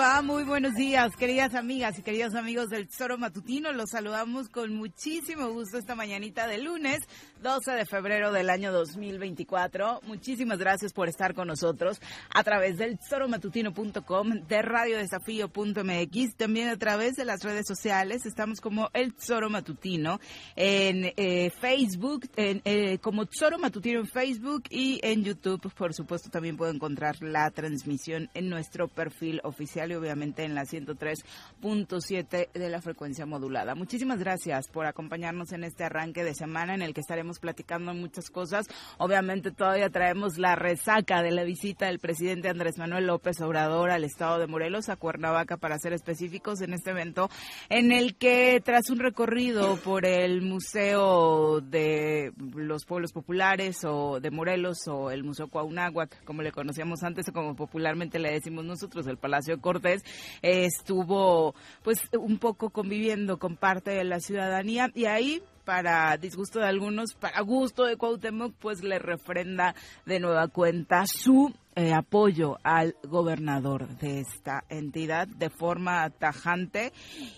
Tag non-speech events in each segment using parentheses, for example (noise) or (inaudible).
Muy buenos días, queridas amigas y queridos amigos del Tesoro Matutino. Los saludamos con muchísimo gusto esta mañanita de lunes, 12 de febrero del año 2024. Muchísimas gracias por estar con nosotros a través del tesoromatutino.com, de radiodesafío.mx, también a través de las redes sociales. Estamos como El Tesoro Matutino en eh, Facebook, eh, como Tesoro Matutino en Facebook y en YouTube. Por supuesto, también puedo encontrar la transmisión en nuestro perfil oficial obviamente en la 103.7 de la frecuencia modulada. Muchísimas gracias por acompañarnos en este arranque de semana en el que estaremos platicando muchas cosas. Obviamente todavía traemos la resaca de la visita del presidente Andrés Manuel López Obrador al estado de Morelos, a Cuernavaca para ser específicos en este evento en el que tras un recorrido por el Museo de los Pueblos Populares o de Morelos o el Museo Cuauhnáhuac, como le conocíamos antes o como popularmente le decimos nosotros, el Palacio Cortés, estuvo pues un poco conviviendo con parte de la ciudadanía y ahí para disgusto de algunos, para gusto de Cuauhtémoc, pues le refrenda de nueva cuenta su eh, apoyo al gobernador de esta entidad de forma tajante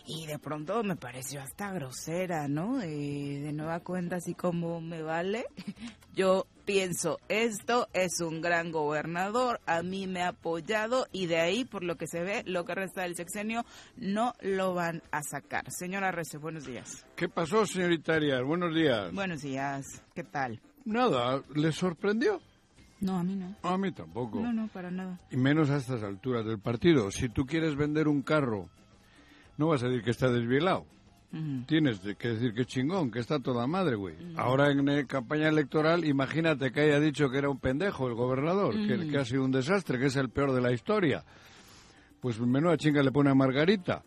y de pronto me pareció hasta grosera, ¿no? Eh, de nueva cuenta, así como me vale, (laughs) yo pienso, esto es un gran gobernador, a mí me ha apoyado y de ahí, por lo que se ve, lo que resta del sexenio, no lo van a sacar. Señora Rece, buenos días. ¿Qué pasó, señorita Arias? Buenos días. Buenos días, ¿qué tal? Nada, ¿le sorprendió? No, a mí no. A mí tampoco. No, no, para nada. Y menos a estas alturas del partido. Si tú quieres vender un carro, no vas a decir que está desvielado. Tienes que decir que chingón, que está toda madre, güey. Ahora en eh, campaña electoral, imagínate que haya dicho que era un pendejo el gobernador, que, que, ha sido un desastre, que es el peor de la historia. Pues menuda chinga le pone a Margarita.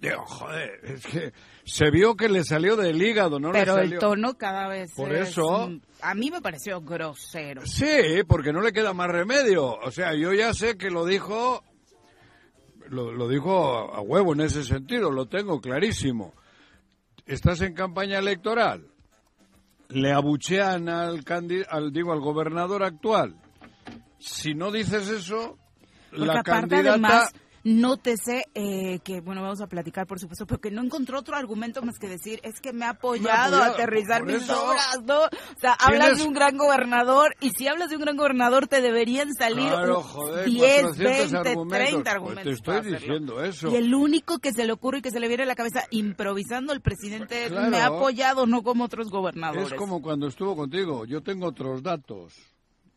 Digo, joder, es que se vio que le salió del hígado, ¿no? Pero le el tono cada vez Por eso... A mí me pareció grosero. Sí, porque no le queda más remedio. O sea, yo ya sé que lo dijo... Lo, lo dijo a huevo en ese sentido, lo tengo clarísimo estás en campaña electoral, le abuchean al, al digo al gobernador actual. Si no dices eso, la candidata nótese eh, que, bueno, vamos a platicar, por supuesto, pero que no encontró otro argumento más que decir, es que me ha apoyado, a aterrizar mis obras, ¿no? O sea, hablas de un gran gobernador y si hablas de un gran gobernador te deberían salir claro, joder, 10, 20, argumentos. 30 argumentos. Pues te estoy diciendo eso. Y el único que se le ocurre y que se le viene a la cabeza improvisando el presidente me ha apoyado, no como otros gobernadores. Es como cuando estuvo contigo, yo tengo otros datos.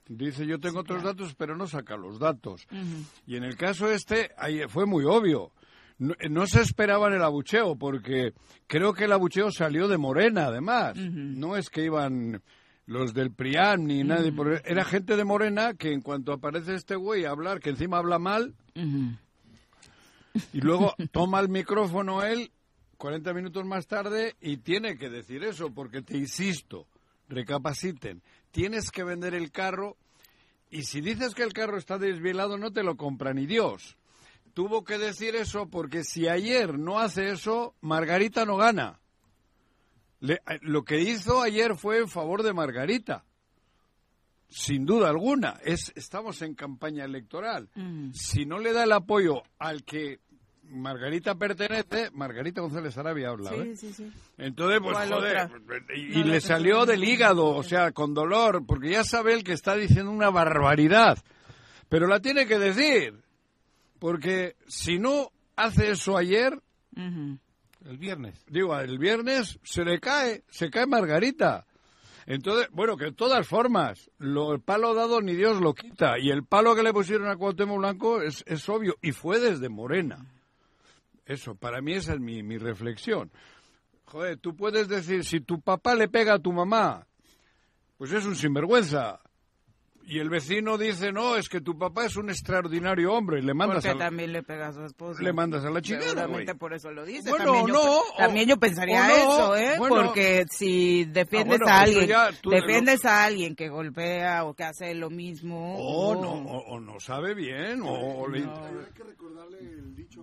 Dice, yo tengo otros datos, pero no saca los datos. Y en el caso este, ahí fue muy obvio. No, se esperaba en el abucheo, porque creo que el abucheo salió de Morena, además. No es que iban los del PRIAN ni nadie. Era gente de Morena que en cuanto aparece este güey a hablar, que encima habla mal, y luego (laughs) toma el micrófono él 40 minutos más tarde y tiene que decir eso, porque te insisto, recapaciten, tienes que vender el carro y si dices que el carro está desvielado no te lo compra ni Dios. Tuvo que decir eso porque si ayer no hace eso, Margarita no gana. Eh, lo que hizo ayer fue en favor de Margarita. Sin duda alguna. Es, estamos en campaña electoral. Mm. Si no le da el apoyo al que Margarita pertenece, Margarita González Arabia habla, sí, Sí, sí. Entonces, pues joder, y, le salió del hígado, o sea, con dolor, porque ya sabe él que está diciendo una barbaridad, pero la tiene que decir, porque si no hace eso ayer, el viernes, digo, el viernes se le cae, se cae Margarita. Entonces, bueno, que de todas formas, lo, el palo dado ni Dios lo quita. Y el palo que le pusieron a Cuauhtémoc Blanco es, es obvio. Y fue desde Morena. Eso, para mí esa es mi, mi reflexión. Joder, tú puedes decir, si tu papá le pega a tu mamá, pues es un sinvergüenza. Y el vecino dice, no, es que tu papá es un extraordinario hombre. Le mandas Porque también le pega a su esposa. Le mandas a la chingada, Seguramente por eso lo dice. Bueno, también no. Yo, también yo pensaría eso, ¿eh? Porque si defiendes ah, a alguien, defiendes a alguien que golpea o que hace lo mismo. O no, o, no sabe bien, o, le... Hay que.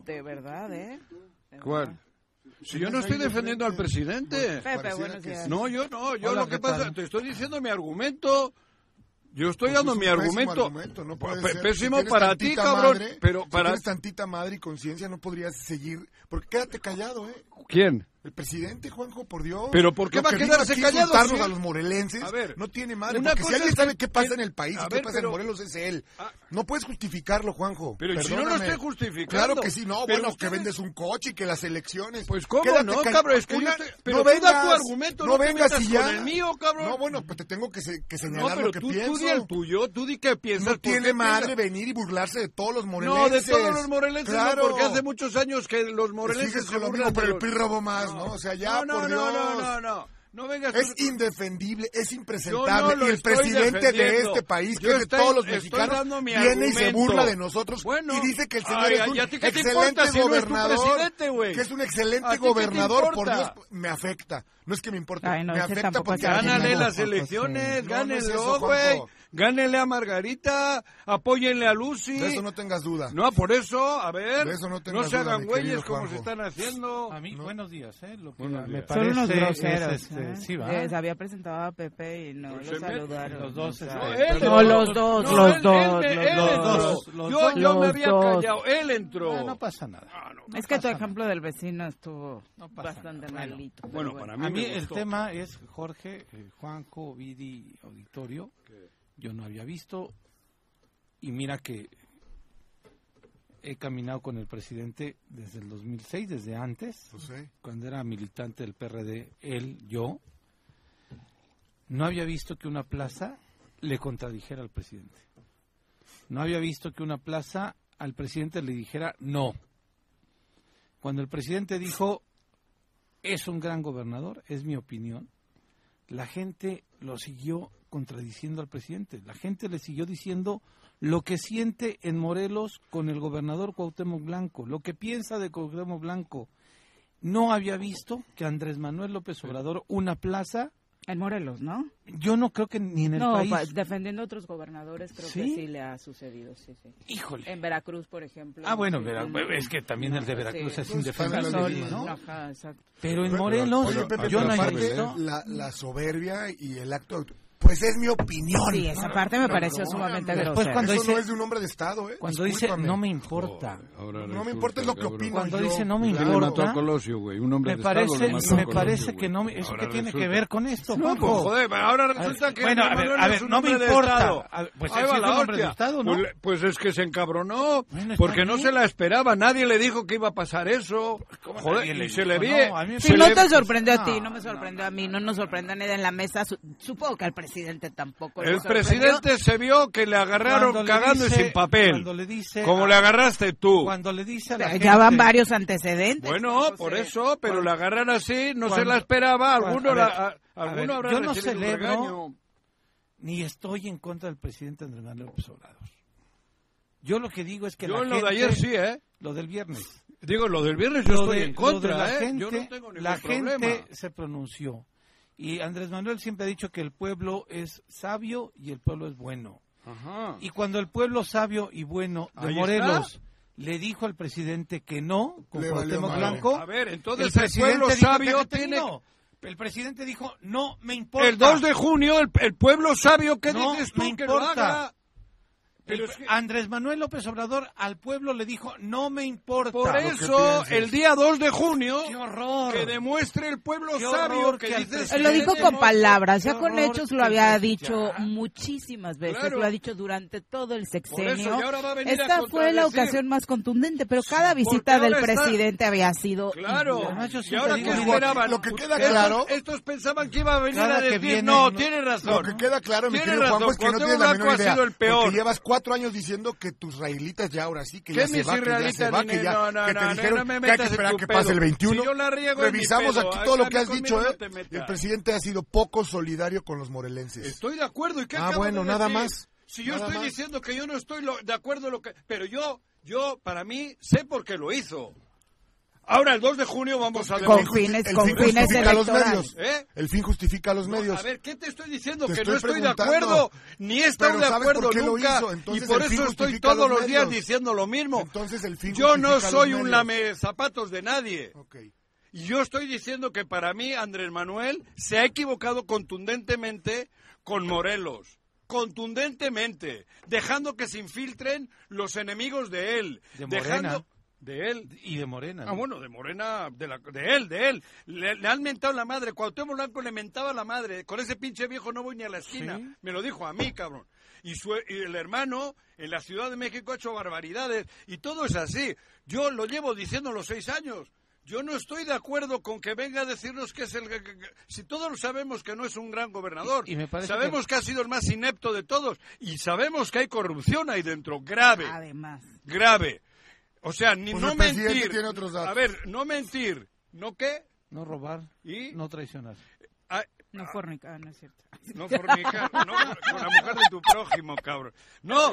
De verdad, ¿eh? ¿Cuál? Si yo no estoy defendiendo al presidente. Pepe, bueno, no, yo no, yo lo que pasa, te estoy diciendo mi argumento yo estoy dando mi argumento. pésimo para ti, cabrón. pero para. Si tienes tantita madre y conciencia, no podrías seguir. Porque quédate callado, ¿eh? ¿Quién? El presidente, Juanjo, por Dios. ¿Pero por qué va a quedarse callado? a los morelenses. A ver, no tiene madre. Porque si alguien sabe qué pasa en el país y qué pasa en Morelos es él. Ah. no puedes justificarlo, Juanjo. Pero si no lo estoy justificando. Claro que sí, no. bueno, que vendes un coche y que las elecciones. Pues cómo no, cabrón. Es que yo pero no vengas, tu argumento, no, vengas y ya. Con el mío, cabrón. No, bueno, pues te tengo que, que señalar lo que tú, pienso. Tú di el tuyo, tú di qué piensas. No tiene madre venir y burlarse de todos los morelenses. No, de todos los morelenses no, porque hace muchos años que los morelenses. Pero el PRI robó más, ¿no? O sea, ya no, no, no, no, no. No vengas es indefendible, es impresentable. y el presidente de este país, que es de todos los mexicanos, viene y se burla de nosotros y dice que el señor es un excelente gobernador. que es un excelente gobernador, por Dios, me afecta. No es que me importe, me afecta porque... Gánale las elecciones, gánenlo, güey. Gánenle a Margarita, apóyenle a Lucy. De eso no tengas duda. No, por eso, a ver, no, se hagan güeyes como se están haciendo. A mí, buenos días, ¿eh? Lo que me parece Son unos groseros. este, ¿eh? sí, ¿va? Les había presentado a Pepe y no pues lo saludaron. Los dos. no, los dos, los dos, los dos. Yo, me había callado, él entró. No, pasa nada. Es que tu ejemplo del vecino estuvo bastante malito. Bueno, para mí, a mí el tema es Jorge, eh, Juanjo, Vidi, Auditorio yo no había visto. Y mira que he caminado con el presidente desde el 2006, desde antes, pues cuando era militante del PRD, él, yo. No había visto que una plaza le contradijera al presidente. No había visto que una plaza al presidente le dijera no. Cuando el presidente dijo, es un gran gobernador, es mi opinión, la gente lo siguió contradiciendo al presidente. La gente le siguió diciendo lo que siente en Morelos con el gobernador Cuauhtémoc Blanco, lo que piensa de Cuauhtémoc Blanco. No había visto que Andrés Manuel López Obrador una plaza en Morelos, ¿no? Yo no creo que ni en el no, país. defendiendo a otros gobernadores creo que sí le ha sucedido, sí, sí. Híjole. En Veracruz, por ejemplo. Ah, bueno, es que también el de Veracruz es indefendible, ¿no? Ajá, exacto. Pero en Morelos, yo no he visto... La, la soberbia y el acto Pues es mi opinión. Sí, esa parte me pareció sumamente grosera. Pues cuando Eso no es de un hombre de Estado, ¿eh? Cuando dice no me importa. no me importa es lo que opino Cuando yo. dice no me importa. Colosio, güey, un hombre me de parece, Estado. me parece que no me, ¿Eso qué tiene que ver con esto, No, pues, joder, ahora resulta que Bueno, a ver, a ver, no me importa. Pues Ahí va es la un hombre de. Estado, ¿no? Pues, pues es que se encabronó, porque no se la esperaba, nadie le dijo que iba a pasar eso. Joder, nadie le y se le vi. No, Si no te sorprendió a ti, No, no me sorprendió a mí, no nos sorprendió a nadie en la mesa. Su- Supongo que al presidente tampoco. le El presidente se vio que le agarraron Cuando le cagando y dice- sin papel. le dice como a- le agarraste tú. Cuando le dice a la Ya gente... van varios antecedentes. Bueno, José. por eso, pero Cuando- le agarran así, no se cuando- la esperaba. cuando- Alguno, a la- ver, a- a alguno ver, habrá yo no recibido un celebro- regaño. Ni estoy en contra del presidente Andrés Manuel López Obrador. Yo lo que digo es que Yo la lo de ayer sí, ¿eh? Lo del viernes. Digo, lo del viernes yo Lo estoy de- en contra, la ¿eh? gente, yo no tengo ningún la problema. gente se pronunció. Y Andrés Manuel siempre ha dicho que el pueblo es sabio y el pueblo es bueno. Ajá. Y cuando el pueblo sabio y bueno de Ahí Morelos le dijo al presidente que no, con Cuauhtémoc. Blanco, A ver, entonces el el, presidente pueblo dijo, sabio "Déjate tiene... no". El presidente dijo, no me importa. El 2 de junio, el, el pueblo sabio, ¿qué No dices tú me que lo importa. haga? Pero El- es que- Andrés Manuel López Obrador al pueblo le dijo, no me importa. Por eso, el día 2 de junio, ¡Qué horror! que demuestre el pueblo Qué sabio que lo dijo con palabras, ya con hechos lo había dicho ya. muchísimas veces, Claro. lo ha dicho durante todo el sexenio. eso, Esta fue la ocasión más contundente, pero cada visita del está- presidente había sido Claro, y ahora que esperaban, lo que queda claro- estos pensaban que iba a venir Cada a decir, viene no, no- tiene razón. Lo que queda claro, mi Tiene querido razón, es que no tienes la menor ha idea. sido el peor. Porque llevas cuatro años diciendo que tus israelitas ya ahora sí, que ¿Qué ya se va, que ya se va, que ya que te dijeron que hay que esperar que pase el 21. Si yo la riego, es mi Revisamos aquí todo lo que has dicho, ¿eh? el presidente ha sido poco solidario con los morelenses. Estoy de acuerdo. ¿Y qué Ah, bueno, nada más. Si yo estoy diciendo que yo no estoy de acuerdo lo que... Pero yo, yo, para mí, sé por qué lo hizo. Ahora, el 2 de junio vamos a... Con fines, el con fin fines justifica los medios. ¿Eh? El fin justifica los No, medios. a ver, ¿qué te estoy diciendo? Te que estoy no estoy de acuerdo, ni he estado de ¿sabes acuerdo por qué lo nunca, y por eso estoy todos los los días diciendo lo mismo. Entonces el fin Yo no soy un lame zapatos de nadie. Ok. Y yo estoy diciendo que para mí Andrés Manuel se ha equivocado contundentemente con Morelos. Contundentemente, dejando que se infiltren los enemigos de él. De dejando Morena. De él. Y de Morena. Ah, ¿no? bueno, de Morena, de, la- de él, de él. Le, le han mentado la madre. Cuauhtémoc Blanco le mentaba la madre. Con ese pinche viejo no voy ni a la esquina. Sí. Me lo dijo a mí, cabrón. Y, su, y el hermano en la Ciudad de México ha hecho barbaridades. Y todo es así. Yo lo llevo diciendo los seis años. Yo no estoy de acuerdo con que venga a decirnos que es el... que- que- que- si todos sabemos que no es un gran gobernador, Y- y me parece sabemos que... ha sido el más inepto de todos, y sabemos que hay corrupción ahí dentro, grave Además. grave. O sea, ni Pues no mentir. tiene otros datos. A ver, no mentir. ¿No qué? No robar, ¿Y? no traicionar. Ah, No fornica, no es cierto. no fornicar. no con la mujer de tu prójimo, cabrón. No.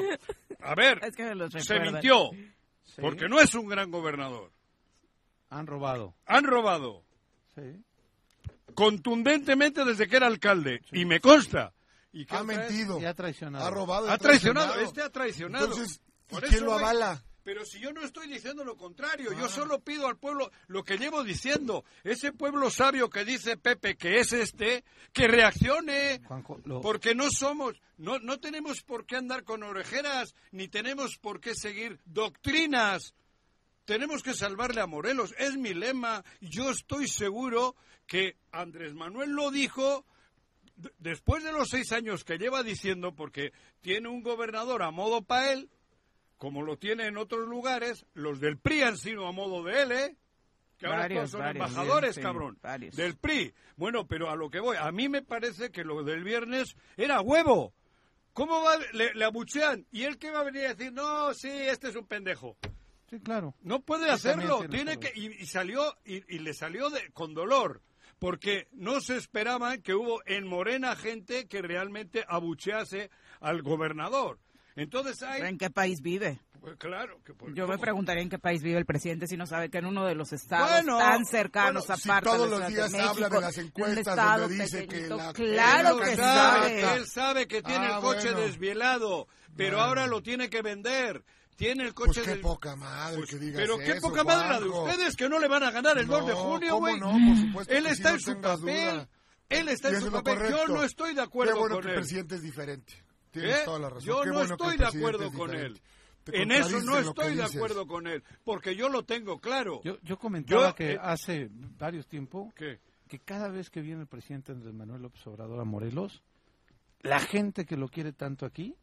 A ver, Es que se mintió. Sí. Porque no es un gran gobernador. Han robado. Han robado Sí. contundentemente desde que era alcalde. Y me consta. ¿Y Ha mentido. Y ha traicionado. Ha robado. Ha traicionado. Este ha traicionado. Entonces, ¿y Por quién lo avala? Pero si yo no estoy diciendo lo contrario, Ah. yo solo pido al pueblo lo que llevo diciendo. Ese pueblo sabio que dice Pepe que es este, que reaccione. Juanjo, lo- Porque no somos, no, no tenemos por qué andar con orejeras, ni tenemos por qué seguir doctrinas. Tenemos que salvarle a Morelos. Es mi lema. Yo estoy seguro que Andrés Manuel lo dijo después de los seis años que lleva diciendo, porque tiene un gobernador a modo pa' él, como lo tiene en otros lugares, los del PRI han sido a modo de él, ¿eh? Que ahora Varios, todos son varios, embajadores, sí, cabrón. varios. Del PRI. Bueno, pero a lo que voy, a mí me parece que lo del viernes era huevo. ¿Cómo va? Le, le abuchean. ¿Y él qué va a venir a decir? No, sí, este es un pendejo. Sí, claro. No puede hacerlo, tiene que y, y salió y, y le salió de- con dolor, porque no se esperaba que hubo en Morena gente que realmente abuchease al gobernador. Entonces hay ¿En qué país vive? pues, claro que por- Yo me preguntaría en qué país vive el presidente si no sabe que en uno de los estados Bueno, tan cercanos bueno, si aparte todos de los días de habla de las encuestas donde dice que la- claro que sabe, sabe. él sabe que tiene Ah, el coche bueno. desvielado, pero Bueno. ahora lo tiene que vender. Tiene el Pues coche qué des- poca madre Pues, que digas pero qué eso, poca madre la de ustedes que no le van a ganar el 2 de No, junio, ¿cómo güey. no? Por supuesto Él que está en no su papel. duda. Él está en su papel. Yo no estoy de acuerdo Qué bueno con que él. el presidente es diferente. Tienes toda la razón. Yo Qué no bueno estoy de acuerdo es con él. En eso no estoy de acuerdo con él, porque yo lo tengo claro. Yo, yo comentaba Yo, que eh, hace varios tiempos ¿Qué? que cada vez que viene el presidente Andrés Manuel López Obrador a Morelos, la gente que lo quiere tanto aquí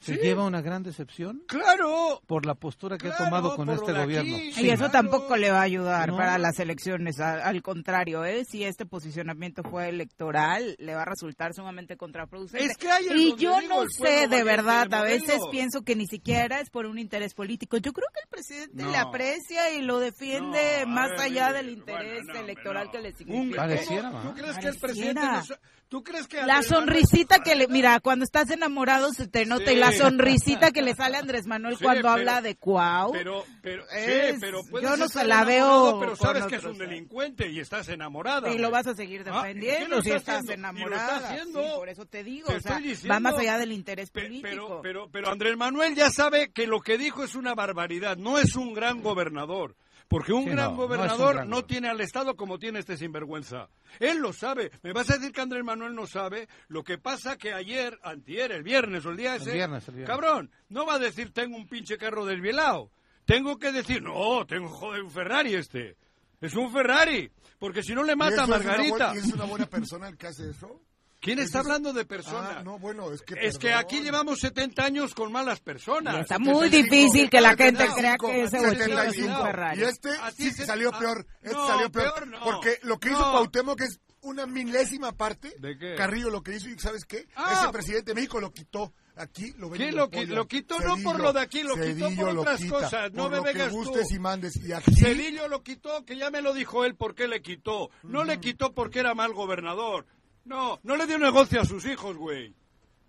se Sí. lleva una gran decepción ¡Claro! por la postura que Claro, ha tomado con este gobierno. aquí. Y eso claro. tampoco le va a ayudar No. para las elecciones, al contrario, ¿eh? si este posicionamiento fue electoral, le va a resultar sumamente contraproducente. Es que hay y yo no sé, de verdad, a veces pienso que ni siquiera es por un interés político. Yo creo que el presidente No. le aprecia y lo defiende No, más ver, allá mire, del interés bueno, no, electoral no. que le significa. ¿Tú crees que el presidente no sa- ¿Tú crees que La sonrisita que le, mira, cuando estás enamorado se te nota y la Sí. sonrisita que le sale a Andrés Manuel Sí, cuando pero- habla de Cuau. Pero, pero, Es- sí, pero yo no se la veo Pero sabes que es un delincuente y estás enamorada. Y lo vas a seguir Ah, ¿y qué defendiendo si está estás haciendo? Está enamorada. por eso te digo, Te o sea, estoy diciendo. va más allá del interés político. Pero, pero, pero Andrés Manuel ya sabe que lo que dijo es una barbaridad. No es un gran gobernador. Porque un Sí, gran no, no es un gobernador no, tiene al Estado como tiene este sinvergüenza. Él lo sabe. ¿Me vas a decir que Andrés Manuel no sabe? Lo que pasa que ayer, antier, el viernes o el día ese... viernes, el viernes. Cabrón, no va a decir tengo un pinche carro desvielado. Tengo que decir, no, tengo joder, un Ferrari este. Es un Ferrari. Porque si no le ¿Y mata a eso es una Margarita. buena- ¿Y es una buena persona el que hace eso? ¿Quién está Eso es- hablando de personas? Ah, no, bueno, es que. Es que aquí llevamos 70 años con malas personas. Y está Que muy difícil que la gente 75, crea que ese bochito es un 75. Ferrari. Y este sí se- salió ah, peor. Este no, salió peor. peor no. Porque lo que hizo No. Cuauhtémoc es una milésima parte. ¿De qué? Carrillo lo que hizo, y ¿sabes qué? Ah. Ese presidente de México lo quitó. Aquí lo ven y ¿Quién lo, qui- lo quitó? no por lo de aquí, lo quitó Cedillo por lo otras quita, cosas. No por me lo que vengas tú. gustes y mandes. Y aquí. Cedillo lo quitó, que ya me lo dijo él por qué le quitó. No le quitó porque era mal gobernador. No, no le dio negocio a sus hijos, güey.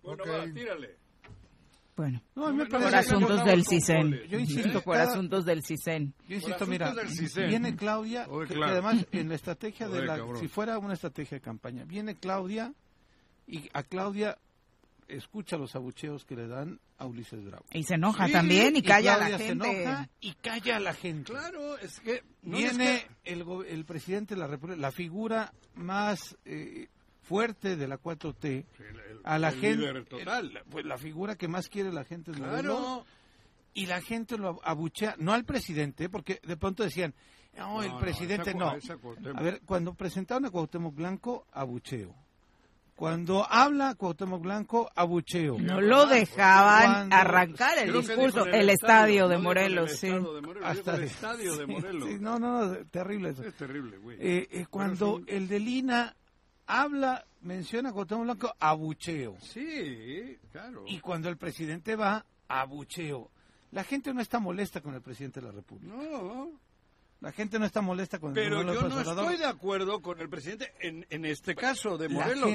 Bueno, va, tírale. Bueno, No, me por asuntos del CISEN. Yo insisto, por cada- asuntos del CISEN. Yo insisto, mira, viene Claudia, Oye, que, además en la estrategia de la, cabrón. si fuera una estrategia de campaña, viene Claudia y a Claudia escucha los abucheos que le dan a Ulises Bravo. Y se enoja Sí, también y calla a la se gente. enoja y calla a la gente. Claro, es que... no Viene es que- el, go- el presidente de la República, la figura más eh, fuerte de la 4T, a la gente, líder total. el- pues la figura que más quiere la gente es Morelos, y la gente lo abuchea, no al presidente, porque de pronto decían, no, el No, no, presidente esa no. esa Cuauhtémoc. A ver, cuando presentaron a Cuauhtémoc Blanco, abucheo. Cuando habla Cuauhtémoc Blanco, abucheo. No lo dejaban Cuando- arrancar el Creo discurso. El estadio de el Morelos, sí. estadio de Morelos, dijo Hasta el estadio de (laughs) Morelos. sí, no, no, no, terrible eso. Es terrible, güey. Eh, eh, cuando el de Lina habla, menciona a Cuauhtémoc Blanco, abucheo. Sí, claro. Y cuando el presidente va, abucheo. La gente no está molesta con el presidente de la República. No, La gente no está molesta con el pero yo no estoy de acuerdo con el presidente en, en este caso de La Morelos.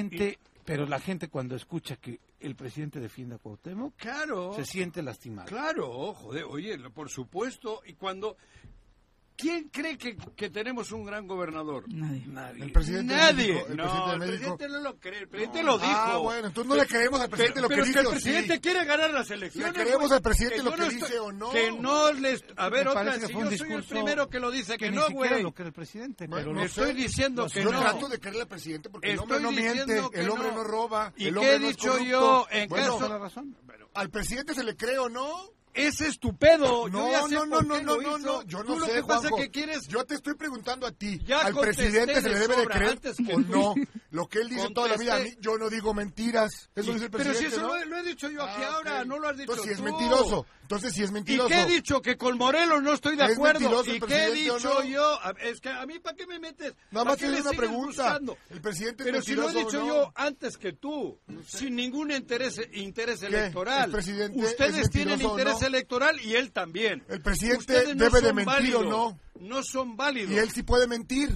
pero la gente cuando escucha que el presidente defiende a Cuauhtémoc, claro, se siente lastimado. claro, joder, oye, por supuesto. Y cuando... ¿Quién cree que, que tenemos un gran gobernador? Nadie. El presidente de Nadie. México, el no, presidente de el México. presidente no lo cree. El presidente lo dijo. Ah, bueno, entonces no le creemos al presidente pero, lo que pero dice que el presidente sí. quiere ganar las elecciones. Le creemos al presidente Que lo yo que no dice estoy- o no. Que no les... A ver, otra si yo soy el primero que lo dice que, no, güey. lo que el presidente, pero no le sé. estoy diciendo que yo no. trato de creerle al presidente porque el hombre no miente, el hombre no. roba, ¿Y el qué he dicho yo en caso-. ¿Al presidente se le cree o no? Ese es tu pedo. No, yo ya sé no, no, por no, qué no, lo no, hizo. no, yo no Tú lo sé, que pasa Juanjo. es que quieres... Yo te estoy preguntando a ti. Ya ¿Al contesté presidente se le de debe de sobra creer antes que o tú. no? Lo que él dice toda la vida, a mí, Contesté. yo no digo mentiras. Eso dice el Pero presidente, si eso ¿no? lo, he- lo he dicho yo aquí Ah, ahora, ok. no lo has dicho Entonces si es tú. mentiroso. Entonces si es ¿Y mentiroso. qué he dicho? Que con Morelos no estoy de ¿Es acuerdo. mentiroso el ¿Y qué he presidente o dicho no? yo? A- Es que a mí, ¿para qué me metes? Nada ¿Para más qué tienes le una sigues pregunta. buscando? ¿El presidente es Pero si lo he mentiroso o dicho no? yo antes que tú, sin ningún interés, interés ¿Qué? electoral. ¿El presidente es Ustedes tienen mentiroso o interés electoral y él también. El presidente no debe de mentir o no. No son válidos. Y él sí puede mentir.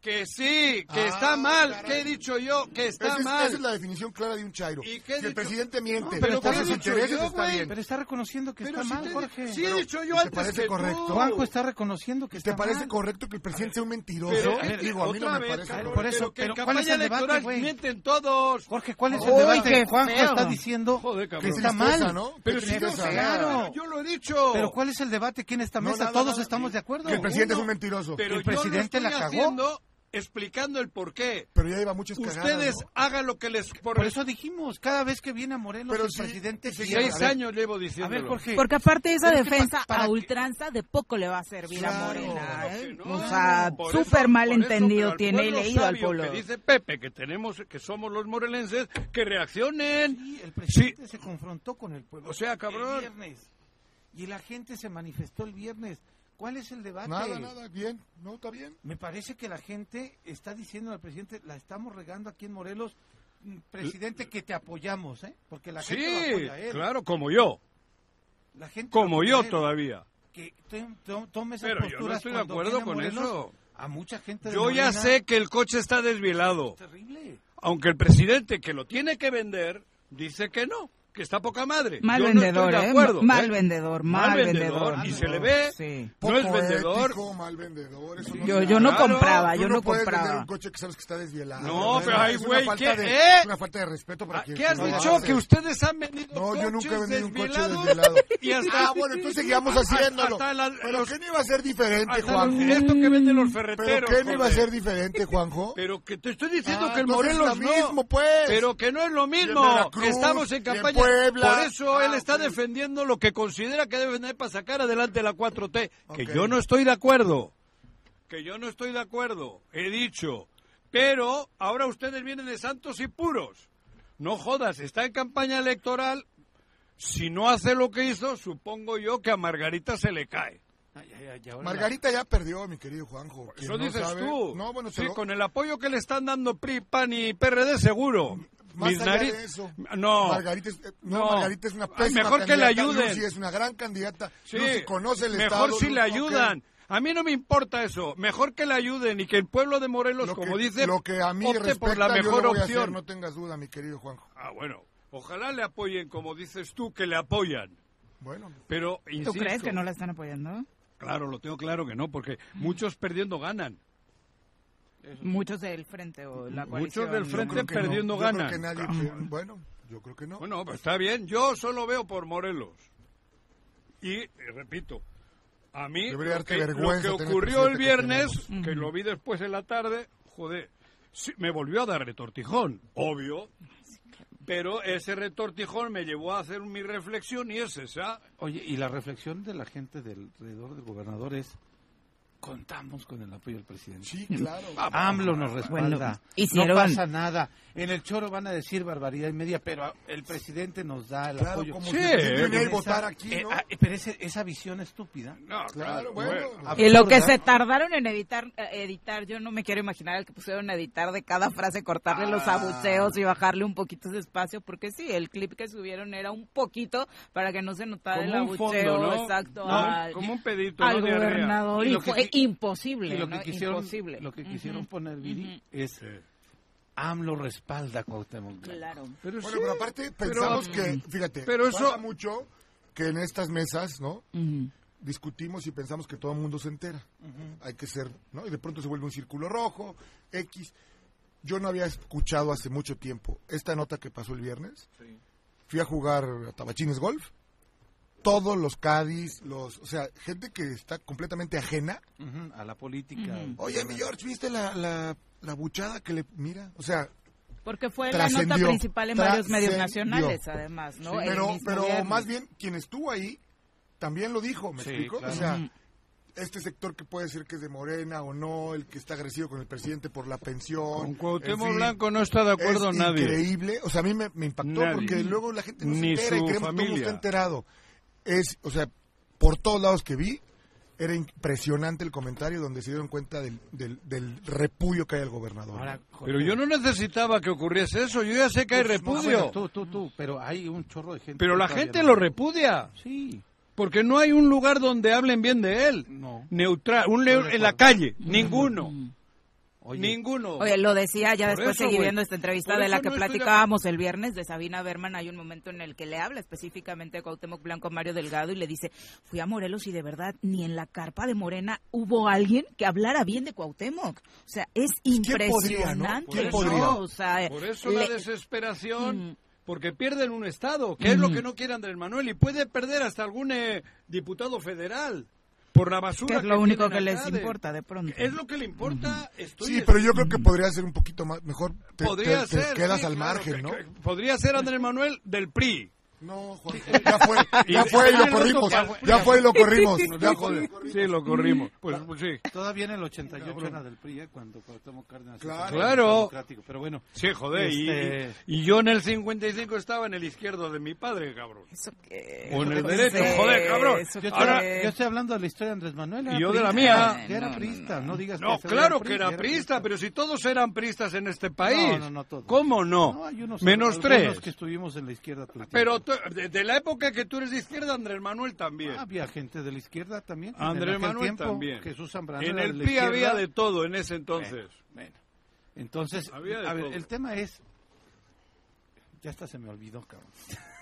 Que sí, que Ah, está mal. caray. ¿Qué he dicho yo? Que está Esa es, mal. esa es la definición clara de un chairo. ¿Y Si qué he el dicho? presidente miente No, pero por ¿qué he sus dicho intereses yo, está bien. Pero está reconociendo que Pero está si mal, te- Jorge. Sí, he dicho yo ¿te antes parece que correcto? Juanjo está reconociendo que ¿Te está parece mal. correcto que el presidente sea un mentiroso? Pero, Digo, a mí no me vez, parece cabrón, correcto. Por eso, pero que ¿cuál es el debate, güey? mienten todos. Jorge, ¿cuál es el debate? Juanjo está diciendo Joder, que está mal. ¿no? Pero si. Claro. yo lo he dicho. Pero ¿cuál es el debate aquí en esta mesa? Todos estamos de acuerdo. Que el presidente es un mentiroso. Pero el presidente la cagó. Explicando el por qué. Pero ya lleva muchos Ustedes hagan lo que les... Por, eso dijimos, cada vez que viene a Morelos el presidente... Seis años llevo diciendo. Porque aparte esa defensa a ultranza de poco le va a servir a Morena. ¿eh? o sea, súper mal entendido tiene y leído al pueblo. Que dice Pepe que tenemos, que somos los morelenses, que reaccionen. Sí, el presidente se confrontó con el pueblo. O sea, cabrón. El viernes. Y la gente se manifestó el viernes. ¿Cuál es el debate? Nada, nada, bien, no, está bien. Me parece que la gente está diciendo al presidente, la estamos regando aquí en Morelos, mm, presidente, que te apoyamos, ¿eh? Porque la gente lo apoya a él. claro, como yo. La gente como yo todavía. Que tome esas Pero yo no estoy de acuerdo con eso. A mucha gente Yo ya sé que el coche está desvielado. terrible. Aunque el presidente que lo tiene que vender dice que no que está poca madre. Mal vendedor, ¿eh? Mal vendedor, mal, vendedor. Y se le ve, no es vendedor. mal vendedor. yo, yo no compraba, yo no, compraba. un coche que sabes que está desvielado. No, pero hay güey, ¿qué? ¿Eh? Es una falta de respeto para quien ¿Qué has dicho? Que ustedes han vendido No, yo nunca he vendido un coche desvielado. (laughs) Y hasta, ah, bueno, entonces seguíamos haciéndolo. pero ¿qué no iba a ser diferente, Juanjo? Esto que venden los ferreteros. ¿Pero qué no iba a ser diferente, Juanjo? (laughs) Pero que te estoy diciendo que el Morelos no. mismo, pues. Pero que no es lo mismo. Estamos en campaña. Por eso él ah, está defendiendo lo que considera que debe vender para sacar adelante la 4T. Que yo no estoy de acuerdo. Que yo no estoy de acuerdo. He dicho. Pero ahora ustedes vienen de santos y puros. No jodas, está en campaña electoral. Si no hace lo que hizo, supongo yo que a Margarita se le cae. Margarita ya perdió, mi querido Juanjo. Eso dices tú. No, bueno, sí, con el apoyo que le están dando PRI, PAN y PRD, seguro. Más allá de eso. No. Margarita es, no, Margarita es una pésima Mejor que le ayuden. Sí, es una gran candidata. Sí. conoce el Mejor Estado. si le ayudan. A mí no me importa eso. Mejor que le ayuden y que el pueblo de Morelos, como dice, lo que a mí opte respecta, por la mejor yo opción. A hacer, no tengas duda, mi querido Juanjo. Ah, bueno. Ojalá le apoyen, como dices tú, que le apoyan. Bueno. Pero, insisto, ¿Tú crees que no la están apoyando? Claro, lo tengo claro que no, porque muchos perdiendo ganan. Muchos del frente o la coalición. Muchos del frente perdiendo ganan. bueno, yo creo que no. Bueno, pues está bien. Yo solo veo por Morelos. Y, repito, a mí lo que, lo que, ocurrió el viernes, que lo vi después en la tarde, joder, me volvió a dar retortijón, obvio. Pero ese retortijón me llevó a hacer mi reflexión y es esa. Oye, y la reflexión de la gente del alrededor del gobernador es contamos con el apoyo del presidente. Sí, claro. (laughs) AMLO nos respalda. no pasa nada. En el choro van a decir barbaridad y media, pero el presidente nos da el apoyo. Como sí, si votar aquí, eh, ah, pero esa visión estúpida. No, claro, bueno. y lo que se tardaron en editar, eh, editar, yo no me quiero imaginar el que pusieron a editar de cada frase, cortarle los ah. abucheos y bajarle un poquito ese espacio, porque sí, el clip que subieron era un poquito para que no se notara el abucheo exacto como un pedito, al gobernador. Y, fue imposible, lo que quisieron, Lo que quisieron poner, Viri, es... AMLO respalda a Cuauhtémoc Claro. Pero bueno, pero aparte pensamos que, fíjate, pero eso... pasa mucho que en estas mesas, ¿no? Discutimos y pensamos que todo el mundo se entera. Hay que ser, ¿no? Y de pronto se vuelve un círculo rojo, X. Yo no había escuchado hace mucho tiempo esta nota que pasó el viernes. Fui a jugar a Tabachines Golf todos los Cádiz, los, o sea, gente que está completamente ajena a la política. Oye, mi George, ¿viste la, la, la, buchada que le mira? O sea, porque fue la nota principal en varios medios nacionales, además, ¿no? pero pero más bien, quien estuvo ahí también lo dijo, ¿me explico? O sea, este sector que puede decir que es de Morena o no, el que está agresivo con el presidente por la pensión. Con Cuauhtémoc Blanco no está de acuerdo es nadie. increíble, o sea, a mí me, impactó porque luego la gente no se entera y creemos que todo está enterado es, o sea, por todos lados que vi, era impresionante el comentario donde se dieron cuenta del, del, repudio que hay al gobernador. pero yo no necesitaba que ocurriese eso, yo ya sé que hay pues, repudio. tú, tú, tú, pero hay un chorro de gente. Pero la gente lo repudia. Sí. Porque no hay un lugar donde hablen bien de él. No. Neutral, un león en la calle, (laughs) ninguno. Ninguno. Oye, lo decía, ya después seguí viendo esta entrevista de la que platicábamos el viernes de Sabina Berman. Hay un momento en el que le habla específicamente a Cuauhtémoc Blanco Mario Delgado y le dice, fui a Morelos y de verdad ni en la carpa de Morena hubo alguien que hablara bien de Cuauhtémoc. O sea, es impresionante. Por eso, la desesperación... Mm. porque pierden un Estado, que es lo mm. que no quiere Andrés Manuel, y puede perder hasta algún eh, diputado federal. Por la basura. Que es lo único que les importa de pronto. Es lo que le importa. sí, pero yo creo que podría ser un poquito más, mejor. podría ser. quedas al margen, ¿no? podría ser Andrés Manuel del PRI. No, Juan, (laughs) ya fue, ya fue y lo corrimos, ya fue y lo corrimos, ya Sí, lo corrimos, pues, pues, sí. Todavía en el 88 era del PRI, ¿eh? cuando Cuauhtémoc Cárdenas claro. pero bueno. Sí, joder, este... y, yo en el 55 estaba en el izquierdo de mi padre, cabrón. ¿Eso qué? O en el derecho, joder, cabrón. Yo, Ahora, yo estoy hablando de la historia de Andrés Manuel. Y yo de la mía. Que era priista, no digas No, claro que era priista, pero si todos eran priistas en este país. No, no, no todos. ¿Cómo no? Menos tres. que estuvimos en la izquierda. Pero de la época que tú eres de izquierda, Andrés Manuel también. Ah, había gente de la izquierda también. Andrés Manuel también. Jesús Zambrano. En el PRI había de todo en ese entonces. Bueno, Entonces, a ver, el tema es... Ya hasta se me olvidó, cabrón. (laughs)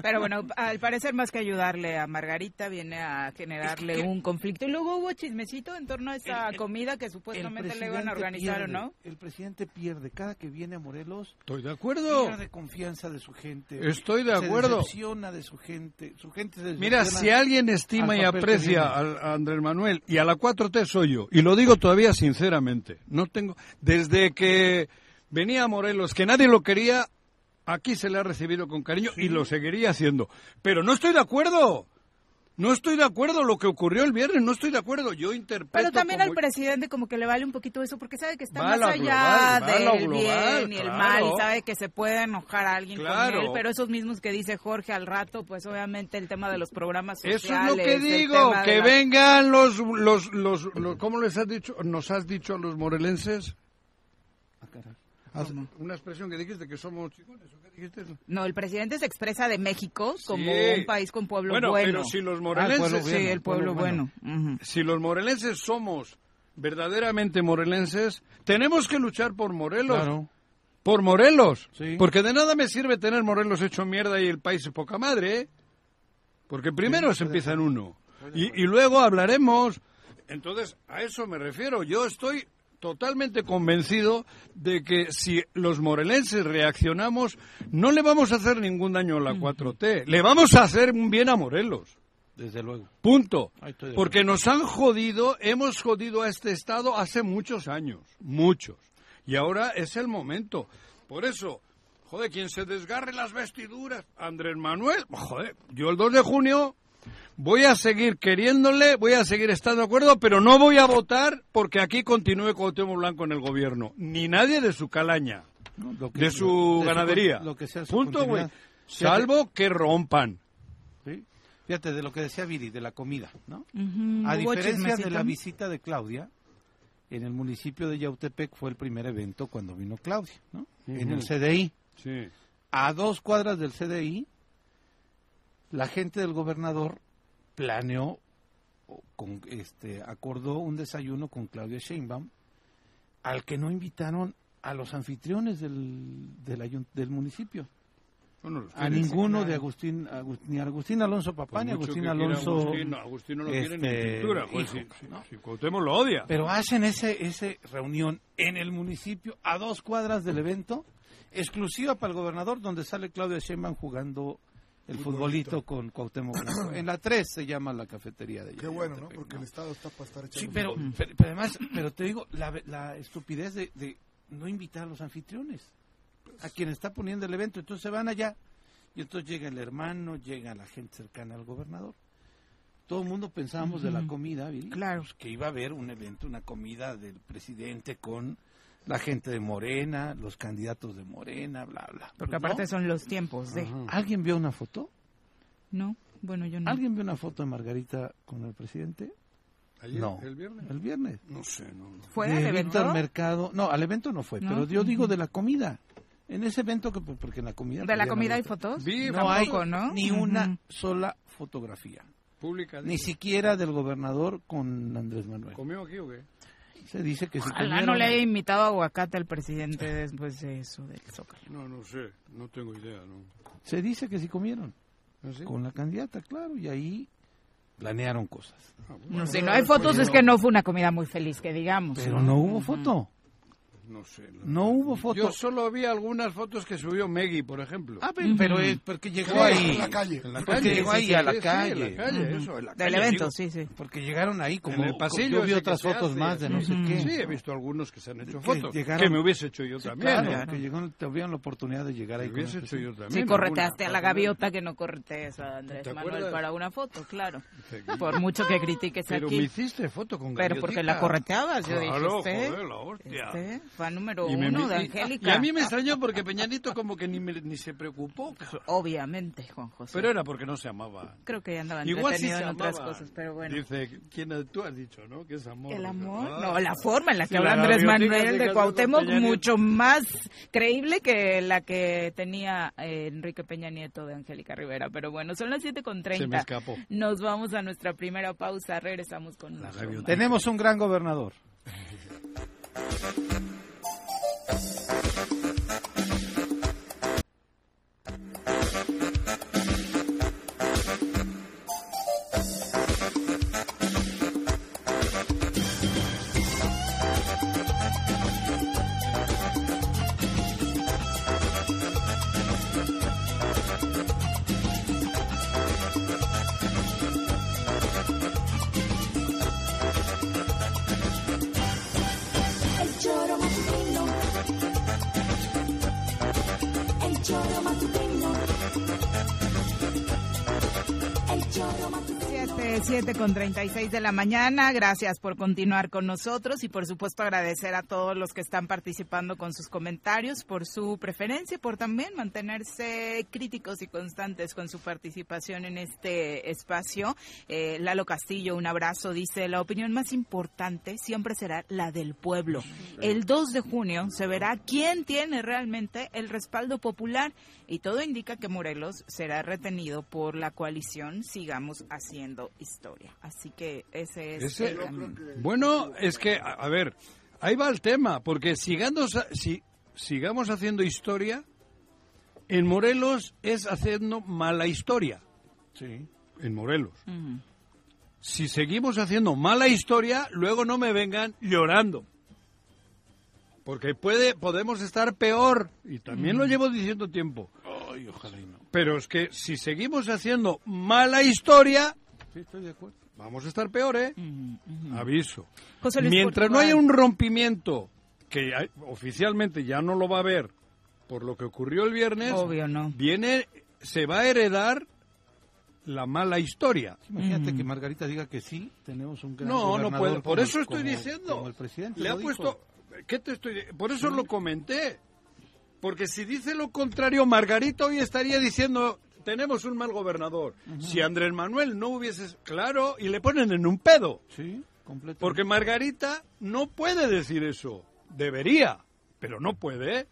Pero bueno, al parecer más que ayudarle a Margarita viene a generarle un conflicto. Y luego hubo chismecito en torno a esa comida que supuestamente le iban a organizar, ¿o no? El presidente pierde cada que viene a Morelos. Estoy de acuerdo. Pierde confianza de su gente. Estoy de acuerdo. Se de su gente. Su gente Mira, si alguien estima y aprecia a, Andrés Manuel y a la 4T soy yo. Y lo digo todavía sinceramente. No tengo desde que venía a Morelos que nadie lo quería aquí se le ha recibido con cariño y lo seguiría haciendo. Pero no estoy de acuerdo. No estoy de acuerdo lo que ocurrió el viernes, no estoy de acuerdo. Yo interpreto. Pero también al presidente como que le vale un poquito eso, porque sabe que está más allá del bien y el mal, y sabe que se puede enojar a alguien con él, pero esos mismos que dice Jorge al rato, pues obviamente el tema de los programas sociales. Eso es lo que digo, que vengan los, los, los, los, ¿cómo les has dicho? ¿Nos has dicho a los morelenses? Una expresión que dijiste que somos chicones, ¿o qué dijiste? No, el presidente se expresa de México como un país con pueblo bueno. bueno. pero si los ah, morelenses... sí, el pueblo, bueno. Si los morelenses somos verdaderamente morelenses, tenemos que luchar por Morelos. Claro. Por Morelos. Porque de nada me sirve tener Morelos hecho mierda y el país es poca madre, ¿eh? Porque primero se empieza en uno. Y, y luego hablaremos... Entonces, a eso me refiero. Yo estoy totalmente convencido de que si los morelenses reaccionamos, no le vamos a hacer ningún daño a la 4T, le vamos a hacer un bien a Morelos. Desde luego. Punto. Porque nos han jodido, hemos jodido a este Estado hace muchos años, muchos. Y ahora es el momento. Por eso, joder, quien se desgarre las vestiduras, Andrés Manuel, joder, yo el 2 de junio voy a seguir queriéndole, voy a seguir estando de acuerdo, pero no voy a votar porque aquí continúe Cuauhtémoc Blanco en el gobierno. Ni nadie de su calaña, de su ganadería. lo que sea Punto, güey. Salvo que rompan. Fíjate, de lo que decía Viri, de la comida, ¿no? A diferencia de la visita de Claudia, en el municipio de Yautepec fue el primer evento cuando vino Claudia, ¿no? En el CDI. Sí. A dos cuadras del CDI, la gente del gobernador planeó, con, este, acordó un desayuno con Claudia Sheinbaum, al que no invitaron a los anfitriones del, del, municipio. a ninguno de Agustín, ni a Agustín Alonso Papá ni Agustín Alonso. Agustín, no lo quiere ni este, pintura, pues, si, lo odia. Pero hacen ese, ese reunión en el municipio, a dos cuadras del evento, exclusiva para el gobernador, donde sale Claudia Sheinbaum jugando el futbolito con Cuauhtémoc (clears throat) En la 3 se llama la cafetería de ella. Qué bueno, ¿no? Porque el Estado está para estar echando Sí, pero, pero, además, pero te digo, la, la estupidez de, de, no invitar a los anfitriones, a quien está poniendo el evento. Entonces se van allá y entonces llega el hermano, llega la gente cercana al gobernador. Todo el mundo pensábamos de la comida, Claro. Pues, que iba a haber un evento, una comida del presidente con la gente de Morena, los candidatos de Morena, bla, bla. Porque pues aparte son los tiempos de... ¿Alguien vio una foto? No, bueno, yo no. ¿Alguien vio una foto de Margarita con el presidente? ¿Ayer? No. ¿El viernes? El viernes. No sé, no. ¿Fue al evento? al mercado. No, al evento no fue, pero yo digo de la comida. En ese evento, que porque en la comida... ¿De la comida hay fotos? Vi, no hay ni una sola fotografía. Pública. Ni siquiera del gobernador con Andrés Manuel. ¿Comió aquí o qué? Se dice que si no le haya invitado aguacate al presidente después de eso del Zócalo. No, no sé, no tengo idea, no. Se dice que sí comieron. ¿Ah, Con la candidata, claro, y ahí planearon cosas. Ah, no, si no hay fotos es que no fue una comida muy feliz, que digamos. Pero no hubo foto. No sé. No, hubo fotos. Yo solo vi algunas fotos que subió Meggy, por ejemplo. Ah, pero, es porque llegó ahí. En la calle. En la calle. llegó ahí a la calle. en la calle, eso, en la Del evento, sí, sí. Porque llegaron ahí como... En el pasillo. Yo vi otras fotos más de no sé qué. Sí, he visto algunos que se han hecho fotos. Que me hubiese hecho yo también. Claro, que llegó, tuvieron la oportunidad de llegar ahí. Me hubiese hecho yo también. Sí, correteaste a la gaviota que no corretees a Andrés Manuel para una foto, claro. Por mucho que critiques aquí. Pero me hiciste foto con Pero porque la correteabas, yo dije, joder, la hostia. Fan número uno de Angélica. Y a mí me extrañó porque Peñanito como que ni, ni se preocupó. Obviamente, Juan José. Pero era porque no se amaba. Creo que andaba Igual entretenido en otras cosas, pero bueno. Dice, ¿quién tú has dicho, no? Que es amor. El amor, ah. no, la forma en la que habla Andrés Manuel de Cuauhtémoc mucho más creíble que la que tenía eh, Enrique Peña Nieto de Angélica Rivera. Pero bueno, son las 7.30. Se me escapó. Nos vamos a nuestra primera pausa. Regresamos con la Tenemos un gran gobernador. (laughs) あっ。Con 36 de la mañana. Gracias por continuar con nosotros y por supuesto agradecer a todos los que están participando con sus comentarios, por su preferencia y por también mantenerse críticos y constantes con su participación en este espacio. Eh, Lalo Castillo, un abrazo, dice, la opinión más importante siempre será la del pueblo. El 2 de junio se verá quién tiene realmente el respaldo popular y todo indica que Morelos será retenido por la coalición Sigamos Haciendo Historia. Así que ese es... el, bueno, es que, a, ver, ahí va el tema, porque sigamos, si, sigamos haciendo historia, en Morelos es haciendo mala historia. Sí. En Morelos. Si seguimos haciendo mala historia, luego no me vengan llorando. Porque puede, podemos estar peor, y también lo llevo diciendo tiempo. Ay, ojalá y no. Pero es que si seguimos haciendo mala historia, vamos a estar peor, ¿eh? Aviso. Mientras no haya un rompimiento, que oficialmente ya no lo va a haber, por lo que ocurrió el viernes, Obvio, no. viene, se va a heredar la mala historia. Imagínate que Margarita diga que sí, tenemos un gran No, no puede. Por eso estoy diciendo. el presidente le ha puesto ¿Qué te estoy Por eso lo comenté. Porque si dice lo contrario, Margarita hoy estaría diciendo, tenemos un mal gobernador. Si Andrés Manuel no hubiese... Claro, y le ponen en un pedo. Sí, Porque Margarita no puede decir eso. Debería, pero no puede.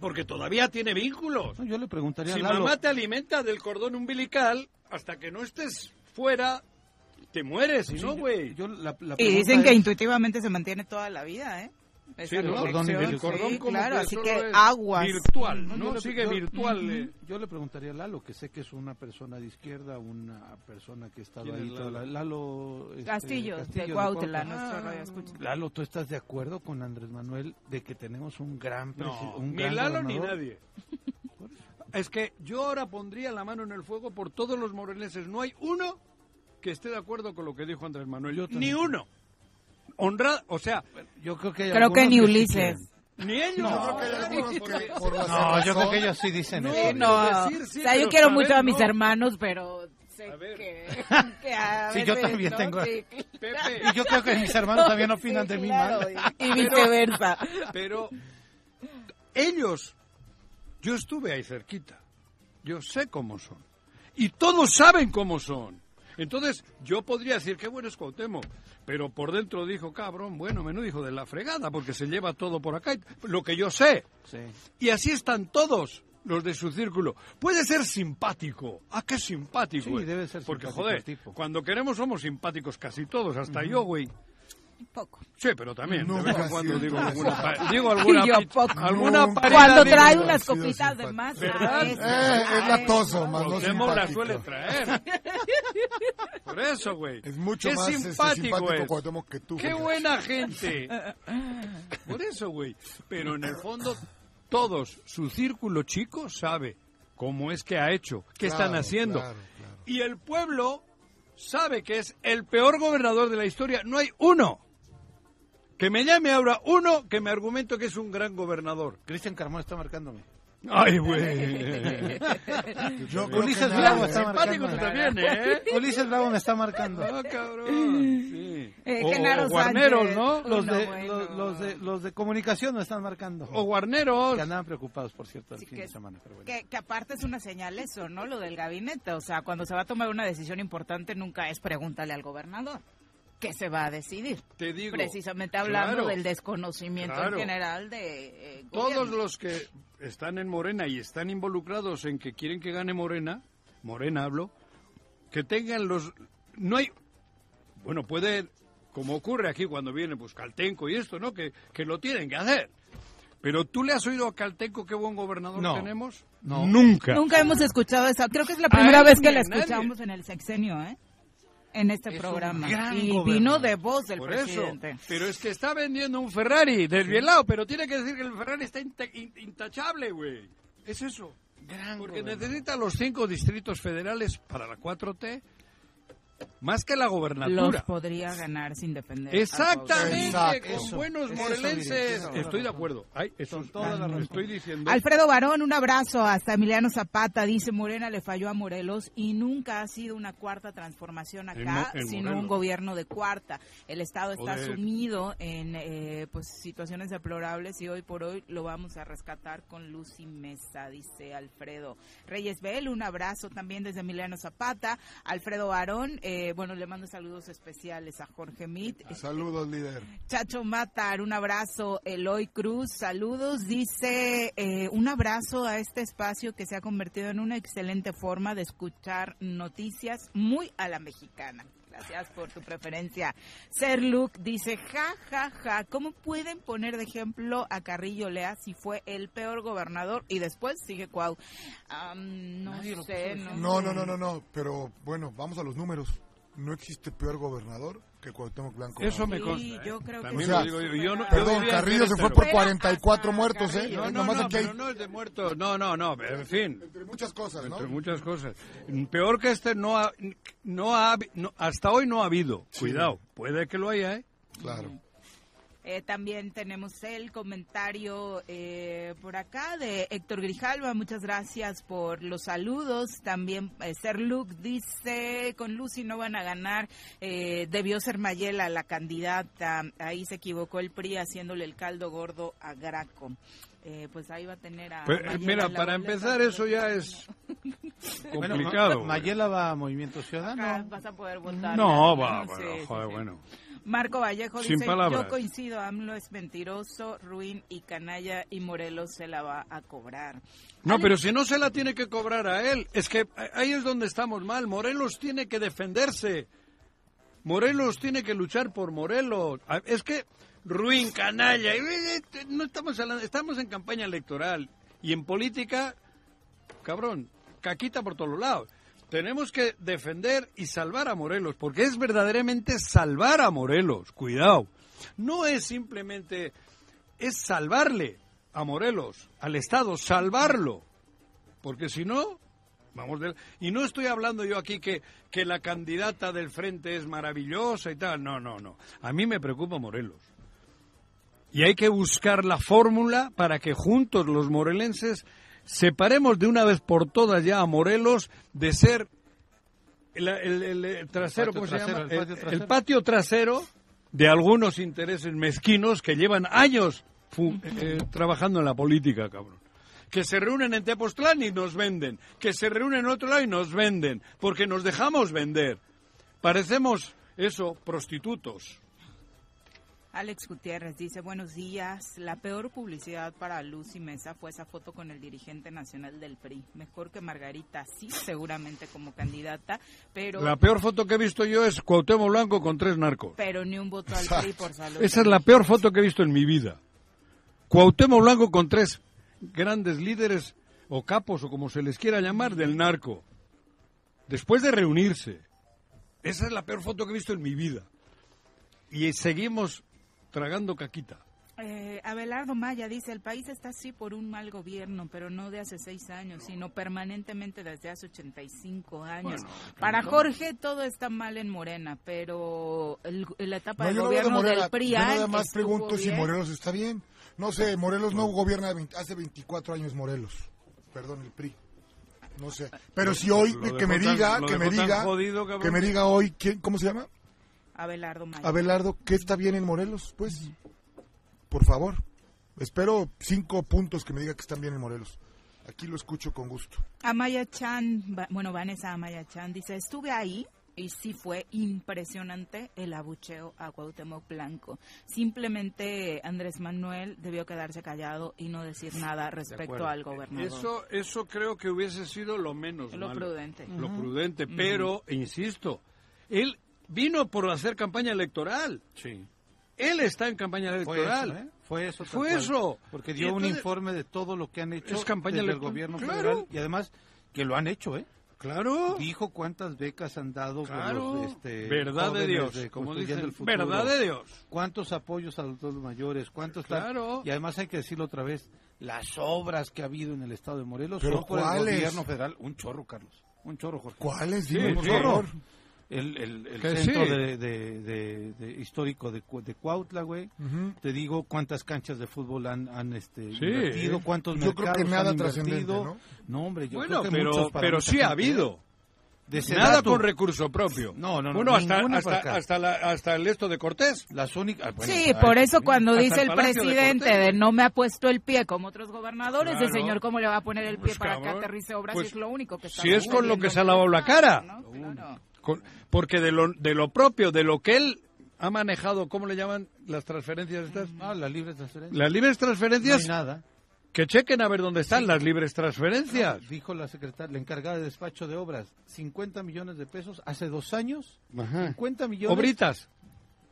Porque todavía tiene vínculos. yo le preguntaría si mamá te alimenta del cordón umbilical, hasta que no estés fuera, te mueres, ¿no, güey? y dicen que intuitivamente se mantiene toda la vida, ¿eh? Sí, el cordón, el cordón como claro, así que aguas. Virtual, ¿no? Sigue virtual. Eh. Yo le preguntaría a Lalo, que sé que es una persona de izquierda, una persona que estaba ahí. Lalo, Lalo este, Castillo, Castillo, de Cuautla, nuestro radio escucha. Lalo, ¿tú estás de acuerdo con Andrés Manuel de que tenemos un gran presidente? No, ni Lalo ni nadie. es que yo ahora pondría la mano en el fuego por todos los morelenses. No hay uno que esté de acuerdo con lo que dijo Andrés Manuel. Ni uno. Honrado, o sea, yo creo que creo que ni Ulises. Ni ellos. No, yo creo que ellos sí dicen no, eso. No, o sea, yo quiero mucho a mis hermanos, pero sé que, (laughs) que a sí, yo también tengo. (laughs) Pepe. Y yo creo que mis hermanos también opinan de mí mal. Y, viceversa. Pero ellos, yo estuve ahí cerquita. Yo sé cómo son. Y todos saben cómo son. Entonces, yo podría decir, qué bueno es Cuauhtémoc, pero por dentro dijo, cabrón, bueno, menú hijo de la fregada, porque se lleva todo por acá, lo que yo sé. Y así están todos los de su círculo. Puede ser simpático. ¿Ah, qué simpático? Sí, debe ser Porque, joder, cuando queremos somos simpáticos casi todos, hasta yo, güey. Poco. Sí, pero también. de vez en cuando digo alguna, (laughs) digo alguna, yo poco. alguna Cuando trae unas copitas de más. ¿Verdad? Es, eh, es latoso, más no simpático. la suele traer. (laughs) Por eso, güey. Es mucho más este, simpático, simpático es. que tú. Qué buena gente. (laughs) Por eso, güey. Pero en el fondo, todos, su círculo chico sabe cómo es que ha hecho, qué están haciendo. Y el pueblo sabe que es el peor gobernador de la historia. No hay uno que me llame ahora uno que me argumente que es un gran gobernador. Cristian Carmón está marcándome. Ay, güey. (laughs) Ulises Bravo está marcando. también, ¿eh? Ulises Bravo me está marcando. Ah, cabrón. Sí. (laughs) Eh, o, Guarneros, ¿no? Los, de, los, de, los de comunicación me están marcando. O Guarneros. Que andaban preocupados, por cierto, el fin de semana. que, que, aparte es una señal eso, ¿no? Lo del gabinete. O sea, cuando se va a tomar una decisión importante, nunca es pregúntale al gobernador que se va a decidir. Te digo. Precisamente hablando del desconocimiento en general de. Eh, Todos los que están en Morena y están involucrados en que quieren que gane Morena, Morena hablo, que tengan los... No hay... Bueno, puede, como ocurre aquí cuando viene pues Caltenco y esto, ¿no? Que, que lo tienen que hacer. Pero tú le has oído a Caltenco qué buen gobernador tenemos? No. Nunca. Nunca hemos escuchado eso. Creo que es la primera vez que la escuchamos en el sexenio, ¿eh? En este programa. Y vino de voz del presidente. Pero es que está vendiendo un Ferrari desvielado, pero tiene que decir que el Ferrari está intachable, güey. Es eso. Porque necesita los cinco distritos federales para la 4T más que la gobernatura. Los podría ganar sin depender. Exactamente, con buenos morelenses. estoy de acuerdo. estoy diciendo. Alfredo Barón, un abrazo hasta Emiliano Zapata. Dice Morena le falló a Morelos y nunca ha sido una cuarta transformación acá, sino un gobierno de cuarta. El Estado está sumido en eh, pues situaciones deplorables y hoy por hoy lo vamos a rescatar con luz y mesa, dice Alfredo. Reyes Bel, un abrazo también desde Emiliano Zapata. Alfredo Barón, eh, bueno, le mando saludos especiales a Jorge Mit. (laughs) Saludos, líder. Chacho Matar, un abrazo. Eloy Cruz, saludos. Dice eh, un abrazo a este espacio que se ha convertido en una excelente forma de escuchar noticias muy a la mexicana. Gracias por tu preferencia. Ser Luke dice, ja, ja, ja, ¿cómo pueden poner de ejemplo a Carrillo Lea si fue el peor gobernador? Y después sigue Cuau. no sé. No, no, no, no, no, pero bueno, vamos a los números. No existe peor gobernador que Cuauhtémoc Blanco. Eso me consta. Sí, yo creo que yo, perdón, Carrillo se fue por 44 muertos, ¿eh? No, no, no, pero no es de muertos. No, no, no, en fin. Entre muchas cosas, ¿no? Entre muchas cosas. Peor que este no ha, no ha, hasta hoy no ha habido. Cuidado, puede que lo haya, ¿eh? Claro. Eh, también tenemos el comentario eh, por acá de Héctor Grijalva. Muchas gracias por los saludos. También eh, Ser Luke dice, con Lucy no van a ganar. debió ser Mayela la candidata. Ahí se equivocó el PRI haciéndole el caldo gordo a Graco. pues ahí va a tener a... Pues, mira, para empezar eso ya es (laughs) complicado. Mayela va a Movimiento Ciudadano. vas a poder votar. No, va, joder, bueno. Marco Vallejo dice, yo coincido, AMLO es mentiroso, ruin y canalla y Morelos se la va a cobrar. No, pero si no se la tiene que cobrar a él, es que ahí es donde estamos mal. Morelos tiene que defenderse. Morelos tiene que luchar por Morelos. Ah, es que ruin, canalla, no estamos hablando, estamos en campaña electoral y en política, cabrón, caquita por todos lados tenemos que defender y salvar a Morelos, porque es verdaderamente salvar a Morelos, cuidado. No es simplemente, es salvarle a Morelos, al Estado, salvarlo, porque si no, vamos de... Y no estoy hablando yo aquí que, que la candidata del frente es maravillosa y tal, no, no, no. A mí me preocupa Morelos. Y hay que buscar la fórmula para que juntos los morelenses separemos de una vez por todas ya a Morelos de ser el, trasero, ¿cómo se llama? El, patio trasero de algunos intereses mezquinos que llevan años eh, trabajando en la política, cabrón. Que se reúnen en Tepoztlán y nos venden. Que se reúnen en otro lado y nos venden. Porque nos dejamos vender. Parecemos, eso, prostitutos. Alex Gutiérrez dice, buenos días. La peor publicidad para Lucy Mesa fue esa foto con el dirigente nacional del PRI. Mejor que Margarita, sí, seguramente como candidata, pero... La peor foto que he visto yo es Cuauhtémoc Blanco con tres narcos. Pero ni un voto al PRI por salud. Esa es la peor foto que he visto en mi vida. Cuauhtémoc Blanco con tres grandes líderes o capos o como se les quiera llamar del narco. Después de reunirse. Esa es la peor foto que he visto en mi vida. Y seguimos tragando caquita. Eh, Abelardo Maya dice, el país está así por un mal gobierno, pero no de hace seis años, sino permanentemente desde hace 85 años. Para Jorge todo está mal en Morena, pero la etapa del gobierno del PRI... Yo nada más pregunto si Morelos está bien. No sé, Morelos no gobierna hace 24 años Morelos. Perdón, el PRI. No sé. Pero si hoy, que me diga, que me diga, que me diga hoy, ¿quién, ¿cómo se llama? Abelardo Maya. Abelardo, ¿qué está bien en Morelos? Pues por favor. Espero cinco puntos que me diga que están bien en Morelos. Aquí lo escucho con gusto. Amaya Chan, bueno, Vanessa Amaya Chan dice, estuve ahí y sí fue impresionante el abucheo a Cuauhtémoc Blanco. Simplemente Andrés Manuel debió quedarse callado y no decir nada respecto al gobernador. Eso, eso creo que hubiese sido lo menos Lo prudente. Lo prudente, pero, insisto, él vino por hacer campaña electoral. Sí. Él está en campaña electoral. ¿eh? Fue eso. Fue eso. Porque dio un informe de todo lo que han hecho es campaña del gobierno federal y además que lo han hecho, ¿eh? Claro. Dijo cuántas becas han dado claro. este, verdad de Dios, como dicen, el futuro, verdad de Dios. Cuántos apoyos a los dos mayores, cuántos claro. y además hay que decirlo otra vez, las obras que ha habido en el estado de Morelos son por el gobierno federal, un chorro, Carlos, un chorro, Jorge. ¿Cuáles? Dime, por favor el, el, centro de, de, histórico de, de Cuautla, güey. Te digo cuántas canchas de fútbol han, han este, invertido, cuántos yo mercados creo que nada han invertido. ¿no? no, hombre, yo bueno, creo que pero, pero sí ha habido. De Nada con recurso propio. No, no, no. Bueno, hasta, hasta, hasta, la, hasta, el esto de Cortés. Las únicas. sí, por eso cuando dice el, presidente de, no me ha puesto el pie como otros gobernadores, el señor cómo le va a poner el pie pues para que aterrice obras pues, es lo único que está Si es con lo que se ha lavado la cara. ¿no? Porque de lo, de lo propio, de lo que él ha manejado, ¿cómo le llaman las transferencias estas? Ah, las libres transferencias. Las libres transferencias. No hay nada. Que chequen a ver dónde están las libres transferencias. dijo la secretaria, la encargada de despacho de obras, 50 millones de pesos hace dos años. Ajá. 50 millones. Obritas.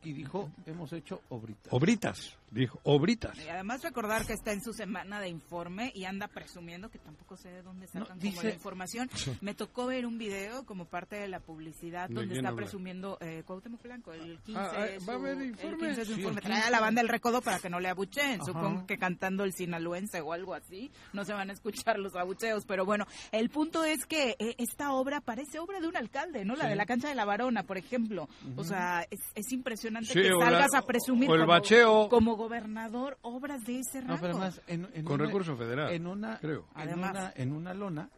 Y dijo, hemos hecho obritas. Obritas. Dijo, obritas. Y además recordar que está en su semana de informe y anda presumiendo que tampoco sé de dónde sacan como la información. Me tocó ver un video como parte de la publicidad donde está presumiendo eh, Cuauhtémoc Blanco, el 15 ah, ah, ¿Va a haber informe? Trae a la banda el recodo para que no le abucheen. Supongo que cantando el sinaloense o algo así no se van a escuchar los abucheos. Pero bueno, el punto es que eh, esta obra parece obra de un alcalde, ¿no? La de la cancha de la Varona, por ejemplo. O sea, es, impresionante que salgas a presumir el como, bacheo. como gobernador obras de ese rango. Con recurso federal, en una, creo. Además, en una, lona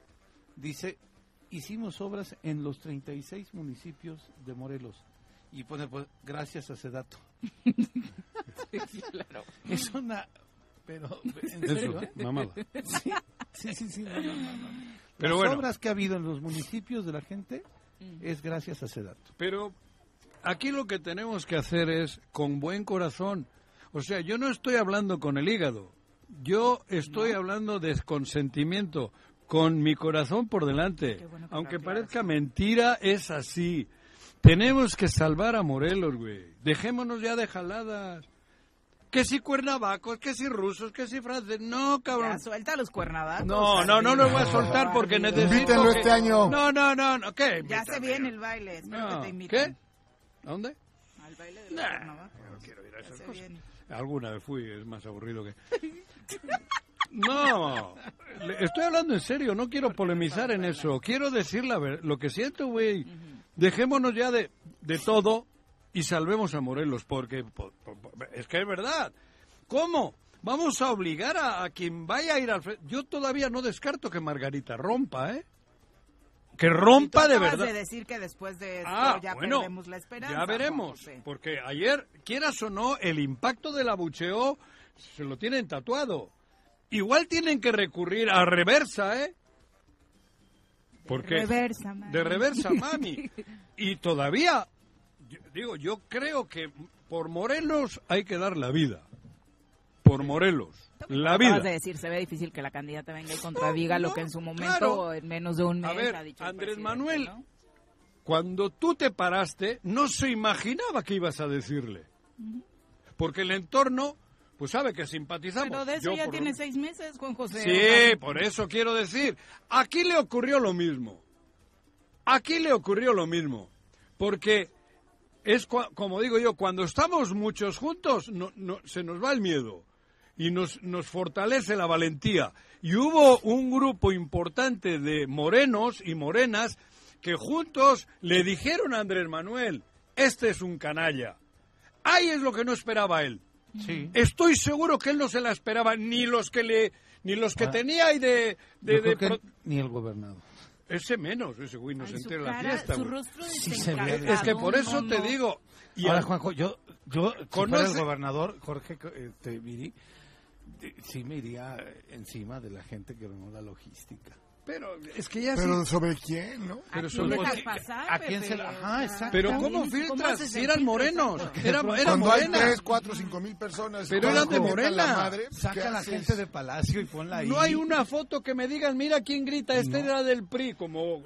dice, hicimos obras en los 36 municipios de Morelos. Y pone, pues, gracias a ese dato. (laughs) claro. Es una... Pero, ¿en serio? mamada. Sí, sí, sí. Pero Las obras que ha habido en los municipios de la gente es gracias a ese dato. Pero aquí lo que tenemos que hacer es, con buen corazón, o sea, yo no estoy hablando con el hígado, yo estoy hablando de consentimiento, con mi corazón por delante. Aunque parezca mentira, es así. Tenemos que salvar a Morelos, güey. Dejémonos ya de jaladas. Que si cuernavacos, que si rusos, que si franceses. No, cabrón. Ya, suelta los cuernavacos. No, no, no los voy a soltar porque necesito. Invítenlo este año. No, no, no, no. ¿Qué? Ya se viene el baile. Espero que te ¿Qué? ¿A dónde? Al baile de los cuernavacos. No quiero ir a esas cosas. Alguna vez fui, es más aburrido que... (laughs) No, estoy hablando en serio, no quiero polemizar en eso. Quiero decir la lo que siento, güey. Dejémonos ya de, de todo y salvemos a Morelos, porque es que es verdad. ¿Cómo? Vamos a obligar a, a quien vaya a ir al frente. Yo todavía no descarto que Margarita rompa, ¿eh? Que rompa de verdad. de decir que después de esto ah, ya perdemos la esperanza. Ya veremos, porque ayer, quieras o no, el impacto del abucheo se lo tienen tatuado. Igual tienen que recurrir a reversa, ¿eh? Porque, de reversa, mami. De reversa, (laughs) mami. y todavía, digo, yo creo que por Morelos hay que dar la vida. Por Morelos la vida. de decir, se ve difícil que la candidata venga y contradiga lo que en su momento, en menos de un mes, a ver, ha dicho Andrés Manuel, cuando tú te paraste, no se imaginaba que ibas a decirle. Porque el entorno, pues sabe que simpatizamos. Pero de eso ya tiene seis meses, Juan José. Sí, por eso quiero decir. Aquí le ocurrió lo mismo. Aquí le ocurrió lo mismo. Porque es como digo yo, cuando estamos muchos juntos, no, no, se nos va el miedo y nos, nos fortalece la valentía. Y hubo un grupo importante de morenos y morenas que juntos le dijeron a Andrés Manuel, este es un canalla. Ahí es lo que no esperaba él. Sí. Estoy seguro que él no se la esperaba, ni los que le, ni los que ah. tenía y de, ni el gobernador. Ese menos, ese güey no se entera la fiesta. Su rostro es que por eso te digo. Y Ahora, Juanjo, yo, yo con el gobernador, Jorge este, Viri, sí me iría encima de la gente que vemos la logística. Pero es que ya Pero sobre quién, ¿no? Pero sobre pasar, ¿A quién se la Ajá, exacto. Pero ¿cómo filtras si eran morenos? Era, era Cuando morena. hay 3, 4, 5 mil personas Pero eran de morena. Madre, Saca a la gente de Palacio y ponla ahí. No hay una foto que me digan, mira quién grita, este era del PRI, como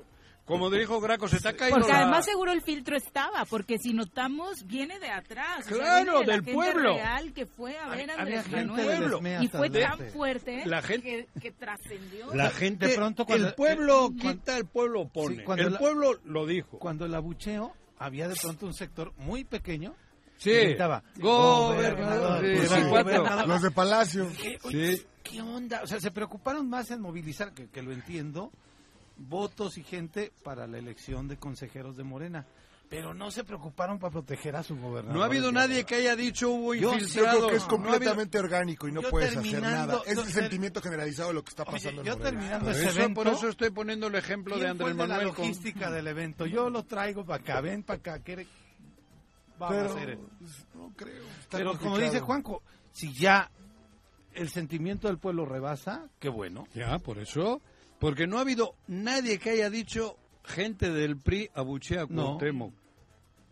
como dijo Graco, se te ha caído Porque además seguro el filtro estaba, porque si notamos, viene de atrás. Claro, del pueblo. real que fue a ver a Andrés Manuel. Y fue tan fuerte la gente, que, trascendió. La gente, pronto cuando, el pueblo quita, el pueblo pone. el pueblo lo dijo. Cuando el abucheo, había de pronto un sector muy pequeño Sí. Estaba gobernador. Los de Palacio. ¿Qué, ¿Qué onda? O sea, se preocuparon más en movilizar, que lo entiendo, votos y gente para la elección de consejeros de Morena. Pero no se preocuparon para proteger a su gobernador. No ha habido nadie que haya dicho hubo infiltrado. Yo creo que es completamente orgánico y no puedes hacer nada. Es el sentimiento generalizado de lo que está pasando yo en terminando ese eso, evento, Por eso estoy poniendo el ejemplo de Andrés Manuel. la logística (laughs) del evento. Yo lo traigo para acá, ven para acá. ¿qué vamos a hacer? Pues, no creo. Pero como dice Juanco, si ya el sentimiento del pueblo rebasa, qué bueno. Ya, por eso porque no ha habido nadie que haya dicho gente del PRI abuchea a Cuauhtémoc.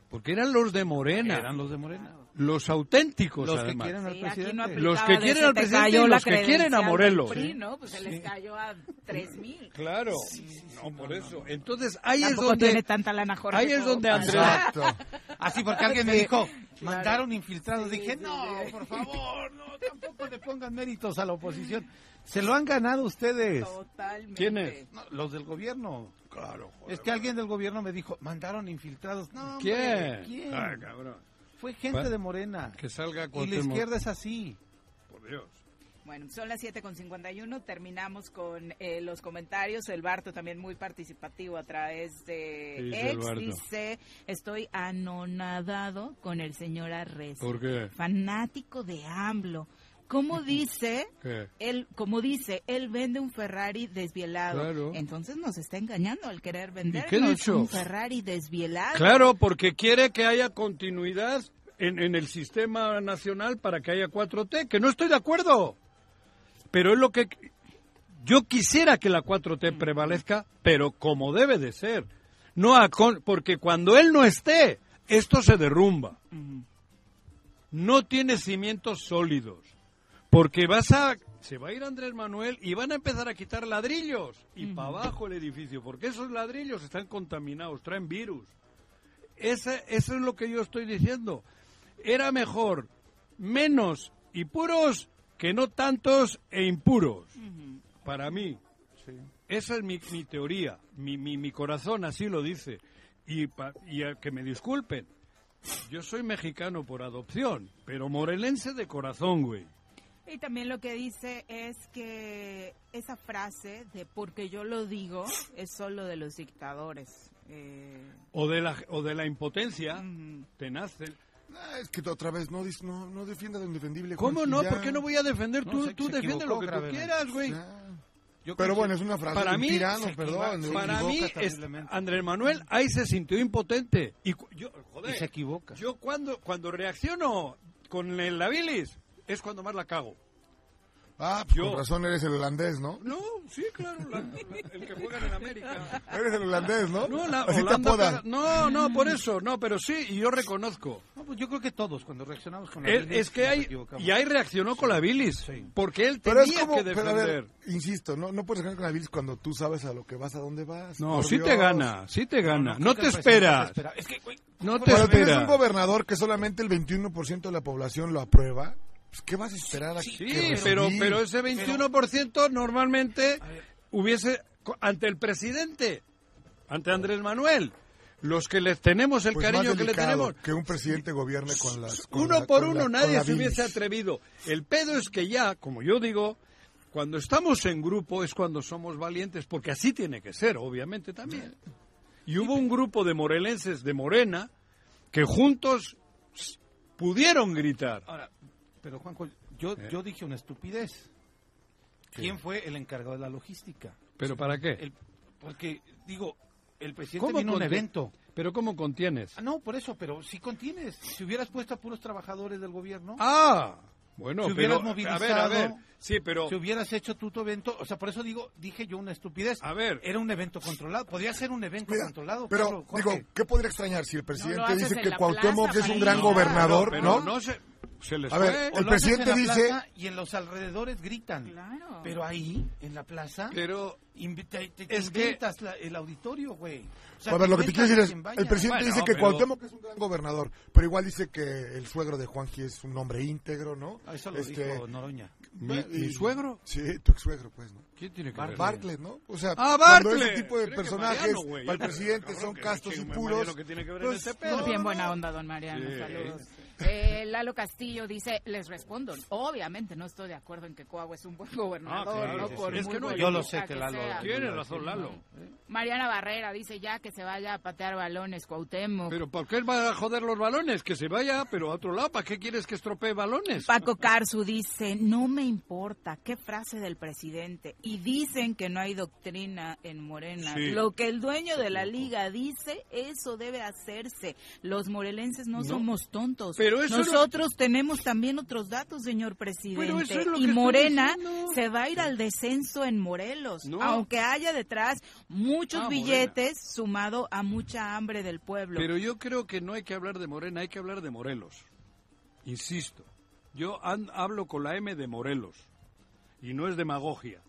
Porque eran los de Morena. Eran los de Morena. Los auténticos, los además. Que quieren al presidente. los que quieren al presidente y los que quieren a Morelos. PRI, ¿no? Pues se les cayó a 3.000. Claro. no, por eso. Entonces, ahí es donde... tiene tanta lana Jorge Ahí es donde Andrés... Así, porque alguien me dijo, mandaron infiltrados. Dije, no, por favor, no, (laughs) tampoco le pongan méritos a la oposición. Se lo han ganado ustedes. Totalmente. ¿Quiénes? los del gobierno. Claro. Es que alguien del gobierno me dijo, mandaron infiltrados. No, ¿Quién? ¿Quién? cabrón. Fue gente de Morena. Que salga Y la izquierda es así. Por Dios. Bueno, son las 7.51, terminamos con eh, los comentarios. El Barto también muy participativo a través de ex. Dice, estoy anonadado con el señor Arres. ¿Por qué? Fanático de AMLO. ¿Cómo (laughs) dice, él, como dice, él vende un Ferrari desvielado. Entonces nos está engañando al querer vendernos un Ferrari desvielado. Claro, porque quiere que haya continuidad en, en, el sistema nacional para que haya 4T, que no estoy de acuerdo. Pero es lo que... Yo quisiera que la 4T prevalezca, pero como debe de ser. No porque cuando él no esté, esto se derrumba. No tiene cimientos sólidos. Porque vas a se va a ir Andrés Manuel y van a empezar a quitar ladrillos y para abajo el edificio, porque esos ladrillos están contaminados, traen virus. Ese, eso es lo que yo estoy diciendo. Era mejor menos y puros que no tantos e impuros. Para mí. Esa es mi, mi teoría. Mi, mi, mi, corazón así lo dice. Y, y a que me disculpen. Yo soy mexicano por adopción, pero morelense de corazón, güey. Y también lo que dice es que esa frase de porque yo lo digo es solo de los dictadores. Eh... O, de la, o de la impotencia tenaz. Ah, es que otra vez no, no, no defienda lo indefendible. ¿Cómo no? ¿Por qué no voy a defender? tú tú defiendes lo que tú quieras, güey. Pero bueno, es una frase para mí, tirano, perdón. Para mí, es, Andrés Manuel ahí se sintió impotente. Y, yo, joder, se equivoca. Yo cuando, cuando reacciono con el, la bilis, es cuando más la cago. Ah, pues con razón eres el holandés, ¿no? No, sí, claro, el que juega en América. Eres el holandés, ¿no? No, la, Holanda, no, no, por eso, no, pero sí, y yo reconozco. No, pues yo creo que todos, cuando reaccionamos con la bilis... Es que hay, y ahí reaccionó con la bilis, porque él tenía que defender. insisto, no, no puedes reaccionar con la bilis cuando tú sabes a lo que vas, a dónde vas. No, sí te gana, sí te gana, no, te esperas. Es que, no te esperas. tienes un gobernador que solamente el 21% de la población lo aprueba, pues, ¿qué vas a esperar aquí? Sí, pero, pero ese 21% normalmente hubiese, ante el presidente, ante Andrés Manuel, los que les tenemos el pues cariño que le tenemos. Que un presidente gobierne con las. uno por uno, nadie se hubiese atrevido. El pedo es que ya, como yo digo, cuando estamos en grupo es cuando somos valientes, porque así tiene que ser, obviamente también. Y hubo un grupo de morelenses de Morena que juntos pudieron gritar. Ahora, pero Juanjo, yo, ¿Eh? yo dije una estupidez. ¿Quién fue el encargado de la logística? ¿Pero para qué? porque, digo, el presidente vino a un evento. ¿Pero cómo contienes? Ah, no, por eso, pero si contienes. Si hubieras puesto a puros trabajadores del gobierno. ¡Ah! Bueno, si hubieras movilizado, a ver, a ver. Sí, pero si hubieras hecho tú tu evento, o sea, por eso digo, dije yo una estupidez. A ver, era un evento controlado, podría ser un evento controlado. Pero digo, ¿qué podría extrañar si el presidente dice que Cuauhtémoc es un gran gobernador, no? no se a ver, el presidente dice... Y en los alrededores gritan. Claro. Pero ahí, en la plaza, pero te, es inventas el auditorio, güey. a ver, lo que te quiero decir es, el presidente dice que Cuauhtémoc es un gran gobernador, pero igual dice que el suegro de Juanji es un hombre íntegro, ¿no? Ah, eso lo este, dijo Noroña. ¿Mi, suegro? Sí, tu ex suegro, pues, ¿no? ¿Quién tiene que ver? Bartlett, ¿no? O sea, ah, cuando ese tipo de personajes para el presidente son castos y puros. Pues, bien buena onda, don Mariano. Saludos. Eh, Lalo Castillo dice, les respondo, obviamente no estoy de acuerdo en que Coagua es un buen gobernador, ah, Por es que no, yo lo sé que, Lalo tiene razón Lalo. Mariana Barrera dice ya que se vaya a patear balones Cuauhtémoc. Pero ¿por qué va a joder los balones? Que se vaya, pero a otro lado, ¿para qué quieres que estropee balones? Paco Carzu dice, no me importa, qué frase del presidente. Y dicen que no hay doctrina en Morena. Lo que el dueño de la liga dice, eso debe hacerse. Los morelenses no, somos tontos. Nosotros tenemos también otros datos, señor presidente. y Morena se va a ir al descenso en Morelos, aunque haya detrás muchos ah, billetes sumado a mucha hambre del pueblo. Pero yo creo que no hay que hablar de Morena, hay que hablar de Morelos. Insisto, yo hablo con la M de Morelos y no es demagogia.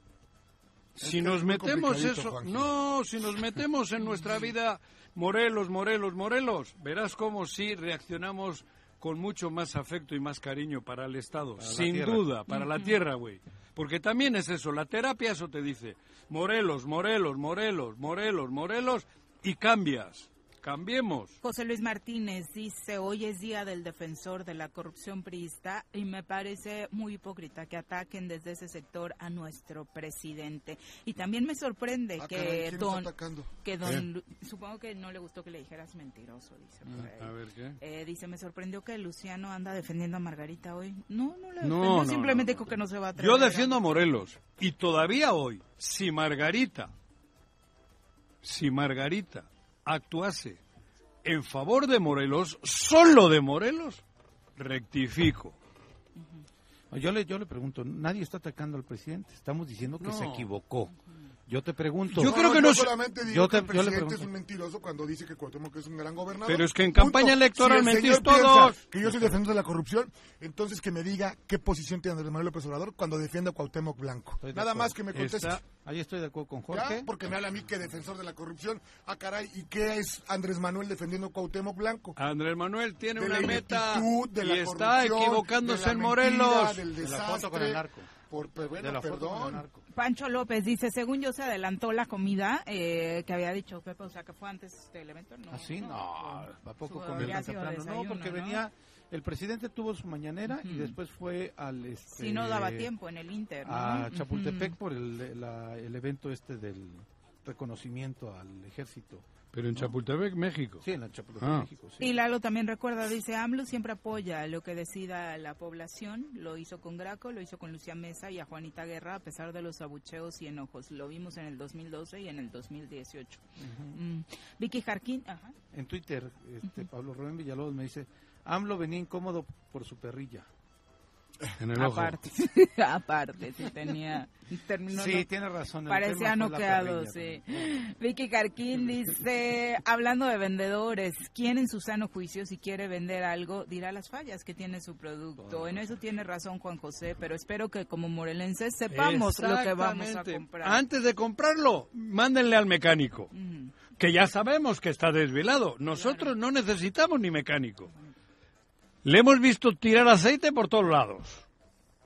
si nos metemos eso, no, si nos metemos en nuestra vida Morelos, Morelos, Morelos, verás cómo sí reaccionamos con mucho más afecto y más cariño para el Estado, sin duda, para la tierra, güey. Porque también es eso, la terapia eso te dice, Morelos, Morelos, Morelos, Morelos, Morelos, y cambias. Cambiemos. José Luis Martínez dice, hoy es día del defensor de la corrupción priista y me parece muy hipócrita que ataquen desde ese sector a nuestro presidente. Y también me sorprende ah, que don, que don, supongo que no le gustó que le dijeras mentiroso, dice. Mm, a ver, ¿qué? Eh, dice, me sorprendió que Luciano anda defendiendo a Margarita hoy. No, no le no, simplemente dijo que no se va a atrever. Yo defiendo a Morelos y todavía hoy, si Margarita, si Margarita actuase en favor de Morelos, solo de Morelos, rectifico. Yo le, yo le pregunto, nadie está atacando al presidente, estamos diciendo que se equivocó. Yo te pregunto. Yo creo que no, solamente digo que el presidente es un mentiroso cuando dice que Cuauhtémoc es un gran gobernador. Pero es que en campaña electoral si todos. Que yo soy defensor de la corrupción, entonces que me diga qué posición tiene Andrés Manuel López Obrador cuando defiende a Cuauhtémoc Blanco. Nada más que me conteste. ahí estoy de acuerdo con Jorge. Porque me habla a mí que defensor de la corrupción. Ah, caray, ¿y qué es Andrés Manuel defendiendo a Cuauhtémoc Blanco? Andrés Manuel tiene una meta y está equivocándose en Morelos. Del desastre, con el narco. Por, pues, perdón. Pancho López dice, según yo se adelantó la comida eh, que había dicho Pepe, o sea que fue antes este elemento. No, ¿Ah, sí? No, ¿a poco comió temprano? No, porque venía, el presidente tuvo su mañanera y después fue al... Este, sí, no daba tiempo en el Inter. A Chapultepec por el, el evento este del reconocimiento al ejército. Pero en Chapultepec, México. Sí, en Chapultepec, ah. México. Y Lalo también recuerda, dice, AMLO siempre apoya lo que decida la población. Lo hizo con Graco, lo hizo con Lucía Mesa y a Juanita Guerra, a pesar de los abucheos y enojos. Lo vimos en el 2012 y en el 2018. Mm. Vicky Jarquín, ajá. En Twitter, este, Pablo Rubén Villalobos me dice, AMLO venía incómodo por su perrilla. En el aparte, (laughs) (laughs) aparte, sí tenía. sí, tiene razón. Parecía noqueado, sí. (laughs) Vicky Carquín dice, hablando de vendedores, ¿quién en su sano juicio, si quiere vender algo, dirá las fallas que tiene su producto? En eso tiene razón Juan José, pero espero que como morelenses sepamos lo que vamos a comprar. Antes de comprarlo, mándenle al mecánico, que ya sabemos que está desvelado. Nosotros no necesitamos ni mecánico. Le hemos visto tirar aceite por todos lados.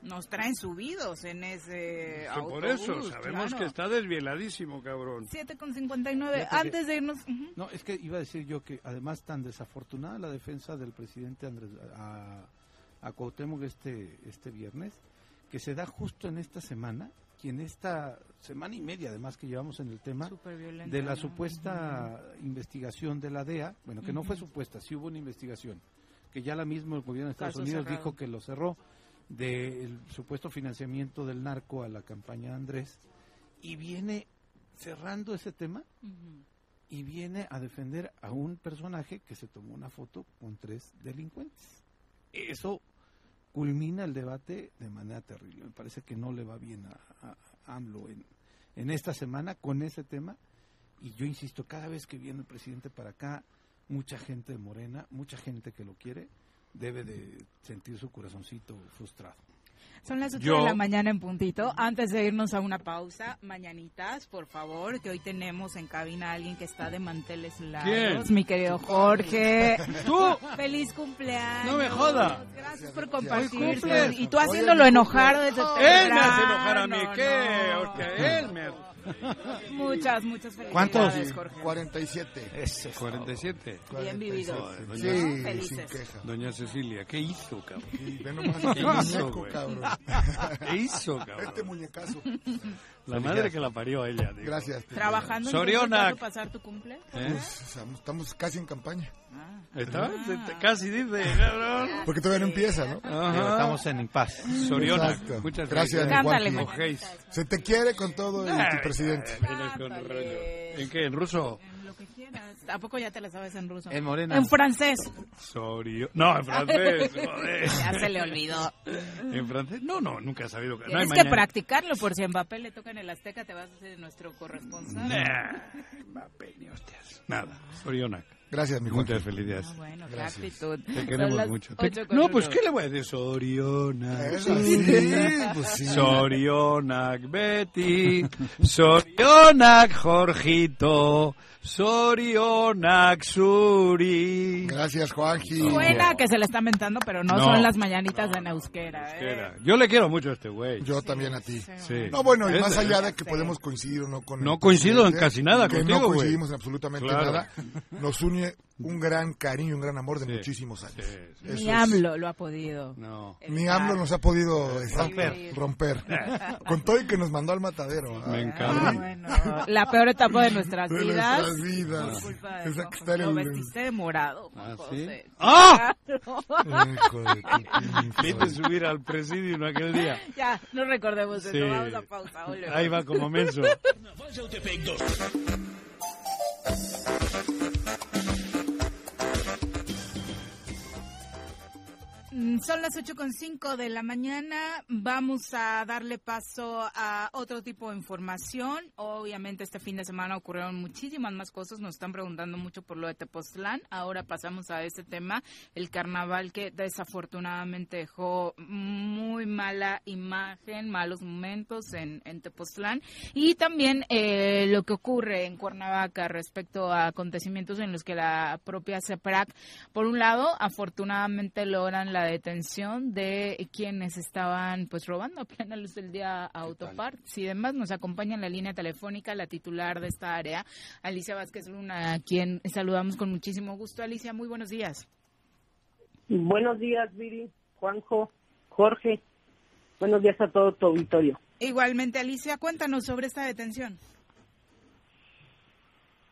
Nos traen subidos en ese autobús. Por eso, sabemos que está desvieladísimo, cabrón. 7 con 59. Antes de irnos... No, es que iba a decir yo que además tan desafortunada la defensa del presidente Andrés a, a Cuauhtémoc este, este viernes, que se da justo en esta semana, y en esta semana y media además que llevamos en el tema de la supuesta investigación de la DEA, bueno, que no fue supuesta, sí hubo una investigación, que ya la misma el gobierno de Estados Unidos dijo que lo cerró, del supuesto financiamiento del narco a la campaña de Andrés, y viene cerrando ese tema y viene a defender a un personaje que se tomó una foto con tres delincuentes. Eso culmina el debate de manera terrible. Me parece que no le va bien a, AMLO en, en esta semana con ese tema. Y yo insisto, cada vez que viene el presidente para acá, mucha gente de Morena, mucha gente que lo quiere, debe de sentir su corazoncito frustrado. Son las 8 de la mañana en puntito. Antes de irnos a una pausa, mañanitas, por favor, que hoy tenemos en cabina a alguien que está de manteles largos. Mi querido Jorge. ¿Tú? Feliz cumpleaños. No me joda. Gracias por compartir. Y tú haciéndolo enojar desde Él me hace enojar a mí. ¿Qué? Porque él me (laughs) Muchas, muchas felicidades. ¿Cuántos? Jorge. 47. Ese, 47. Bien vivido. sí, Felices. queja. Doña Cecilia, ¿qué hizo, cabrón? ¿Qué hizo, cabrón? ¿Qué hizo, cabrón? Este muñecazo. La madre que la parió ella. Gracias. ¿Trabajando Soriona. pasar tu cumple? ¿Eh? estamos casi en campaña. Ah. ¿Está? Casi dice, cabrón. Porque todavía no empieza, ¿no? Estamos en impas. Soriona. Muchas gracias. Cántale, Se te quiere con todo tu presidente. ¿En qué? ¿En ruso? ¿A poco ya te la sabes en ruso? En morena. En francés. Sorio. No, en francés. (laughs) ya se le olvidó. ¿En francés? No, no, nunca he sabido. Tienes no que practicarlo por si Mbappé le toca en el Azteca, te vas a ser nuestro corresponsal. Nah, Mbappé, ni hostias. Nada, Sorionac. Gracias, mi Juan. Muchas felicidades. Ah, bueno, qué actitud. Te queremos mucho. No, pues, ¿qué le voy a decir? Sorionac. Sí, pues sí. Sorionac, Betty. Sorionac, Jorgito. Sorionac Suri. Gracias, Juanji. Suena que se le está mentando, pero no, son las mañanitas de Neusquera. ¿eh? Yo le quiero mucho a este güey. Yo también a ti. No, bueno, y más allá de que podemos coincidir o no con. No coincido en casi nada que contigo, no coincidimos en absolutamente nada. Nos une un gran cariño, un gran amor de muchísimos años. Ni AMLO lo ha podido. No. Ni AMLO nos ha podido romper. romper. (laughs) Con todo y que nos mandó al matadero. Me ah, encanta. bueno. La peor etapa de nuestras de vidas. Nuestras vidas. Esa que está lo vestiste de morado. ¿Ah, sí? ¡Ah! Viste subir al presidio aquel día. (laughs) Ya, no recordemos eso. Vamos a pausa. Ahí va como menso. Son las ocho con cinco de la mañana. Vamos a darle paso a otro tipo de información. Obviamente este fin de semana ocurrieron muchísimas más cosas. Nos están preguntando mucho por lo de Tepoztlán. Ahora pasamos a este tema, el carnaval que desafortunadamente dejó muy mala imagen, malos momentos en, en Tepoztlán. Y también eh, lo que ocurre en Cuernavaca respecto a acontecimientos en los que la propia CEPRAC, por un lado, afortunadamente logran la detención de quienes estaban pues robando a (laughs) plena luz del día autoparts y demás. Nos acompaña en la línea telefónica la titular de esta área, Alicia Vázquez Luna, a quien saludamos con muchísimo gusto. Alicia, muy buenos días. Buenos días, Viri, Juanjo, Jorge. Buenos días a todo tu auditorio. Igualmente, Alicia, cuéntanos sobre esta detención.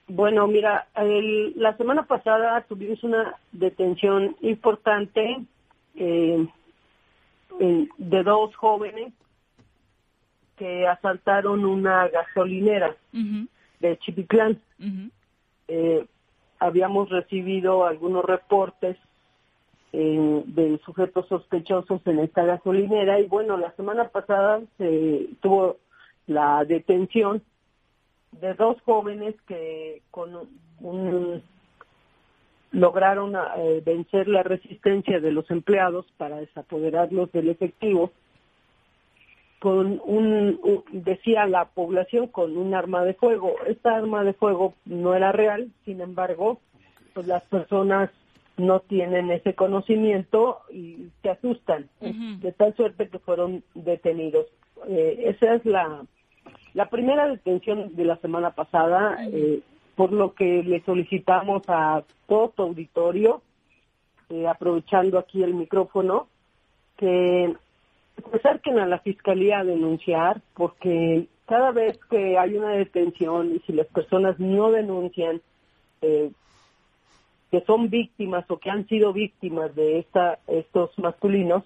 Bueno, mira, la semana pasada tuvimos una detención importante eh, de dos jóvenes que asaltaron una gasolinera de Chipiclán. eh, habíamos recibido algunos reportes eh, de sujetos sospechosos en esta gasolinera y bueno, la semana pasada se tuvo la detención de dos jóvenes que con un lograron eh, vencer la resistencia de los empleados para desapoderarlos del efectivo con un, decía la población con un arma de fuego. Esta arma de fuego no era real sin embargo pues las personas no tienen ese conocimiento y se asustan, de tal suerte que fueron detenidos. Eh, esa es la, la primera detención de la semana pasada, eh, por lo que le solicitamos a todo auditorio, eh, aprovechando aquí el micrófono, que se acerquen a la fiscalía a denunciar, porque cada vez que hay una detención y si las personas no denuncian, eh, que son víctimas o que han sido víctimas de esta, estos masculinos,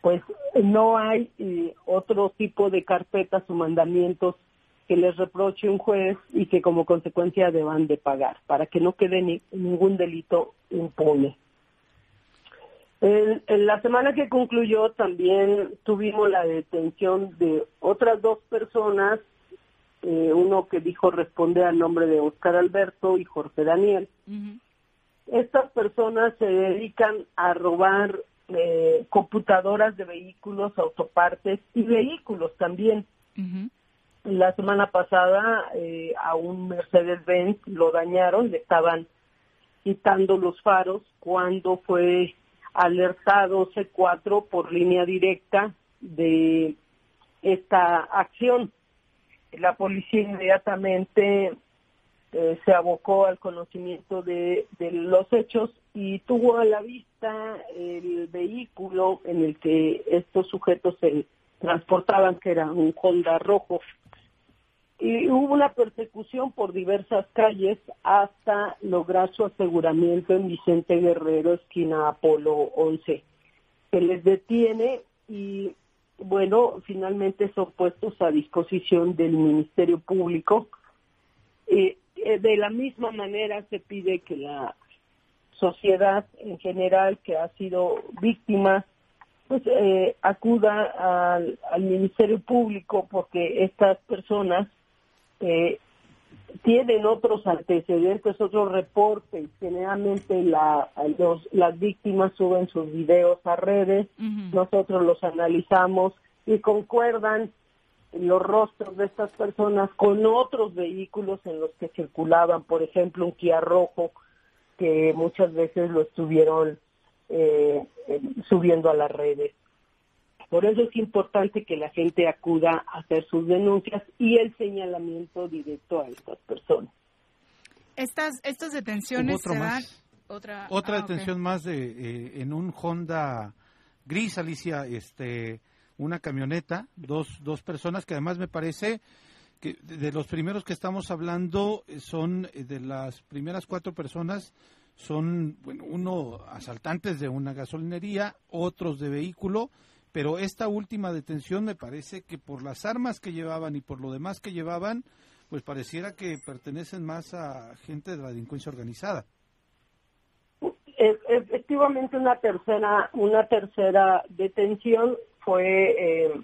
pues no hay eh, otro tipo de carpetas o mandamientos que les reproche un juez y que como consecuencia deban de pagar para que no quede ni, ningún delito impune. En, la semana que concluyó también tuvimos la detención de otras dos personas, eh, uno que dijo responder al nombre de Oscar Alberto y Jorge Daniel. Estas personas se dedican a robar eh, computadoras de vehículos, autopartes y vehículos también. La semana pasada eh, a un Mercedes-Benz lo dañaron, le estaban quitando los faros cuando fue alertado C4 por línea directa de esta acción. La policía inmediatamente eh, se abocó al conocimiento de, los hechos y tuvo a la vista el vehículo en el que estos sujetos se transportaban, que era un Honda rojo. Y hubo una persecución por diversas calles hasta lograr su aseguramiento en Vicente Guerrero, esquina Apolo 11. Se les detiene y, bueno, finalmente son puestos a disposición del Ministerio Público. Eh, eh, de la misma manera se pide que la sociedad en general que ha sido víctima pues eh, acuda al, Ministerio Público porque estas personas eh, tienen otros antecedentes, otros reportes. Generalmente la, las víctimas suben sus videos a redes, nosotros los analizamos y concuerdan los rostros de estas personas con otros vehículos en los que circulaban, por ejemplo, un Kia rojo que muchas veces lo estuvieron eh, subiendo a las redes. Por eso es importante que la gente acuda a hacer sus denuncias y el señalamiento directo a estas personas. Estas estas detenciones se otra otra ah, detención más de eh, en un Honda gris Alicia este una camioneta, dos, dos personas que además me parece que de los primeros que estamos hablando eh, son eh, de las primeras cuatro personas son bueno uno asaltantes de una gasolinería otros de vehículo pero esta última detención me parece que por las armas que llevaban y por lo demás que llevaban pues pareciera que pertenecen más a gente de la delincuencia organizada efectivamente una tercera una tercera detención fue eh,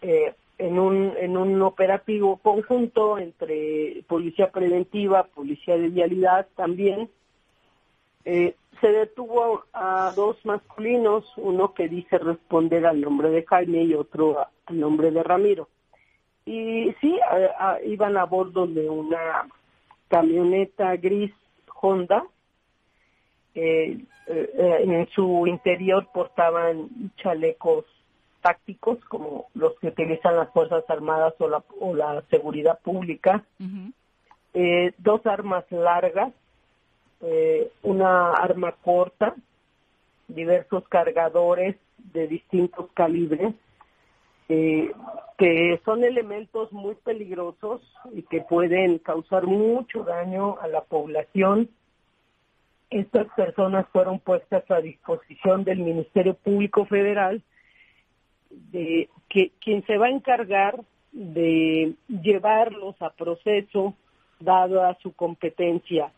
eh, en, un, en un operativo conjunto entre Policía Preventiva, Policía de Vialidad también. Eh, se detuvo a dos masculinos, uno que dice responder al nombre de Jaime y otro al nombre de Ramiro. Y sí, iban a bordo de una camioneta gris Honda. en su interior portaban chalecos tácticos como los que utilizan las Fuerzas Armadas o la, o la Seguridad Pública, eh, dos armas largas, eh, una arma corta, diversos cargadores de distintos calibres, eh, que son elementos muy peligrosos y que pueden causar mucho daño a la población. Estas personas fueron puestas a disposición del Ministerio Público Federal de que quien se va a encargar de llevarlos a proceso dado a su competencia.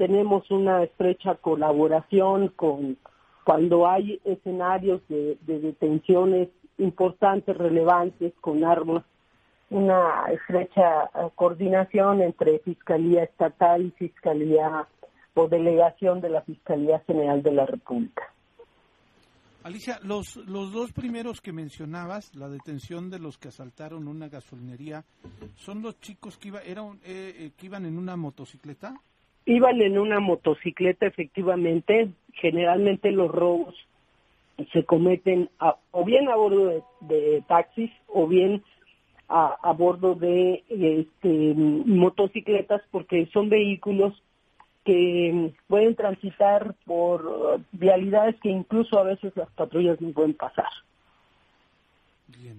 Tenemos una estrecha colaboración con cuando hay escenarios de, detenciones importantes, relevantes, con armas, una estrecha coordinación entre Fiscalía Estatal y Fiscalía o Delegación de la Fiscalía General de la República. Alicia, los, los dos primeros que mencionabas, la detención de los que asaltaron una gasolinería, ¿son los chicos que, iba, eran, eh, eh, que iban en una motocicleta? Iban en una motocicleta efectivamente, generalmente los robos se cometen o bien a bordo de, taxis o bien a, bordo de este, motocicletas porque son vehículos que pueden transitar por vialidades que incluso a veces las patrullas no pueden pasar.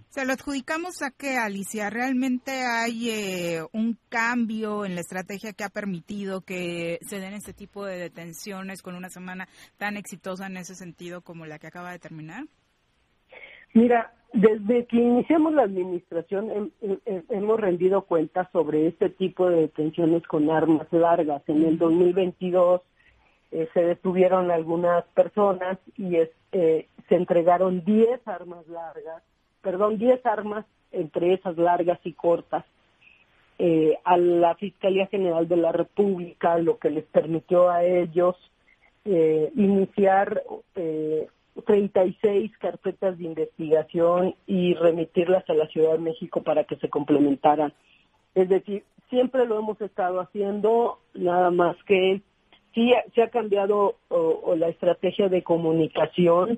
Se lo adjudicamos a que, Alicia, realmente hay eh, un cambio en la estrategia que ha permitido que se den este tipo de detenciones con una semana tan exitosa en ese sentido como la que acaba de terminar. Mira, desde que iniciamos la administración hemos rendido cuenta sobre este tipo de detenciones con armas largas. En el 2022 eh, se detuvieron algunas personas y eh, se entregaron 10 armas largas perdón, 10 armas, entre esas largas y cortas, eh, a la Fiscalía General de la República, lo que les permitió a ellos eh, iniciar eh, 36 carpetas de investigación y remitirlas a la Ciudad de México para que se complementaran. Es decir, siempre lo hemos estado haciendo, nada más que sí se ha cambiado la estrategia de comunicación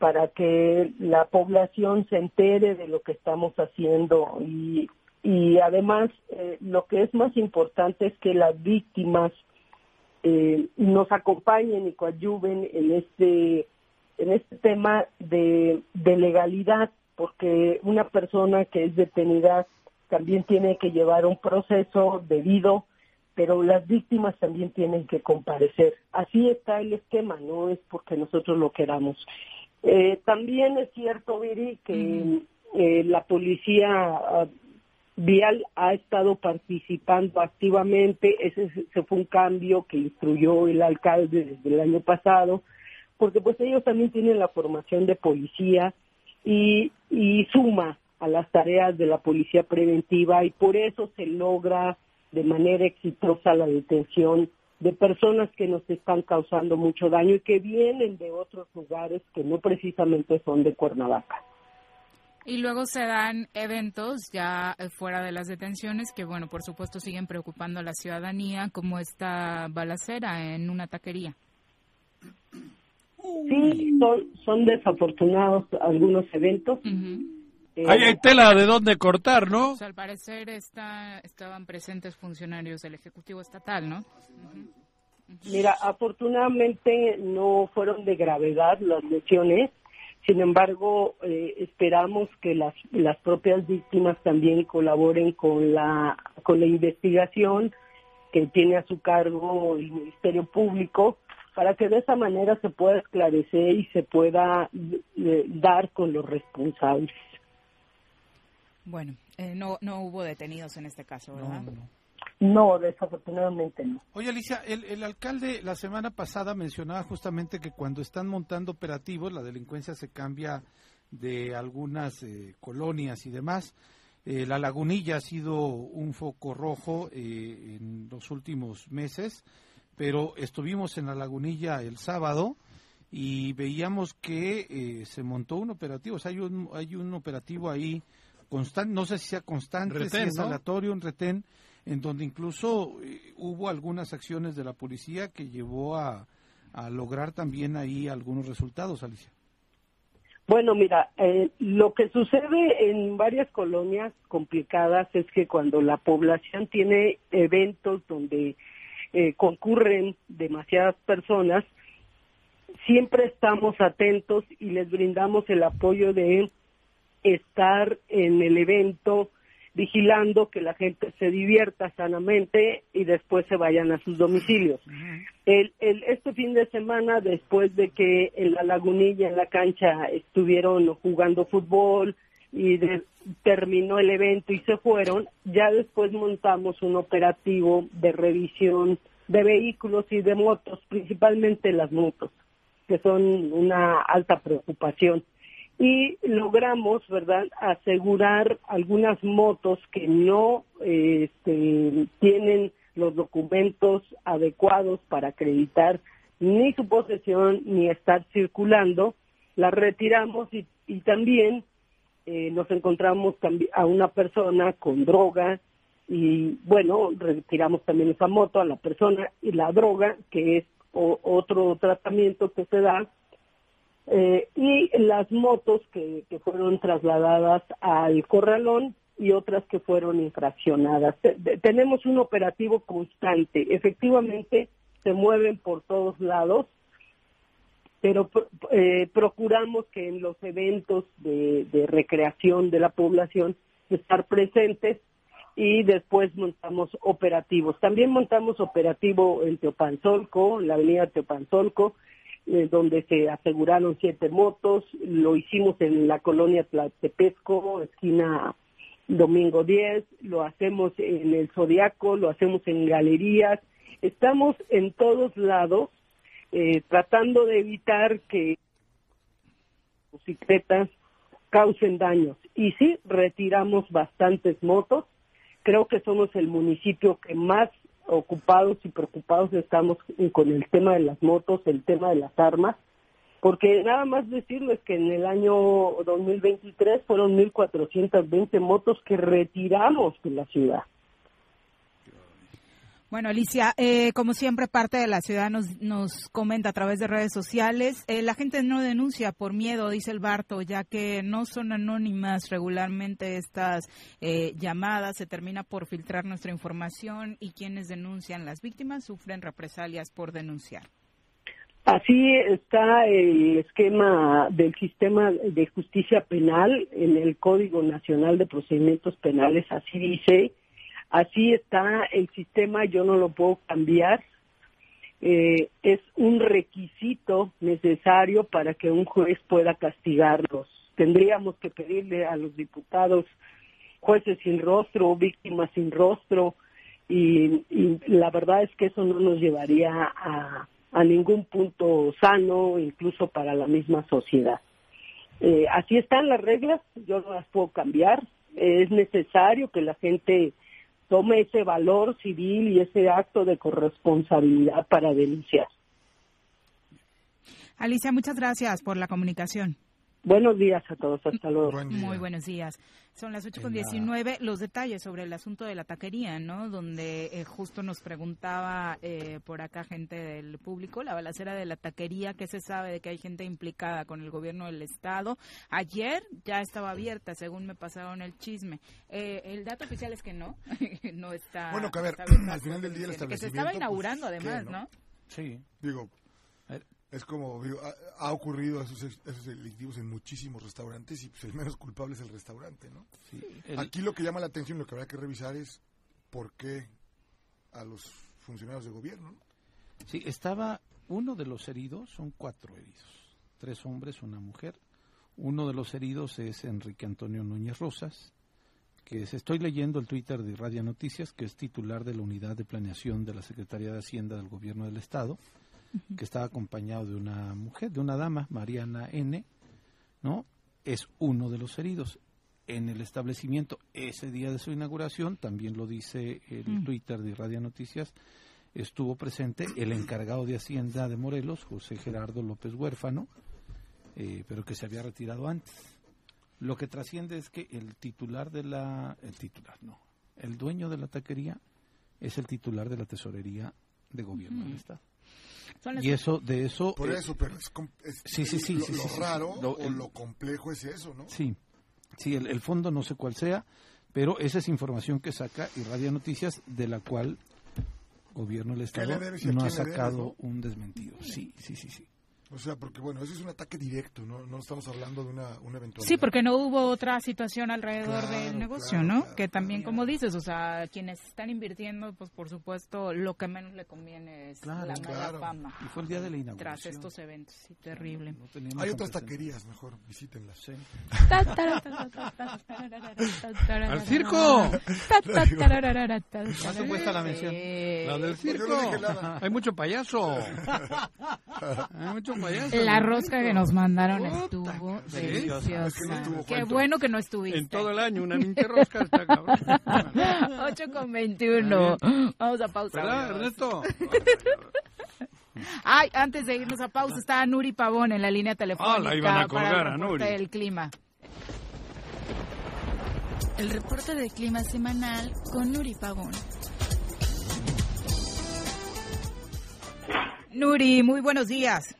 para que la población se entere de lo que estamos haciendo y, y además eh, lo que es más importante es que las víctimas eh, nos acompañen y coadyuven en este en este tema de, de legalidad porque una persona que es detenida también tiene que llevar un proceso debido pero las víctimas también tienen que comparecer. Así está el esquema, no es porque nosotros lo queramos. Eh, también es cierto, Viri, que eh, la policía ah, vial ha estado participando activamente. Ese, fue un cambio que instruyó el alcalde desde el año pasado, porque pues ellos también tienen la formación de policía y, y suma a las tareas de la policía preventiva y por eso se logra de manera exitosa la detención de personas que nos están causando mucho daño y que vienen de otros lugares que no precisamente son de Cuernavaca. Y luego se dan eventos ya eh, fuera de las detenciones que, bueno, por supuesto siguen preocupando a la ciudadanía, como esta balacera en una taquería. Sí, son, desafortunados algunos eventos. Eh, hay, tela de dónde cortar, ¿no? al parecer está, estaban presentes funcionarios del Ejecutivo Estatal, ¿no? Mira, afortunadamente no fueron de gravedad las lesiones, sin embargo, eh, esperamos que las, las propias víctimas también colaboren con la, con la investigación que tiene a su cargo el Ministerio Público para que de esa manera se pueda esclarecer y se pueda eh, dar con los responsables. Bueno, eh, no, no hubo detenidos en este caso, ¿verdad? No, desafortunadamente no. Oye, Alicia, el, el, alcalde la semana pasada mencionaba justamente que cuando están montando operativos, la delincuencia se cambia de algunas eh, colonias y demás. Eh, la lagunilla ha sido un foco rojo en los últimos meses, pero estuvimos en la lagunilla el sábado y veíamos que se montó un operativo, o sea, hay un, hay un operativo ahí constante, no sé si sea constante, si es aleatorio, un retén, en donde incluso eh, hubo algunas acciones de la policía que llevó a, lograr también ahí algunos resultados, Alicia. Bueno, mira, eh, lo que sucede en varias colonias complicadas es que cuando la población tiene eventos donde eh, concurren demasiadas personas, siempre estamos atentos y les brindamos el apoyo de estar en el evento vigilando que la gente se divierta sanamente y después se vayan a sus domicilios. el, el, este fin de semana, después de que en la lagunilla, en la cancha, estuvieron jugando fútbol y terminó el evento y se fueron, ya después montamos un operativo de revisión de vehículos y de motos, principalmente las motos, que son una alta preocupación y logramos, ¿verdad?, asegurar algunas motos que no este, tienen los documentos adecuados para acreditar ni su posesión ni estar circulando, las retiramos y, y también eh, nos encontramos a una persona con droga y bueno, retiramos también esa moto a la persona y la droga, que es otro tratamiento que se da, eh, y las motos que, fueron trasladadas al corralón y otras que fueron infraccionadas. tenemos un operativo constante. Efectivamente, se mueven por todos lados, pero eh, procuramos que en los eventos de, de recreación de la población estar presentes y después montamos operativos. También montamos operativo en Teopanzolco, en la avenida Teopanzolco, eh, donde se aseguraron siete motos. Lo hicimos en la colonia Tlatepesco, esquina Domingo 10. Lo hacemos en el Zodiaco, lo hacemos en galerías. Estamos en todos lados eh, tratando de evitar que bicicletas causen daños. Y sí, retiramos bastantes motos creo que somos el municipio que más ocupados y preocupados estamos con el tema de las motos, el tema de las armas, porque nada más decirles que en el año 2023 fueron 1.420 motos que retiramos de la ciudad. Bueno, Alicia, eh, como siempre, parte de la ciudad nos, nos comenta a través de redes sociales. Eh, la gente no denuncia por miedo, dice el Barto, ya que no son anónimas regularmente estas eh, llamadas. Se termina por filtrar nuestra información y quienes denuncian, las víctimas, sufren represalias por denunciar. Así está el esquema del sistema de justicia penal en el Código Nacional de Procedimientos Penales, así dice Así está el sistema, yo no lo puedo cambiar. Eh, es un requisito necesario para que un juez pueda castigarlos. Tendríamos que pedirle a los diputados jueces sin rostro, víctimas sin rostro, y, la verdad es que eso no nos llevaría a, ningún punto sano, incluso para la misma sociedad. Eh, así están las reglas, yo no las puedo cambiar. es necesario que la gente tome ese valor civil y ese acto de corresponsabilidad para denunciar. Alicia, muchas gracias por la comunicación. Buenos días a todos, hasta luego. Muy buenos días. Son las 8 con 19. Los detalles sobre el asunto de la taquería, ¿no? Donde eh, justo nos preguntaba eh, por acá gente del público, la balacera de la taquería, que se sabe de que hay gente implicada con el gobierno del Estado. Ayer ya estaba abierta, según me pasaron el chisme. Eh, el dato oficial es que no, (laughs) no está. Bueno, que a ver, al final del día el establecimiento. Que se estaba inaugurando pues, además, ¿no? Sí. Digo, es como, ha, ocurrido esos, esos delictivos en muchísimos restaurantes y pues el menos culpable es el restaurante, ¿no? Aquí lo que llama la atención, lo que habrá que revisar es por qué a los funcionarios de gobierno. Sí, estaba uno de los heridos, son cuatro heridos, tres hombres, una mujer. Uno de los heridos es Enrique Antonio Núñez Rosas, que es, estoy leyendo el Twitter de Radio Noticias, que es titular de la Unidad de Planeación de la Secretaría de Hacienda del Gobierno del Estado que estaba acompañado de una mujer, de una dama, Mariana N., ¿no? Es uno de los heridos. En el establecimiento, ese día de su inauguración, también lo dice el mm. Twitter de Radio Noticias, estuvo presente el encargado de Hacienda de Morelos, José Gerardo López Huérfano, eh, pero que se había retirado antes. Lo que trasciende es que el titular de la... El titular, no. El dueño de la taquería es el titular de la tesorería de gobierno del Estado. Y eso, de eso... Por eh, eso, pero es, sí, sí, sí, lo, raro o lo complejo es eso, ¿no? Sí, sí, el, fondo no sé cuál sea, pero esa es información que saca Irradia Noticias, de la cual Gobierno del Estado no ha sacado un desmentido. Sí, sí, sí, sí. O sea, porque bueno, eso es un ataque directo, ¿no? No estamos hablando de una, una eventualidad. Sí, porque no hubo otra situación alrededor del negocio, ¿no? que también, como dices, o sea, quienes están invirtiendo, pues por supuesto, lo que menos le conviene es la mala fama. Y fue el día de la inauguración. Tras estos eventos, sí, terrible. Hay otras taquerías, mejor, visítenlas. Sí. (laughs) ¡Al circo! ¿Cuánto cuesta la mención? La del circo. (laughs) Hay mucho payaso. (laughs) Hay mucho la rosca que nos mandaron estuvo deliciosa. Qué bueno que no estuviste. En todo el año, una mini rosca está cabrón. (laughs) 8 con 21. Vamos a pausa. ¿Verdad, Ernesto? (laughs) Ay, antes de irnos a pausa, está Nuri Pavón en la línea telefónica. Ah, la iban a colgar a Nuri. El clima. El reporte de clima semanal con Nuri Pavón. Nuri, muy buenos días.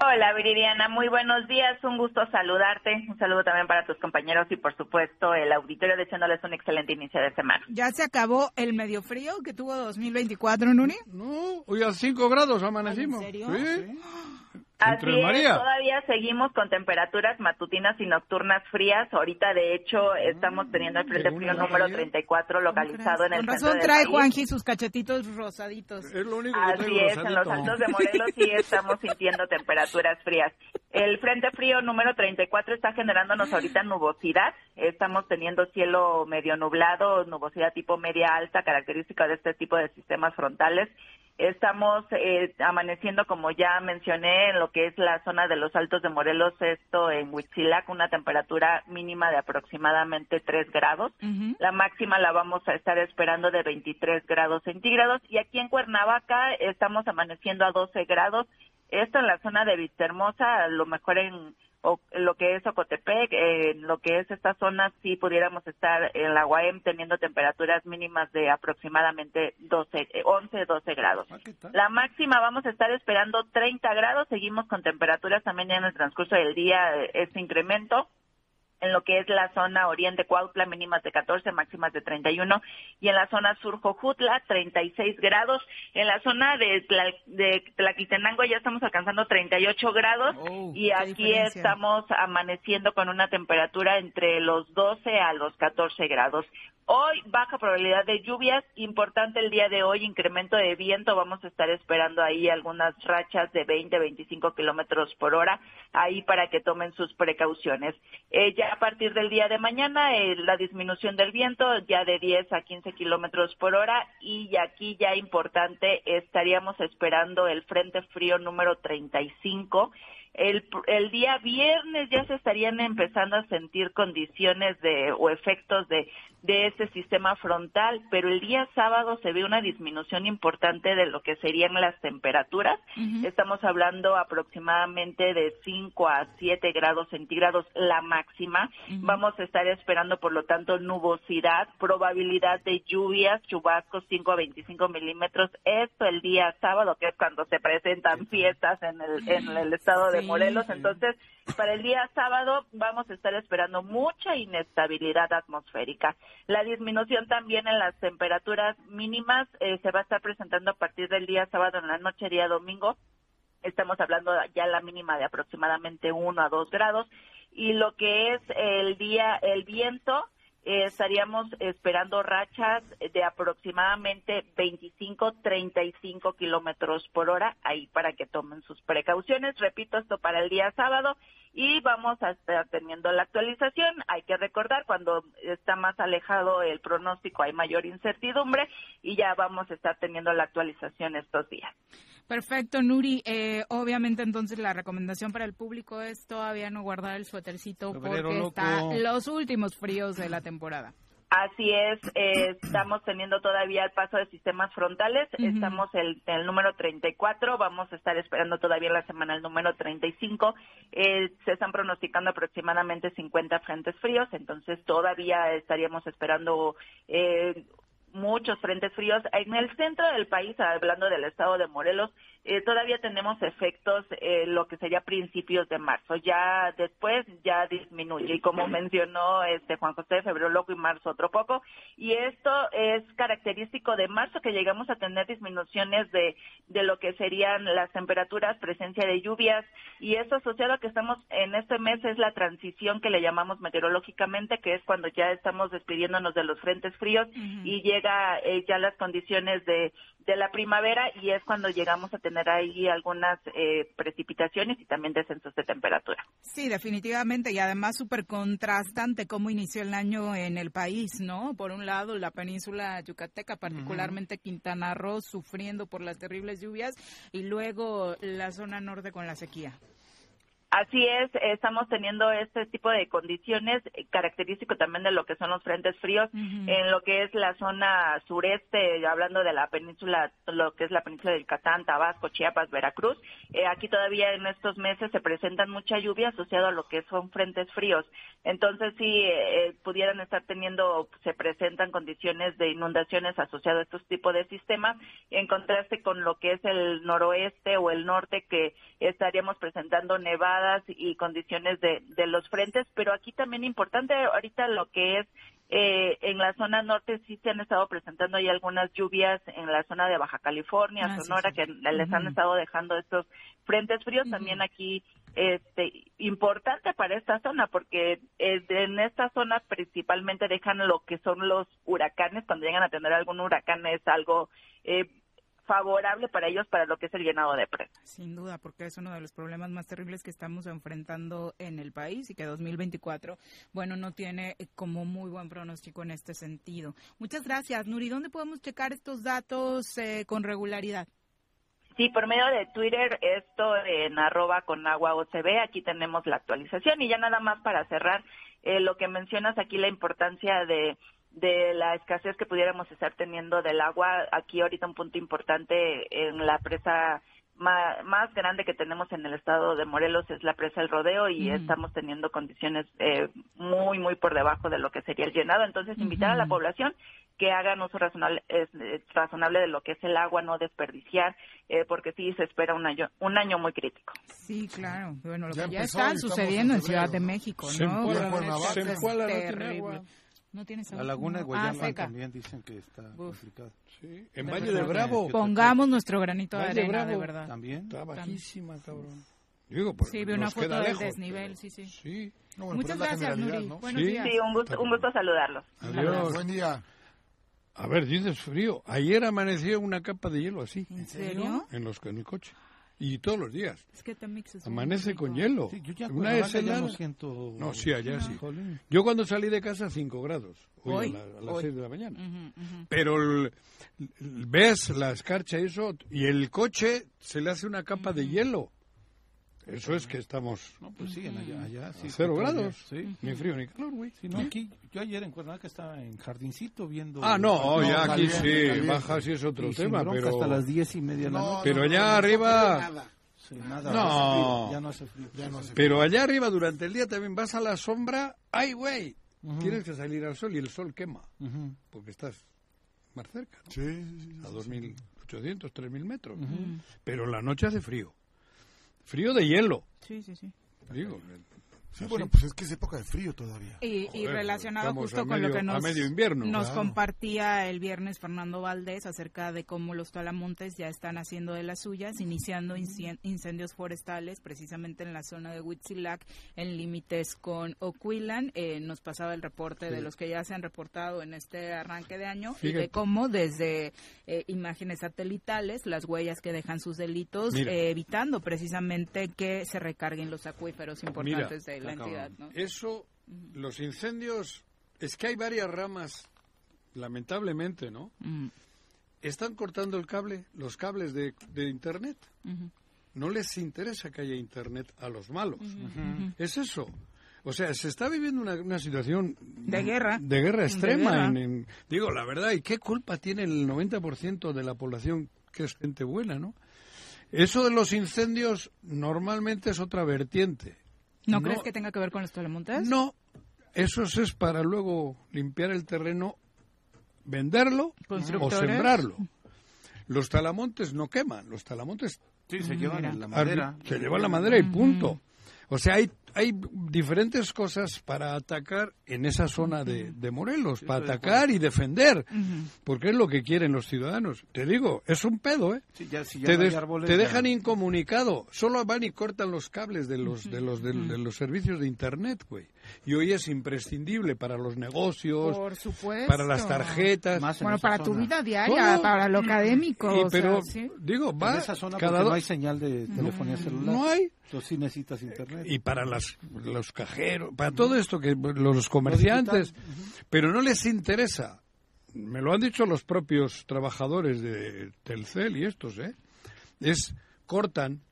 Hola Viridiana, muy buenos días, un gusto saludarte, un saludo también para tus compañeros y por supuesto el auditorio deseándoles un excelente inicio de semana. ¿Ya se acabó el medio frío que tuvo 2024, Nuri? No, hoy a 5 grados amanecimos. ¿En serio? ¿Sí? Así es, todavía seguimos con temperaturas matutinas y nocturnas frías. Ahorita, de hecho, estamos teniendo el frente frío número 34 localizado en el Con razón trae Juanji sus cachetitos rosaditos. Es lo único que Así es, en los altos de Morelos sí (laughs) estamos sintiendo temperaturas frías. El frente frío número 34 está generándonos ahorita nubosidad. Estamos teniendo cielo medio nublado, nubosidad tipo media alta, característica de este tipo de sistemas frontales. Estamos eh, amaneciendo, como ya mencioné, en lo que es la zona de los Altos de Morelos, esto en Huitzilac, una temperatura mínima de aproximadamente 3 grados. La máxima la vamos a estar esperando de 23 grados centígrados. Y aquí en Cuernavaca estamos amaneciendo a 12 grados. Esto en la zona de Vistahermosa, a lo mejor en o lo que es Ocotepec, en lo que es esta zona, sí pudiéramos estar en la UAM teniendo temperaturas mínimas de aproximadamente 12, 11, 12 grados. Ah, la máxima vamos a estar esperando 30 grados, seguimos con temperaturas también ya en el transcurso del día, eh, este incremento en lo que es la zona oriente Cuautla, mínimas de 14, máximas de 31, y en la zona sur Jojutla, 36 grados. En la zona de, de Tlaquitenango ya estamos alcanzando 38 grados oh, y aquí estamos amaneciendo con una temperatura entre los 12 a los 14 grados. Hoy baja probabilidad de lluvias, importante el día de hoy, incremento de viento, vamos a estar esperando ahí algunas rachas de 20, 25 kilómetros por hora, ahí para que tomen sus precauciones. Eh, ya a partir del día de mañana, eh, la disminución del viento ya de 10 a 15 kilómetros por hora y aquí ya importante, estaríamos esperando el frente frío número 35 el, el día viernes ya se estarían empezando a sentir condiciones de o efectos de, de este sistema frontal, pero el día sábado se ve una disminución importante de lo que serían las temperaturas. Estamos hablando aproximadamente de 5 a 7 grados centígrados la máxima. Vamos a estar esperando, por lo tanto, nubosidad, probabilidad de lluvias, chubascos 5 a 25 milímetros. Esto el día sábado, que es cuando se presentan fiestas en el, en el estado de Morelos. Entonces, para el día sábado vamos a estar esperando mucha inestabilidad atmosférica. La disminución también en las temperaturas mínimas eh, se va a estar presentando a partir del día sábado en la noche, día domingo. Estamos hablando ya la mínima de aproximadamente 1 a 2 grados. Y lo que es el día, el viento, eh, estaríamos esperando rachas de aproximadamente 25-35 kilómetros por hora, ahí para que tomen sus precauciones. Repito, esto para el día sábado y vamos a estar teniendo la actualización. Hay que recordar, cuando está más alejado el pronóstico hay mayor incertidumbre y ya vamos a estar teniendo la actualización estos días. Perfecto, Nuri. Eh, obviamente, entonces, la recomendación para el público es todavía no guardar el suétercito porque están los últimos fríos de la temporada. Así es, eh, estamos teniendo todavía el paso de sistemas frontales, estamos en el, número 34, vamos a estar esperando todavía la semana el número 35, eh, se están pronosticando aproximadamente 50 frentes fríos, entonces todavía estaríamos esperando eh, muchos frentes fríos. En el centro del país, hablando del estado de Morelos, eh, todavía tenemos efectos eh, lo que sería principios de marzo. Ya después ya disminuye y como mencionó este Juan José, febrero loco y marzo otro poco. Y esto es característico de marzo que llegamos a tener disminuciones de, de lo que serían las temperaturas, presencia de lluvias y esto asociado a que estamos en este mes es la transición que le llamamos meteorológicamente, que es cuando ya estamos despidiéndonos de los frentes fríos y llega eh, ya las condiciones de, de la primavera y es cuando llegamos a tener ahí algunas eh, precipitaciones y también descensos de temperatura. Sí, definitivamente y además súper contrastante cómo inició el año en el país, ¿no? Por un lado, la península yucateca, particularmente Quintana Roo, sufriendo por las terribles lluvias y luego la zona norte con la sequía. Así es, estamos teniendo este tipo de condiciones eh, característico también de lo que son los frentes fríos en lo que es la zona sureste, hablando de la península, lo que es la península del Catán, Tabasco, Chiapas, Veracruz. Eh, aquí todavía en estos meses se presentan mucha lluvia asociado a lo que son frentes fríos. Entonces, sí, eh, pudieran estar teniendo, se presentan condiciones de inundaciones asociadas a estos tipos de sistemas, en contraste con lo que es el noroeste o el norte, que estaríamos presentando nevadas y condiciones de, de los frentes, pero aquí también importante ahorita lo que es eh, en la zona norte sí se han estado presentando ahí algunas lluvias en la zona de Baja California, ah, Sonora, que les han estado dejando estos frentes fríos. También aquí, este, importante para esta zona, porque en esta zona principalmente dejan lo que son los huracanes. Cuando llegan a tener algún huracán es algo eh, favorable para ellos para lo que es el llenado de presas. Sin duda, porque es uno de los problemas más terribles que estamos enfrentando en el país y que 2024, bueno, no tiene eh, como muy buen pronóstico en este sentido. Muchas gracias, Nuri. ¿Dónde podemos checar estos datos eh, con regularidad? Sí, por medio de Twitter, esto en arroba con agua OCB, aquí tenemos la actualización y ya nada más para cerrar eh, lo que mencionas aquí, la importancia de de la escasez que pudiéramos estar teniendo del agua. Aquí ahorita un punto importante en la presa más, grande que tenemos en el estado de Morelos es la presa El Rodeo y estamos teniendo condiciones eh, muy, muy por debajo de lo que sería el llenado. Entonces, invitar a la población que hagan uso razonable, es, razonable de lo que es el agua, no desperdiciar, eh, porque sí se espera un año, un año muy crítico. Sí, claro. Bueno, lo que ya está sucediendo en, Ciudad de México, ¿no? No tienes La laguna de ah, Guayama también dicen que está complicada. Sí. En Valle de Bravo. Pongamos nuestro granito de arena, de verdad. También. Está bajísima, cabrón. Digo, pues, sí, vi una foto del desnivel, sí, sí. sí. Muchas gracias, Nuri. ¿no? Buenos días. Sí, un gusto, un gusto saludarlos. Adiós. Buen día. A ver, dices frío. Ayer amaneció una capa de hielo así. ¿En serio? En, los, en el coche. Y todos los días. Es que es Amanece con hielo. Sí, yo ya una vez no siento... No, sí, allá sí. Yo cuando salí de casa, 5 grados. Hoy, a, las 6 de la mañana. Pero ves la escarcha y eso, y el coche se le hace una capa de hielo. Eso es que estamos. No, pues sí, allá, allá sí, cero grados. Sí. Ni frío ni calor, güey. Sí, no, aquí, yo ayer en Cuernavaca estaba en jardincito viendo. Ah, no, ya aquí sí, baja sí es otro tema, pero. hasta las diez y media de la noche. Pero allá arriba. Sí, nada, no. Ya no hace frío. Ya no hace frío. Pero allá arriba durante el día también vas a la sombra. ¡Ay, güey! Tienes que salir al sol y el sol quema. Porque estás más cerca. Sí, A 2.800, 3.000 metros. Pero en la noche hace frío. Frío de hielo. Sí, sí, sí. Digo, Sí, bueno, pues es que es época de frío todavía. Y, relacionado justo con lo que nos, nos compartía el viernes Fernando Valdés acerca de cómo los talamontes ya están haciendo de las suyas, iniciando incendios forestales precisamente en la zona de Huitzilac, en límites con Oquilan. Eh, nos pasaba el reporte de los que ya se han reportado en este arranque de año y de cómo desde eh, imágenes satelitales, las huellas que dejan sus delitos, eh, evitando precisamente que se recarguen los acuíferos importantes de la entidad. ¿no? Eso, los incendios, es que hay varias ramas, lamentablemente, ¿no? Están cortando el cable, los cables de, Internet. No les interesa que haya Internet a los malos. Es eso. O sea, se está viviendo una, situación de guerra, de guerra extrema. digo, la verdad, ¿y qué culpa tiene el 90% de la población que es gente buena, no? Eso de los incendios normalmente es otra vertiente. ¿No, crees que tenga que ver con los talamontes? No, eso es para luego limpiar el terreno, venderlo o sembrarlo. Los talamontes no queman, los talamontes sí, se llevan la madera. Se llevan la madera y punto. O sea, hay hay diferentes cosas para atacar en esa zona de, Morelos, para atacar y defender, porque es lo que quieren los ciudadanos. Te digo, es un pedo, ¿eh? te, dejan incomunicado, solo van y cortan los cables de los, de los, de, los servicios de Internet, güey. Y hoy es imprescindible para los negocios, para las tarjetas. bueno, para tu vida diaria, para lo académico. pero, digo, va... En esa zona cada no hay señal de telefonía celular. No hay. Entonces sí necesitas internet. Y para las, los cajeros, para todo esto que los comerciantes, pero no les interesa. Me lo han dicho los propios trabajadores de Telcel y estos, ¿eh? Es cortan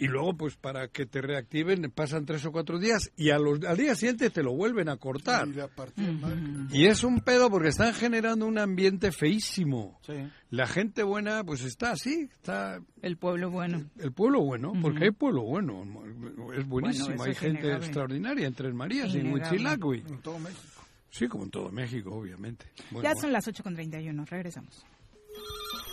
y luego pues para que te reactiven pasan tres o cuatro días y a los, al día siguiente te lo vuelven a cortar. Y, es un pedo porque están generando un ambiente feísimo. La gente buena pues está así, está... El pueblo bueno. El pueblo bueno, porque hay pueblo bueno, es buenísimo, hay gente extraordinaria en Tres Marías, en Huitzilac, En todo México. Sí, como en todo México, obviamente. ya son las 8.31, regresamos.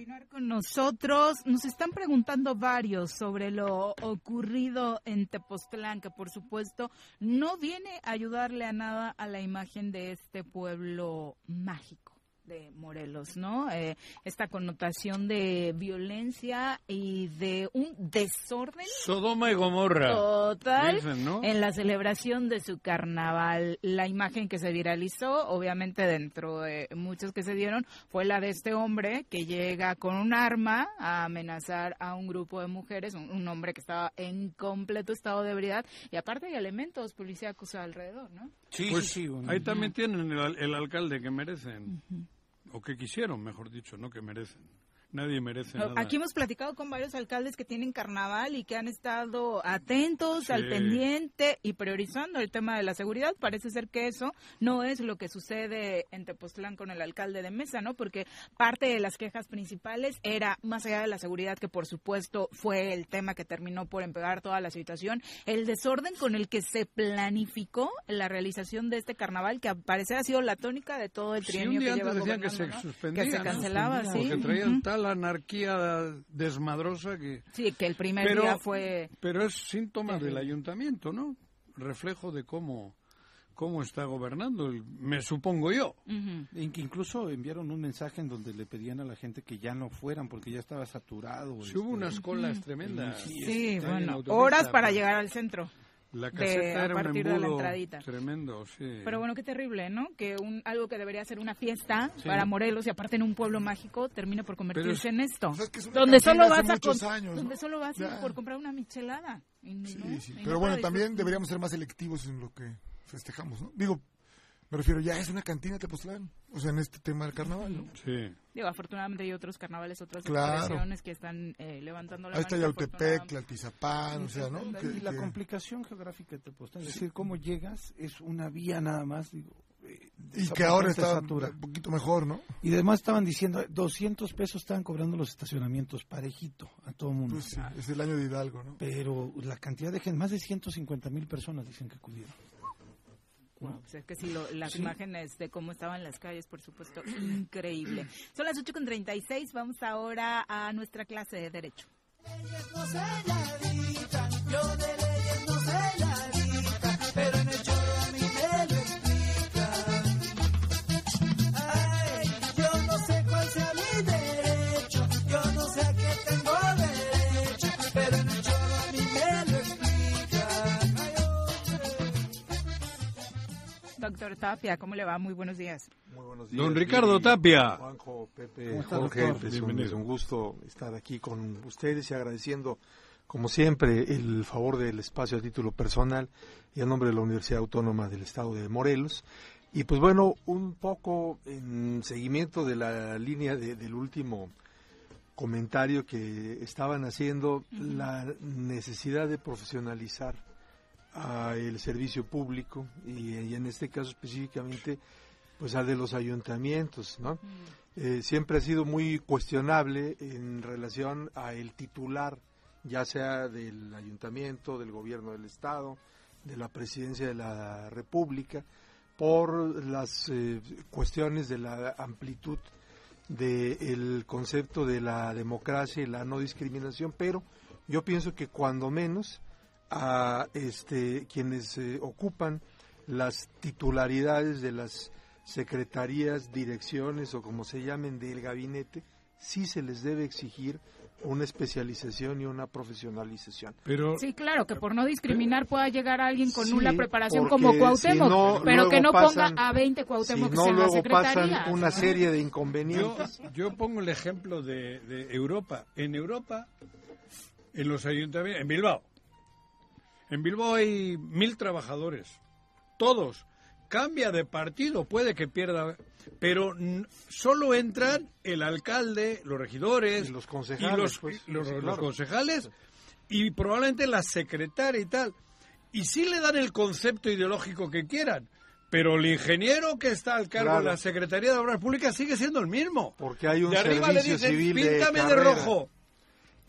Continuar con nosotros. Nos están preguntando varios sobre lo ocurrido en Tepoztlán, que por supuesto no viene a ayudarle a nada a la imagen de este pueblo mágico de Morelos, ¿no? Eh, esta connotación de violencia y de un desorden. Sodoma y Gomorra. Total. En la celebración de su carnaval. La imagen que se viralizó, obviamente dentro de muchos que se dieron, fue la de este hombre que llega con un arma a amenazar a un grupo de mujeres, un, hombre que estaba en completo estado de ebriedad y aparte hay elementos policíacos alrededor, ¿no? Sí, sí, pues, sí. Ahí también tienen el, alcalde que merecen o que quisieron, mejor dicho, no que merecen. Nadie merece nada. Aquí hemos platicado con varios alcaldes que tienen carnaval y que han estado atentos al pendiente y priorizando el tema de la seguridad. Parece ser que eso no es lo que sucede en Tepoztlán con el alcalde de Mesa, ¿no? Porque parte de las quejas principales era, más allá de la seguridad, que por supuesto fue el tema que terminó por empeorar toda la situación, el desorden con el que se planificó la realización de este carnaval, que parece ha sido la tónica de todo el trienio que lleva decían que se suspendía, que se cancelaba, sí. Porque traían tal la anarquía desmadrosa que... Sí, que el primer día fue... Pero es síntoma del ayuntamiento, ¿no? Reflejo de cómo cómo está gobernando, me supongo yo. incluso enviaron un mensaje en donde le pedían a la gente que ya no fueran porque ya estaba saturado. Sí, hubo este, unas colas tremendas. Sí, bueno, horas para llegar al centro. La caseta a partir de la entradita. Tremendo, sí. Pero bueno, qué terrible, ¿no? Que un, algo que debería ser una fiesta para Morelos y aparte en un pueblo mágico termine por convertirse en esto. donde, solo vas a donde solo vas por comprar una michelada. sí, sí. Pero bueno, también deberíamos ser más selectivos en lo que festejamos, ¿no? Digo, me refiero, ya es una cantina Tepoztlán, o sea, en este tema del carnaval, ¿no? Sí. Digo, afortunadamente hay otros carnavales, otras claro. que están eh, levantando la Ahí está Yautepec, Tlaltizapán, o sea, ¿no? y la complicación geográfica de Tepoztlán, es decir, cómo llegas es una vía nada más, digo, eh, y que ahora está un poquito mejor, ¿no? Y además estaban diciendo, 200 pesos estaban cobrando los estacionamientos parejito a todo el mundo. Pues sí, es el año de Hidalgo, ¿no? Pero la cantidad de gente, más de 150 mil personas dicen que acudieron. Wow, pues es que sí, las imágenes de cómo estaban las calles, por supuesto, increíble. Son las 8.36, vamos ahora a nuestra clase de Derecho. Doctor Tapia, ¿cómo le va? Muy buenos días. Muy buenos días. Don Ricardo Tapia. Juanjo, Pepe, Jorge, pues, es un gusto estar aquí con ustedes y agradeciendo, como siempre, el favor del espacio a título personal y a nombre de la Universidad Autónoma del Estado de Morelos. Y pues bueno, un poco en seguimiento de la línea del último comentario que estaban haciendo, la necesidad de profesionalizar al servicio público y, en este caso específicamente pues al de los ayuntamientos, ¿no? Eh, siempre ha sido muy cuestionable en relación a el titular, ya sea del ayuntamiento, del gobierno del estado, de la presidencia de la república, por las eh, cuestiones de la amplitud del concepto de la democracia y la no discriminación, pero yo pienso que cuando menos a este, quienes eh, ocupan las titularidades de las secretarías, direcciones o como se llamen del gabinete, sí se les debe exigir una especialización y una profesionalización. Pero, sí, claro, que por no discriminar pueda llegar alguien con una preparación como Cuauhtémoc, pero que no ponga a 20 Cuauhtémoc no, luego pasan una serie de inconvenientes. Yo, pongo el ejemplo de, de, Europa. En Europa, en los ayuntamientos, en Bilbao, en Bilbao hay mil trabajadores, todos. Cambia de partido, puede que pierda pero solo entran el alcalde, los regidores, y los concejales, y los, pues, concejales y probablemente la secretaria y tal. Y sí le dan el concepto ideológico que quieran, pero el ingeniero que está al cargo de la Secretaría de Obras Públicas sigue siendo el mismo. Porque hay un de arriba le dicen, píntame de rojo.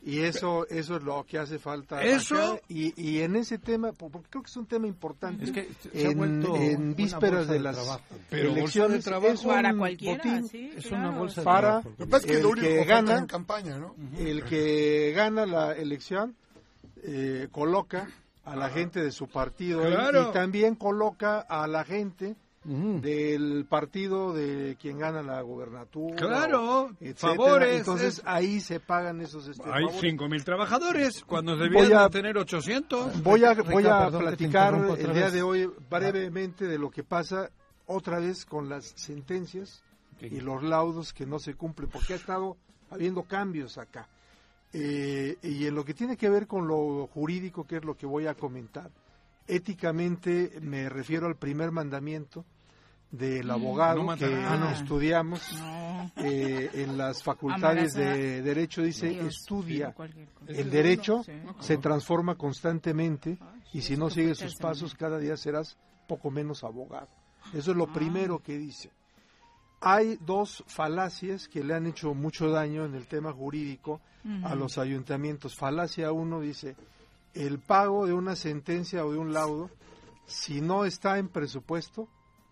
Y eso, eso es lo que hace falta. Eso. Y, y en ese tema, porque creo que es un tema importante. Es que en, vísperas de las elecciones. De trabajo para cualquiera. es una bolsa para de trabajo. el que gana, en campaña, ¿no? El que gana la elección eh, coloca a la gente de su partido y también coloca a la gente del partido de quien gana la gobernatura. Claro, favores. Entonces ahí se pagan esos este, Hay 5.000 trabajadores cuando debían tener 800. Voy a, voy a platicar el día de hoy brevemente de lo que pasa otra vez con las sentencias y los laudos que no se cumplen, porque ha estado habiendo cambios acá. Eh, y en lo que tiene que ver con lo jurídico, que es lo que voy a comentar, éticamente me refiero al primer mandamiento del mm, abogado que estudiamos eh, en las (laughs) facultades de derecho dice estudia. El derecho se transforma constantemente y si no sigues sus pasos cada día serás poco menos abogado. Eso es lo ah. primero que dice. Hay dos falacias que le han hecho mucho daño en el tema jurídico a los ayuntamientos. Falacia uno dice el pago de una sentencia o de un laudo, si no está en presupuesto,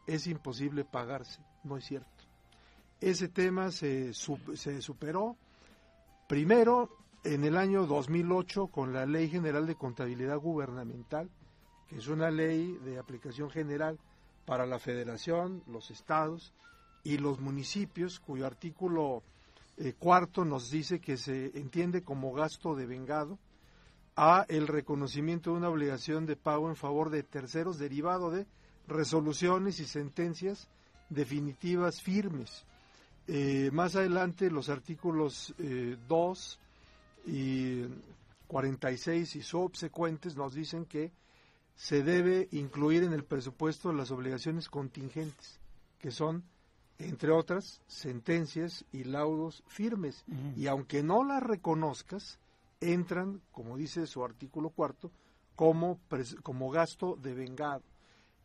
es imposible pagarse. No es cierto. Ese tema se, se superó primero en el año 2008 con la Ley General de Contabilidad Gubernamental, que es una ley de aplicación general para la federación, los estados y los municipios, cuyo artículo eh, cuarto nos dice que se entiende como gasto de vengado a el reconocimiento de una obligación de pago en favor de terceros derivado de resoluciones y sentencias definitivas firmes. Eh, más adelante los artículos 2 eh, y 46 y subsecuentes nos dicen que se debe incluir en el presupuesto las obligaciones contingentes, que son, entre otras, sentencias y laudos firmes. Y aunque no las reconozcas, entran, como dice su artículo cuarto, como, como gasto de vengado.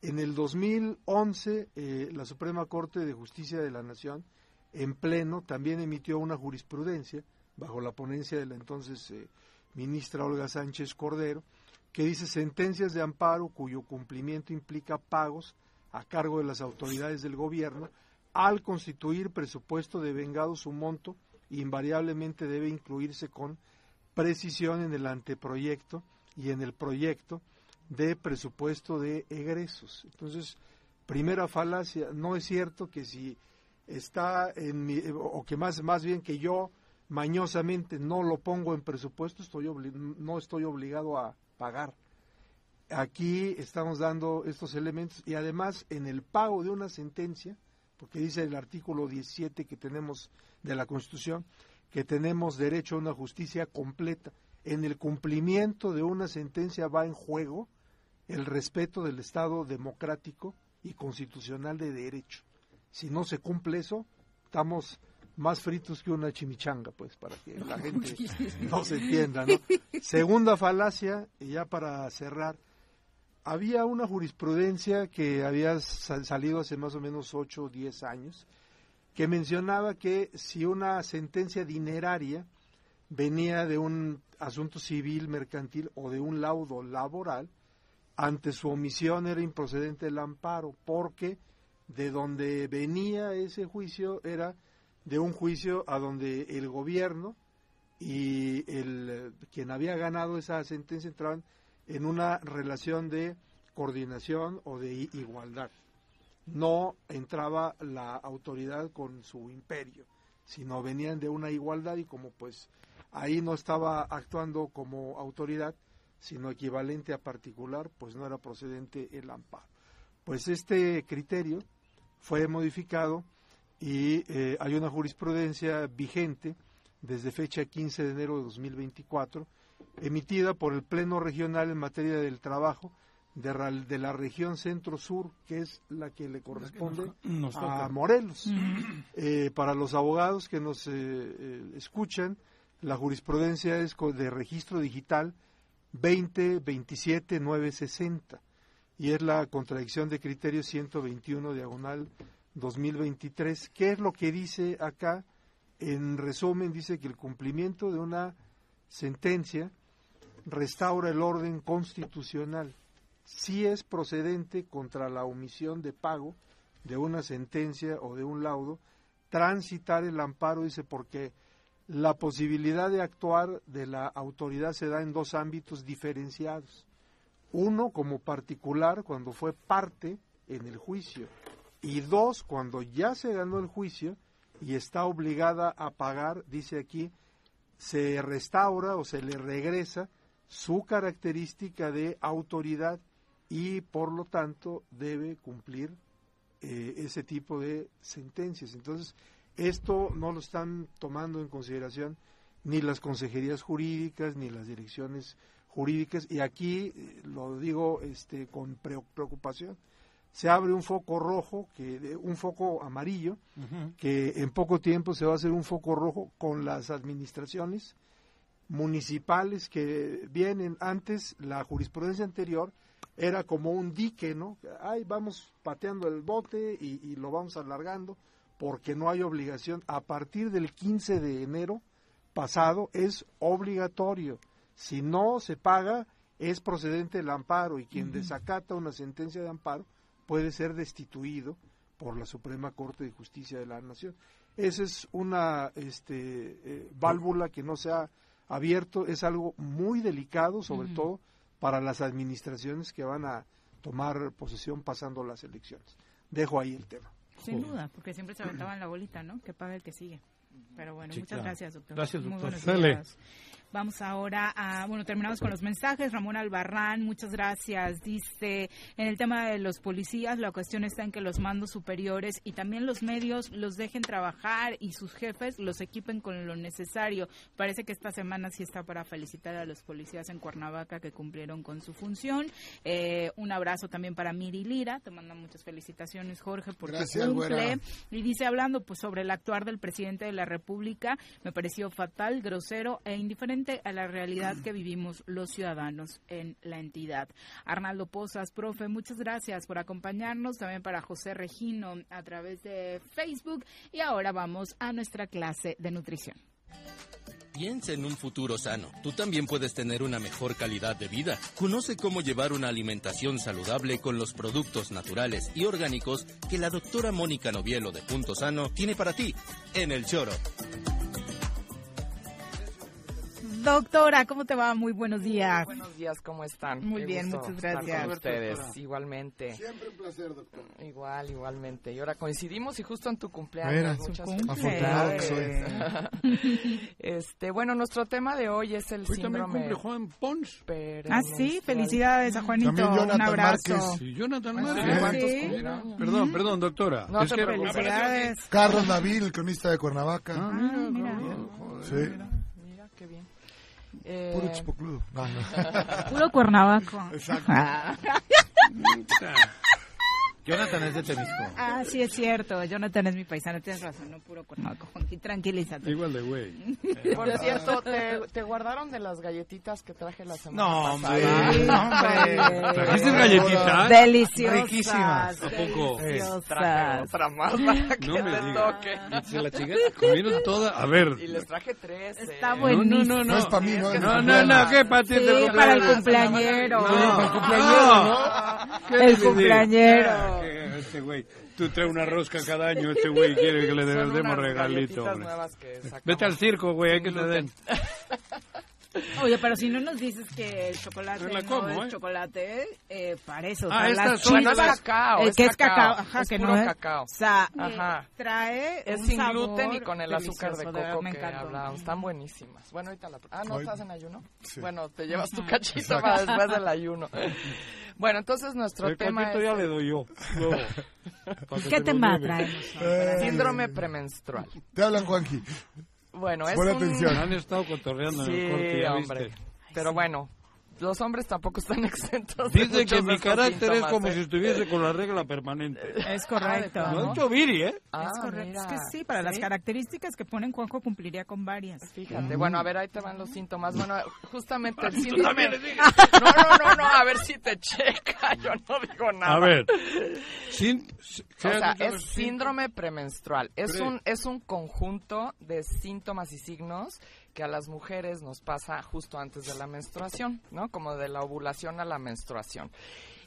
En el 2011, eh, la Suprema Corte de Justicia de la Nación, en pleno, también emitió una jurisprudencia, bajo la ponencia de la entonces eh, ministra Olga Sánchez Cordero, que dice sentencias de amparo cuyo cumplimiento implica pagos a cargo de las autoridades del gobierno, al constituir presupuesto de vengado su monto, invariablemente debe incluirse con precisión en el anteproyecto y en el proyecto de presupuesto de egresos. Entonces, primera falacia, no es cierto que si está en mi, o que más, más bien que yo mañosamente no lo pongo en presupuesto, estoy no estoy obligado a pagar. Aquí estamos dando estos elementos y además en el pago de una sentencia, porque dice el artículo 17 que tenemos de la Constitución, que tenemos derecho a una justicia completa. En el cumplimiento de una sentencia va en juego el respeto del Estado democrático y constitucional de derecho. Si no se cumple eso, estamos más fritos que una chimichanga, pues, para que la (laughs) gente no se entienda, ¿no? Segunda falacia, y ya para cerrar, había una jurisprudencia que había salido hace más o menos 8 o 10 años, que mencionaba que si una sentencia dineraria venía de un asunto civil mercantil o de un laudo laboral, ante su omisión era improcedente el amparo, porque de donde venía ese juicio era de un juicio a donde el gobierno y el quien había ganado esa sentencia entraban en una relación de coordinación o de igualdad no entraba la autoridad con su imperio, sino venían de una igualdad y como pues ahí no estaba actuando como autoridad, sino equivalente a particular, pues no era procedente el amparo. Pues este criterio fue modificado y eh, hay una jurisprudencia vigente desde fecha 15 de enero de 2024, emitida por el Pleno Regional en materia del trabajo de, la región centro-sur, que es la que le corresponde a Morelos. Eh, para los abogados que nos eh, escuchan, la jurisprudencia es de registro digital 20-27-960 y es la contradicción de criterio 121 diagonal 2023. ¿Qué es lo que dice acá? En resumen, dice que el cumplimiento de una sentencia restaura el orden constitucional si es procedente contra la omisión de pago de una sentencia o de un laudo, transitar el amparo, dice, porque la posibilidad de actuar de la autoridad se da en dos ámbitos diferenciados. Uno, como particular, cuando fue parte en el juicio. Y dos, cuando ya se ganó el juicio y está obligada a pagar, dice aquí, se restaura o se le regresa su característica de autoridad y por lo tanto debe cumplir eh, ese tipo de sentencias. Entonces, esto no lo están tomando en consideración ni las consejerías jurídicas ni las direcciones jurídicas. Y aquí eh, lo digo este con preocupación se abre un foco rojo que un foco amarillo que en poco tiempo se va a hacer un foco rojo con las administraciones municipales que vienen. Antes la jurisprudencia anterior era como un dique, ¿no? Ahí vamos pateando el bote y, y lo vamos alargando porque no hay obligación. A partir del 15 de enero pasado es obligatorio. Si no se paga, es procedente el amparo y quien desacata una sentencia de amparo puede ser destituido por la Suprema Corte de Justicia de la Nación. Esa es una este, eh, válvula que no se ha abierto, es algo muy delicado, sobre todo para las administraciones que van a tomar posesión pasando las elecciones. Dejo ahí el tema. Sin duda, porque siempre se aventaban la bolita, ¿no? Que paga el que sigue. Pero bueno, muchas gracias, doctor. Gracias, doctor. Vamos ahora a, bueno, terminamos con los mensajes. Ramón Albarrán, muchas gracias. Dice, en el tema de los policías, la cuestión está en que los mandos superiores y también los medios los dejen trabajar y sus jefes los equipen con lo necesario. Parece que esta semana sí está para felicitar a los policías en Cuernavaca que cumplieron con su función. Eh, un abrazo también para Miri Lira. Te manda muchas felicitaciones, Jorge, por tu cumple. Y dice, hablando pues sobre el actuar del presidente de la República, me pareció fatal, grosero e indiferente a la realidad que vivimos los ciudadanos en la entidad. Arnaldo Pozas, profe, muchas gracias por acompañarnos, también para José Regino a través de Facebook y ahora vamos a nuestra clase de nutrición. Piensa en un futuro sano. Tú también puedes tener una mejor calidad de vida. Conoce cómo llevar una alimentación saludable con los productos naturales y orgánicos que la doctora Mónica Novielo de Punto Sano tiene para ti en el choro. Doctora, ¿cómo te va? Muy buenos días. Buenos días, ¿cómo están? Muy bien, muchas gracias. Con ustedes, igualmente. Siempre un placer, doctor. Igual, igualmente. Y ahora coincidimos y justo en tu cumpleaños. muchas felicidades. (laughs) este, bueno, nuestro tema de hoy es el hoy síndrome. También cumple Juan Pons. Ah, sí, felicidades a Juanito. un abrazo. Márquez. Sí, Jonathan Márquez. Perdón, perdón, doctora. No, es que felicidades. Carlos David, el cronista de Cuernavaca. Ah, mira, mira. Sí. Eh... Puro chipocludo. No, no. Puro cuernavaco. Exacto. (laughs) Jonathan es de Temisco. Ah, sí, es cierto. Jonathan es mi paisano. Tienes razón, no puro Cuernavaca. Juanqui, tranquilízate. Igual de güey. Por cierto, ¿te, ¿te, guardaron de las galletitas que traje la semana no, pasada? Hombre, no, hombre. ¿Trajiste galletitas? Deliciosas. Riquísimas. ¿A poco? Deliciosas. Traje otra más para que No me te digas. toque. ¿Se la chica? ¿Comieron toda? A ver. Y les traje tres. eh. Está No, buenísimo. no, no, No es para mí, ¿no? No, no, no, ¿qué para ti? Sí, para el cumpleaños? cumpleañero. No, para el cumpleañero, ¿no? ¿Qué El cumpleañero. Que Este güey, tú traes una rosca cada año, este (laughs) güey quiere que le demos regalito. Vete al circo, güey, hay que te den. (laughs) Oye, pero si no nos dices que el chocolate la no como, es ¿eh? chocolate, eh, para eso. Ah, estas son es cacao. eh, es que es cacao, ajá, es que puro no es- cacao. O sea, Ajá. eh, trae Es un sin sabor gluten y con el azúcar de coco me que hablábamos. Están buenísimas. Bueno, ahorita la... Ah, ¿no estás en ayuno? Sí. Bueno, te llevas tu cachito Exacto. para después del ayuno. Bueno, entonces nuestro El tema es ya le doy yo. (laughs) ¿Qué tema traemos? Síndrome premenstrual. Te hablan, Juanji. Bueno, es Pon un... atención. Han estado cotorreando en el corte, Sí, ya hombre. viste. Pero bueno, los hombres tampoco están (laughs) exentos de Dice que mi carácter es síntomas, como ¿eh? si estuviese con la regla permanente. Es correcto. Ah, Lo plano. ha hecho Viri, ¿eh? Ah, es correcto. mira. Es que sí, para las ¿Sí? características que ponen Juanjo cumpliría con varias. Fíjate, bueno, a ver, ahí te van los síntomas. Bueno, justamente el (laughs) Tú síndrome... también le (laughs) dices. No, no, no, no, a ver si te checa, yo no digo nada. A ver. Sin, ¿qué O sea, es síndrome premenstrual. Es Pre. un, es un conjunto de síntomas y signos que a las mujeres nos pasa justo antes de la menstruación, ¿no? Como de la ovulación a la menstruación.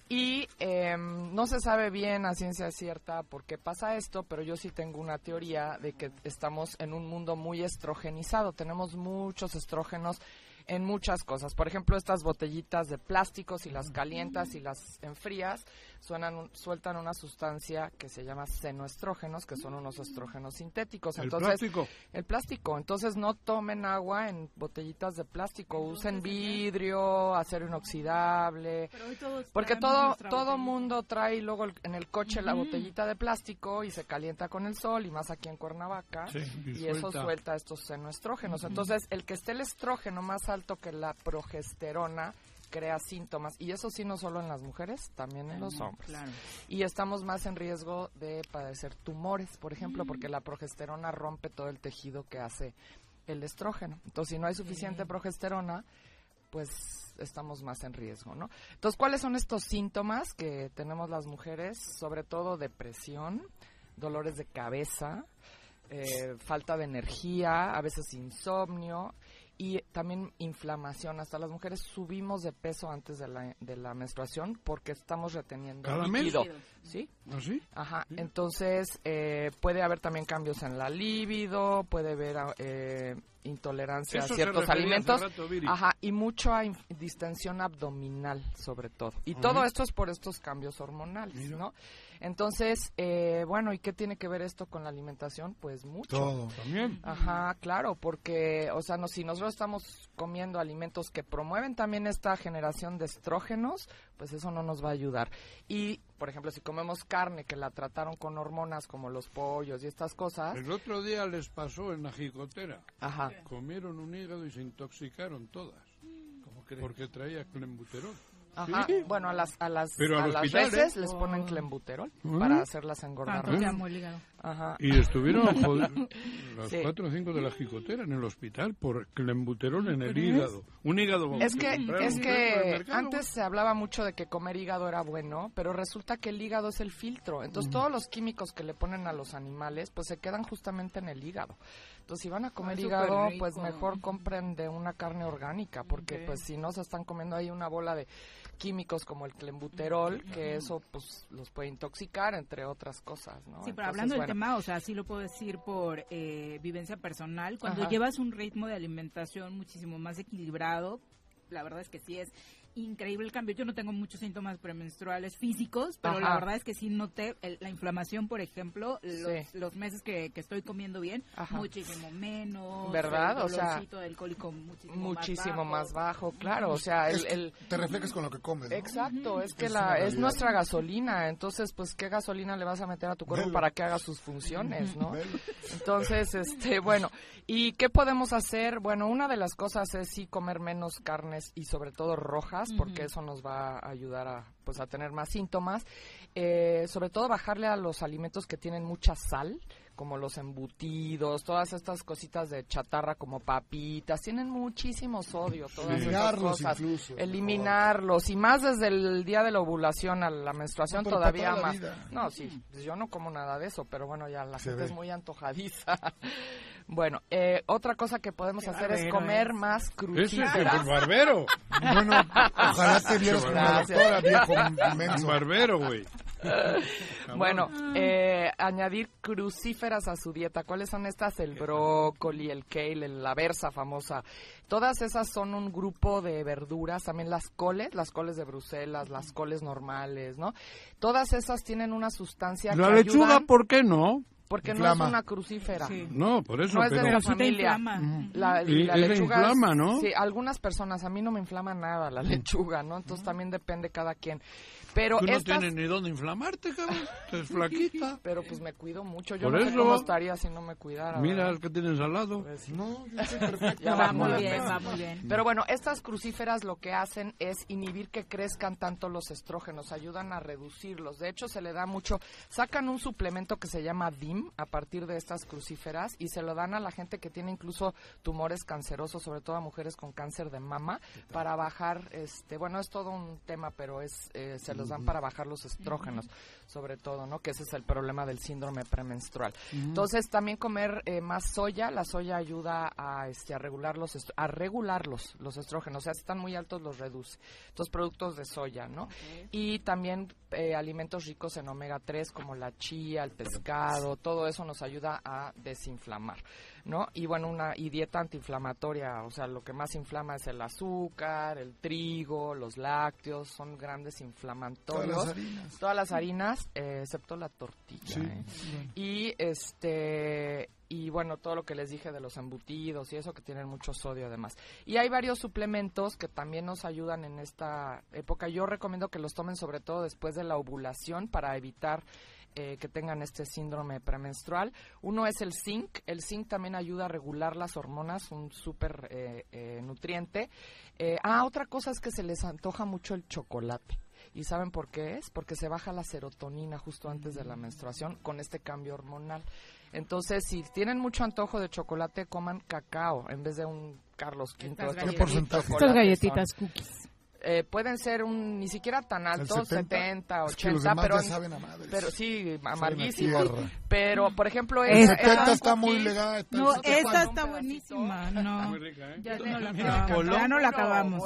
Y em, no se sabe bien a ciencia cierta por qué pasa esto, pero yo sí tengo una teoría de que estamos en un mundo muy estrogenizado. Tenemos muchos estrógenos en muchas cosas. Por ejemplo, estas botellitas de plástico, si las calientas y las enfrías, suenan un- sueltan una sustancia que se llama senoestrógenos, que son unos estrógenos sintéticos. El Entonces, plástico. el plástico. Entonces no tomen agua en botellitas de plástico, usen vidrio, acero inoxidable. Porque todo todo mundo trae luego el- en el coche la botellita de plástico y se calienta con el sol y más aquí en Cuernavaca Sí, y y, eso suelta. suelta estos senoestrógenos. Entonces el que esté el estrógeno más alto que la progesterona crea síntomas y eso sí no solo en las mujeres, también en los hombres. Claro. Y estamos más en riesgo de padecer tumores, por ejemplo, porque la progesterona rompe todo el tejido que hace el estrógeno. Entonces, si no hay suficiente progesterona, pues estamos más en riesgo, ¿no? Entonces, ¿cuáles son estos síntomas que tenemos las mujeres? Sobre todo depresión, dolores de cabeza, eh, falta de energía, a veces insomnio y también inflamación. Hasta las mujeres subimos de peso antes de la, de la menstruación porque estamos reteniendo ¿Cada mes? líquido. ¿Sí? ¿Ah, sí? Ajá, entonces eh, puede haber también cambios en la libido, puede haber eh, intolerancia Eso a ciertos alimentos, ajá, y mucha distensión abdominal sobre todo. Y todo esto es por estos cambios hormonales, ¿no? Entonces, eh, bueno, ¿y qué tiene que ver esto con la alimentación? Pues mucho. Todo. También. Ajá, claro, porque, o sea, no, si nosotros estamos comiendo alimentos que promueven también esta generación de estrógenos, pues eso no nos va a ayudar. Y, por ejemplo, si comemos carne que la trataron con hormonas como los pollos y estas cosas, El otro día les pasó en la jicotera. ajá, Comieron un hígado y se intoxicaron todas. Porque traía clenbuterol. Ajá, Sí. bueno, a las, a las, Pero a las hospital, veces ¿eh? les ponen clenbuterol para hacerlas engordar. Más. Ajá. Y estuvieron (laughs) las Sí. cuatro o cinco de la jicotera en el hospital por clenbuterol en el hígado. Un hígado Es que, es que antes se hablaba mucho de que comer hígado era bueno, pero resulta que el hígado es el filtro. Entonces todos los químicos que le ponen a los animales, pues se quedan justamente en el hígado. Entonces si van a comer hígado, pues mejor compren de una carne orgánica, porque pues si no se están comiendo ahí una bola de químicos como el clenbuterol, que eso pues los puede intoxicar, entre otras cosas, ¿no? Sí, pero Entonces, hablando del tema, o sea, sí lo puedo decir por eh, vivencia personal, cuando Ajá. llevas un ritmo de alimentación muchísimo más equilibrado, la verdad es que sí es increíble el cambio. Yo no tengo muchos síntomas premenstruales físicos, pero la verdad es que sí noté el- la inflamación, por ejemplo, los, Sí. los meses que, que estoy comiendo bien, Ajá. muchísimo menos. ¿Verdad? El O sea, dolorcito del cólico muchísimo, muchísimo más más bajo, claro, o sea, el, te reflejas con lo que comes. ¿no? Exacto, es que Es la es nuestra gasolina, entonces pues qué gasolina le vas a meter a tu cuerpo Velo. para que haga sus funciones, ¿no? Velo. Entonces, este, bueno, ¿y qué podemos hacer? Bueno, una de las cosas es sí comer menos carnes y sobre todo rojas, porque eso nos va a ayudar a pues a tener más síntomas. Eh, sobre todo bajarle a los alimentos que tienen mucha sal, como los embutidos, todas estas cositas de chatarra como papitas, tienen muchísimo sodio, todas esas Eliminarlos cosas. incluso, Eliminarlos y más desde el día de la ovulación a la menstruación No, todavía más. No, sí, pues yo no como nada de eso, pero bueno, ya la Se gente ve. es muy antojadiza. (laughs) bueno, eh, otra cosa que podemos Qué hacer es comer es. más Ese es el barbero. Bueno, ojalá te vieras con la doctora, viejo inmenso. barbero, güey. (laughs) bueno, eh, añadir crucíferas a su dieta. ¿Cuáles son estas? El brócoli, el kale, la versa famosa. Todas esas son un grupo de verduras. También las coles, las coles de Bruselas, las coles normales, ¿no? Todas esas tienen una sustancia La lechuga, ¿por qué no? Porque no es una crucífera. No, por eso. No es de la familia. La, lechuga inflama, ¿no? Sí, algunas personas. A mí no me inflama nada la (laughs) lechuga, ¿no? Entonces también depende cada quien. Pero Tú no tienes ni dónde inflamarte, cabrón. Estás (laughs) flaquita. Pero pues me cuido mucho. Yo no sé cómo estaría si no me cuidara. Mira el que tienes al lado. Pues, no, yo (laughs) estoy perfecto. ya va muy bien, va muy bien. Pero bueno, estas crucíferas lo que hacen es inhibir que crezcan tanto los estrógenos. Ayudan a reducirlos. De hecho, se le da mucho. Sacan un suplemento que se llama DIM a partir de estas crucíferas y se lo dan a la gente que tiene incluso tumores cancerosos, sobre todo a mujeres con cáncer de mama, para bajar, este, bueno, es todo un tema, pero es eh, se los dan para bajar los estrógenos, sobre todo, ¿no? Que ese es el problema del síndrome premenstrual. Entonces, también comer eh, más soya, la soya ayuda a, este, a regular los a regular los, estrógenos, o sea, si están muy altos los reduce. Entonces, productos de soya, ¿no? Y también eh, alimentos ricos en omega 3 como la chía, el pescado, todo eso nos ayuda a desinflamar. ¿No? Y bueno, una y dieta antiinflamatoria, o sea, lo que más inflama es el azúcar, el trigo, los lácteos, son grandes inflamatorios. Todas las harinas. Todas las harinas, eh, excepto la tortilla. ¿eh? Y este y bueno, todo lo que les dije de los embutidos y eso que tienen mucho sodio además. Y hay varios suplementos que también nos ayudan en esta época. Yo recomiendo que los tomen sobre todo después de la ovulación para evitar eh, que tengan este síndrome premenstrual. Uno es el zinc. El zinc también ayuda a regular las hormonas, un súper eh, eh, nutriente. ah, otra cosa es que se les antoja mucho el chocolate. ¿Y saben por qué es? Porque se baja la serotonina justo antes de la mm. menstruación con este cambio hormonal. Entonces, si tienen mucho antojo de chocolate, coman cacao en vez de un Carlos V. Estas galletitas cookies. Eh, pueden ser un ni siquiera tan altos, 70, 80, pero, pero sí, amarguísimos. Pero, por ejemplo, esta, 70 está muy legal. no, esta está buenísima. No, ¿eh? ya, no la acabamos.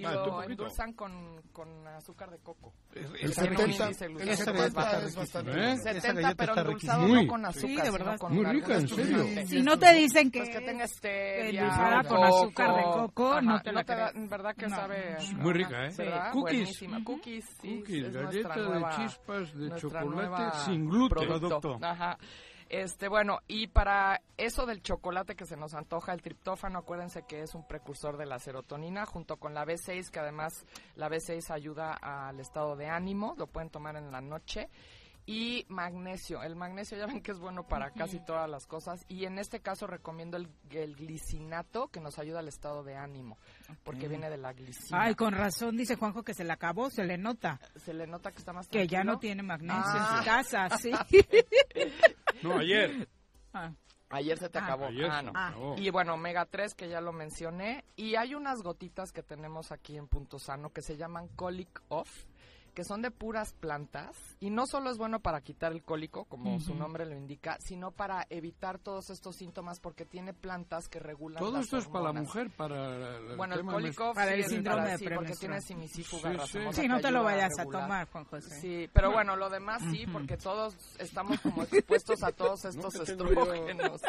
No y ah, lo endulzan con, con azúcar de coco. El, 70, el 70 es bastante. 70, pero endulzado no con azúcar, sí, de verdad. Con muy rica, en serio. Si no te dicen que, pues que tenga endulzada con azúcar de coco, no te la crees. verdad que sabe muy rica, ¿eh? Cookies. Buenísima. Cookies, sí. Cookies, galleta de chispas de chocolate sin gluten. Producto. Ajá. Este, bueno, y para eso del chocolate que se nos antoja, el triptófano, acuérdense que es un precursor de la serotonina, junto con la B6, que además la B6 ayuda al estado de ánimo, lo pueden tomar en la noche y magnesio. El magnesio ya ven que es bueno para casi todas las cosas y en este caso recomiendo el, glicinato que nos ayuda al estado de ánimo porque viene de la glicina. Ay, con razón dice Juanjo que se le acabó, se le nota. Se le nota que está más Que ya no tiene magnesio en su ah. casa, sí. (laughs) no, ayer. Ah. Ayer se te ah. acabó. ah, no. Y bueno, omega 3 que ya lo mencioné y hay unas gotitas que tenemos aquí en Punto Sano que se llaman Colic Off que son de puras plantas y no solo es bueno para quitar el cólico, como su nombre lo indica, sino para evitar todos estos síntomas porque tiene plantas que regulan Todo esto es para la mujer, para el Bueno, el cólico para el síndrome de sí, porque tiene simicifuga sí, sí. no te lo vayas a, tomar, Juan José. Sí, pero bueno, lo demás sí, porque todos estamos (laughs) como expuestos a todos estos estrógenos.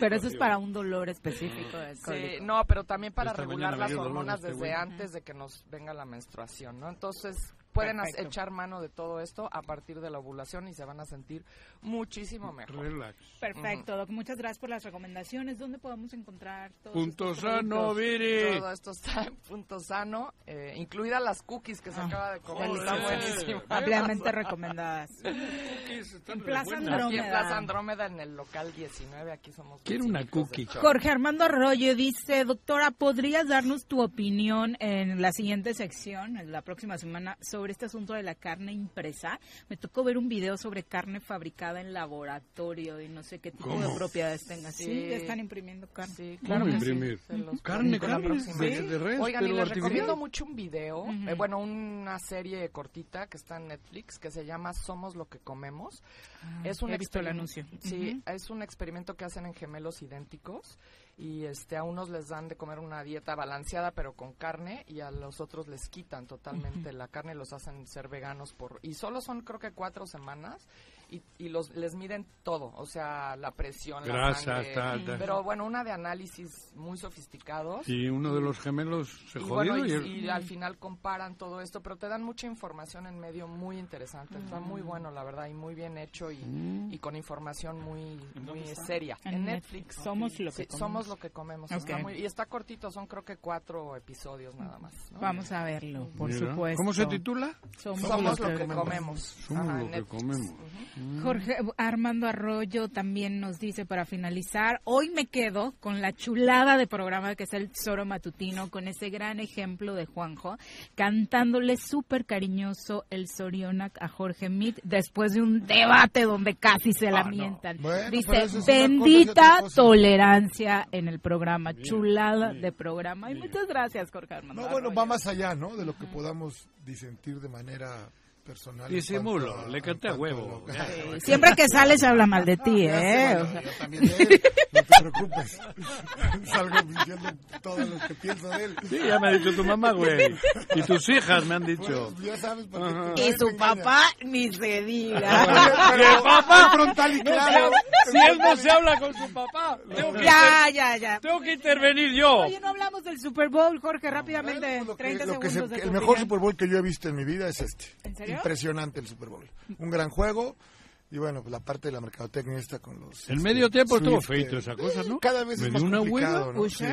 pero eso es para un dolor específico Sí, no, pero también para regular las hormonas este desde antes de que nos venga la menstruación, ¿no? Entonces entonces pueden echar mano de todo esto a partir de la ovulación y se van a sentir muchísimo mejor. Perfecto, Doc. Muchas gracias por las recomendaciones. ¿Dónde podemos encontrar todo Punto Sano, Viri. Todo esto está en Punto Sano, eh, incluidas las cookies que se ah, acaba de comer. Está buenísimo. Ampliamente recomendadas. en Plaza Andrómeda. Aquí en Plaza Andrómeda, en el local 19. Aquí somos. Quiero una cookie. Jorge Armando Arroyo dice, doctora, ¿podrías darnos tu opinión en la siguiente sección, en la próxima semana, sobre sobre este asunto de la carne impresa. Me tocó ver un video sobre carne fabricada en laboratorio y no sé qué tipo de propiedades tenga. Sí, están imprimiendo carne. Sí, claro imprimir? carne, carne de, res, Oigan, y les recomiendo mucho un video, eh, bueno, una serie cortita que está en Netflix que se llama Somos lo que comemos. Ah, es un he visto el anuncio. Sí, es un experimento que hacen en gemelos idénticos y este a unos les dan de comer una dieta balanceada pero con carne y a los otros les quitan totalmente la carne los hacen ser veganos por y solo son creo que cuatro semanas y, los les miden todo, o sea, la presión, la sangre, pero bueno, una de análisis muy sofisticados. Y uno de los gemelos se jodió y, al final comparan todo esto, pero te dan mucha información en medio muy interesante, está muy mm. bueno la verdad y muy bien hecho y, mm. con información muy muy seria. En, Netflix, somos lo que comemos. somos lo que comemos, y está cortito, son creo que cuatro episodios nada más. Vamos a verlo, por supuesto. ¿Cómo se titula? Somos, lo, que comemos. Somos lo que comemos. Jorge Armando Arroyo también nos dice para finalizar, hoy me quedo con la chulada de programa que es el Zoro Matutino, con ese gran ejemplo de Juanjo, cantándole súper cariñoso el Sorionac a Jorge Mit después de un debate donde casi se lamentan. dice, bendita tolerancia en el programa, chulada de programa. Y muchas gracias, Jorge Armando. No, bueno, va más allá, ¿no? De lo que podamos disentir de manera personal. Disimulo, le canté a huevo. Siempre que sales habla mal de ti, ¿eh? yo también de él, no te preocupes. (laughs) Salgo diciendo todo lo que pienso de él. Sí, ya me ha dicho tu mamá, güey. Y tus hijas me han dicho. ya sabes Y su papá ni se diga. Pero papá frontal y claro. Si él no se habla con su papá. ya, ya, ya. Tengo que intervenir yo. Oye, no hablamos del Super Bowl, Jorge, rápidamente. 30 segundos. el mejor Super Bowl que yo he visto en mi vida es este. ¿En serio? Impresionante el Super Bowl. Un gran juego. Y bueno, pues la parte de la mercadotecnia está con los... El medio este, tiempo estuvo feito esa cosa, ¿no? Cada vez es más complicado, ¿no? Sí.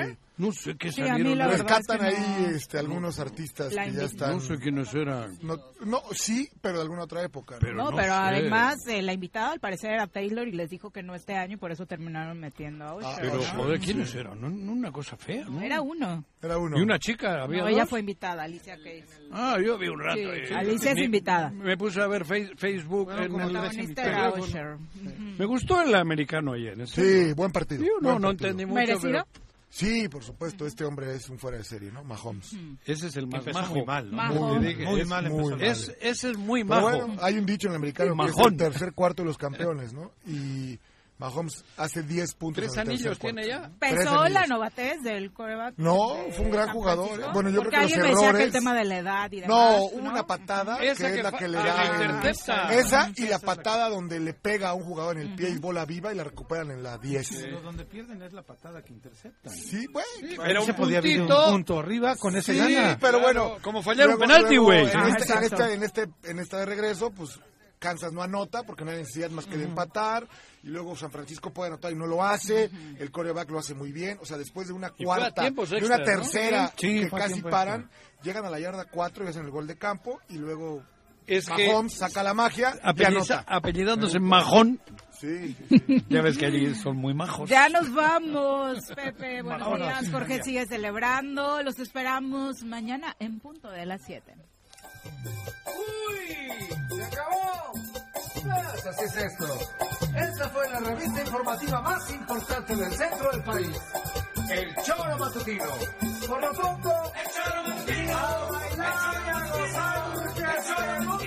No sé qué sí, salieron. Rescatan ahí este, algunos artistas que ya están... No sé quiénes eran. No, no, sí, pero de alguna otra época. Pero no, pero además eh, la invitada al parecer era Taylor y les dijo que no este año y por eso terminaron metiendo a Usher. Ah, pero joder, ¿quiénes eran? No, una cosa fea, ¿no? Era uno. Era uno. ¿Y una chica? ¿Había no, ella fue invitada, Alicia Keys. Ah, yo vi un rato. Sí, Alicia es invitada. Me puse a ver Facebook en el teléfono. Me gustó el americano ayer. Sí, buen partido. Yo no, no entendí mucho. ¿Merecido? Sí, por supuesto, este hombre es un fuera de serie, ¿no? Mahomes. Ese es el más majo. Muy mal, ¿no? Muy, muy, mal. Muy Es, ese es muy majo. bueno, hay un dicho en el americano que es el tercer cuarto de los campeones, ¿no? Y Mahomes hace 10 puntos. ¿Tres anillos tiene ya? ¿Pesó la novatez del coreback? No, fue un gran jugador. ¿eh? Bueno, yo creo que los alguien me decía que el tema de la edad y demás. No, una patada que, es la que le da. esa y la patada donde le pega a un jugador en el pie y bola viva y la recuperan en la 10. Pero donde pierden es la patada que interceptan. Sí, bueno. pero se podía haber un punto arriba con ese sí, pero bueno. Como fallar un penalti, güey. En, este, en, este, en, este, en esta de regreso, pues Kansas no anota porque no hay necesidad más que de empatar y luego San Francisco puede anotar y no lo hace, el coreback lo hace muy bien, o sea, después de una cuarta, de una tercera que casi paran, llegan a la yarda cuatro y hacen el gol de campo y luego es Mahomes saca la magia y anota. apellidándose Majón. Sí, ya ves que allí son muy majos. Ya nos vamos, Pepe. Buenos días, Jorge sigue celebrando. Los esperamos mañana en punto de las 7. ¡Uy! ¡Se acabó! Pues así es esto. Esta fue la revista informativa más importante del centro del país. El Choro Matutino. Por lo pronto, el Choro Matutino. A bailar y a gozar, el Choro Matutino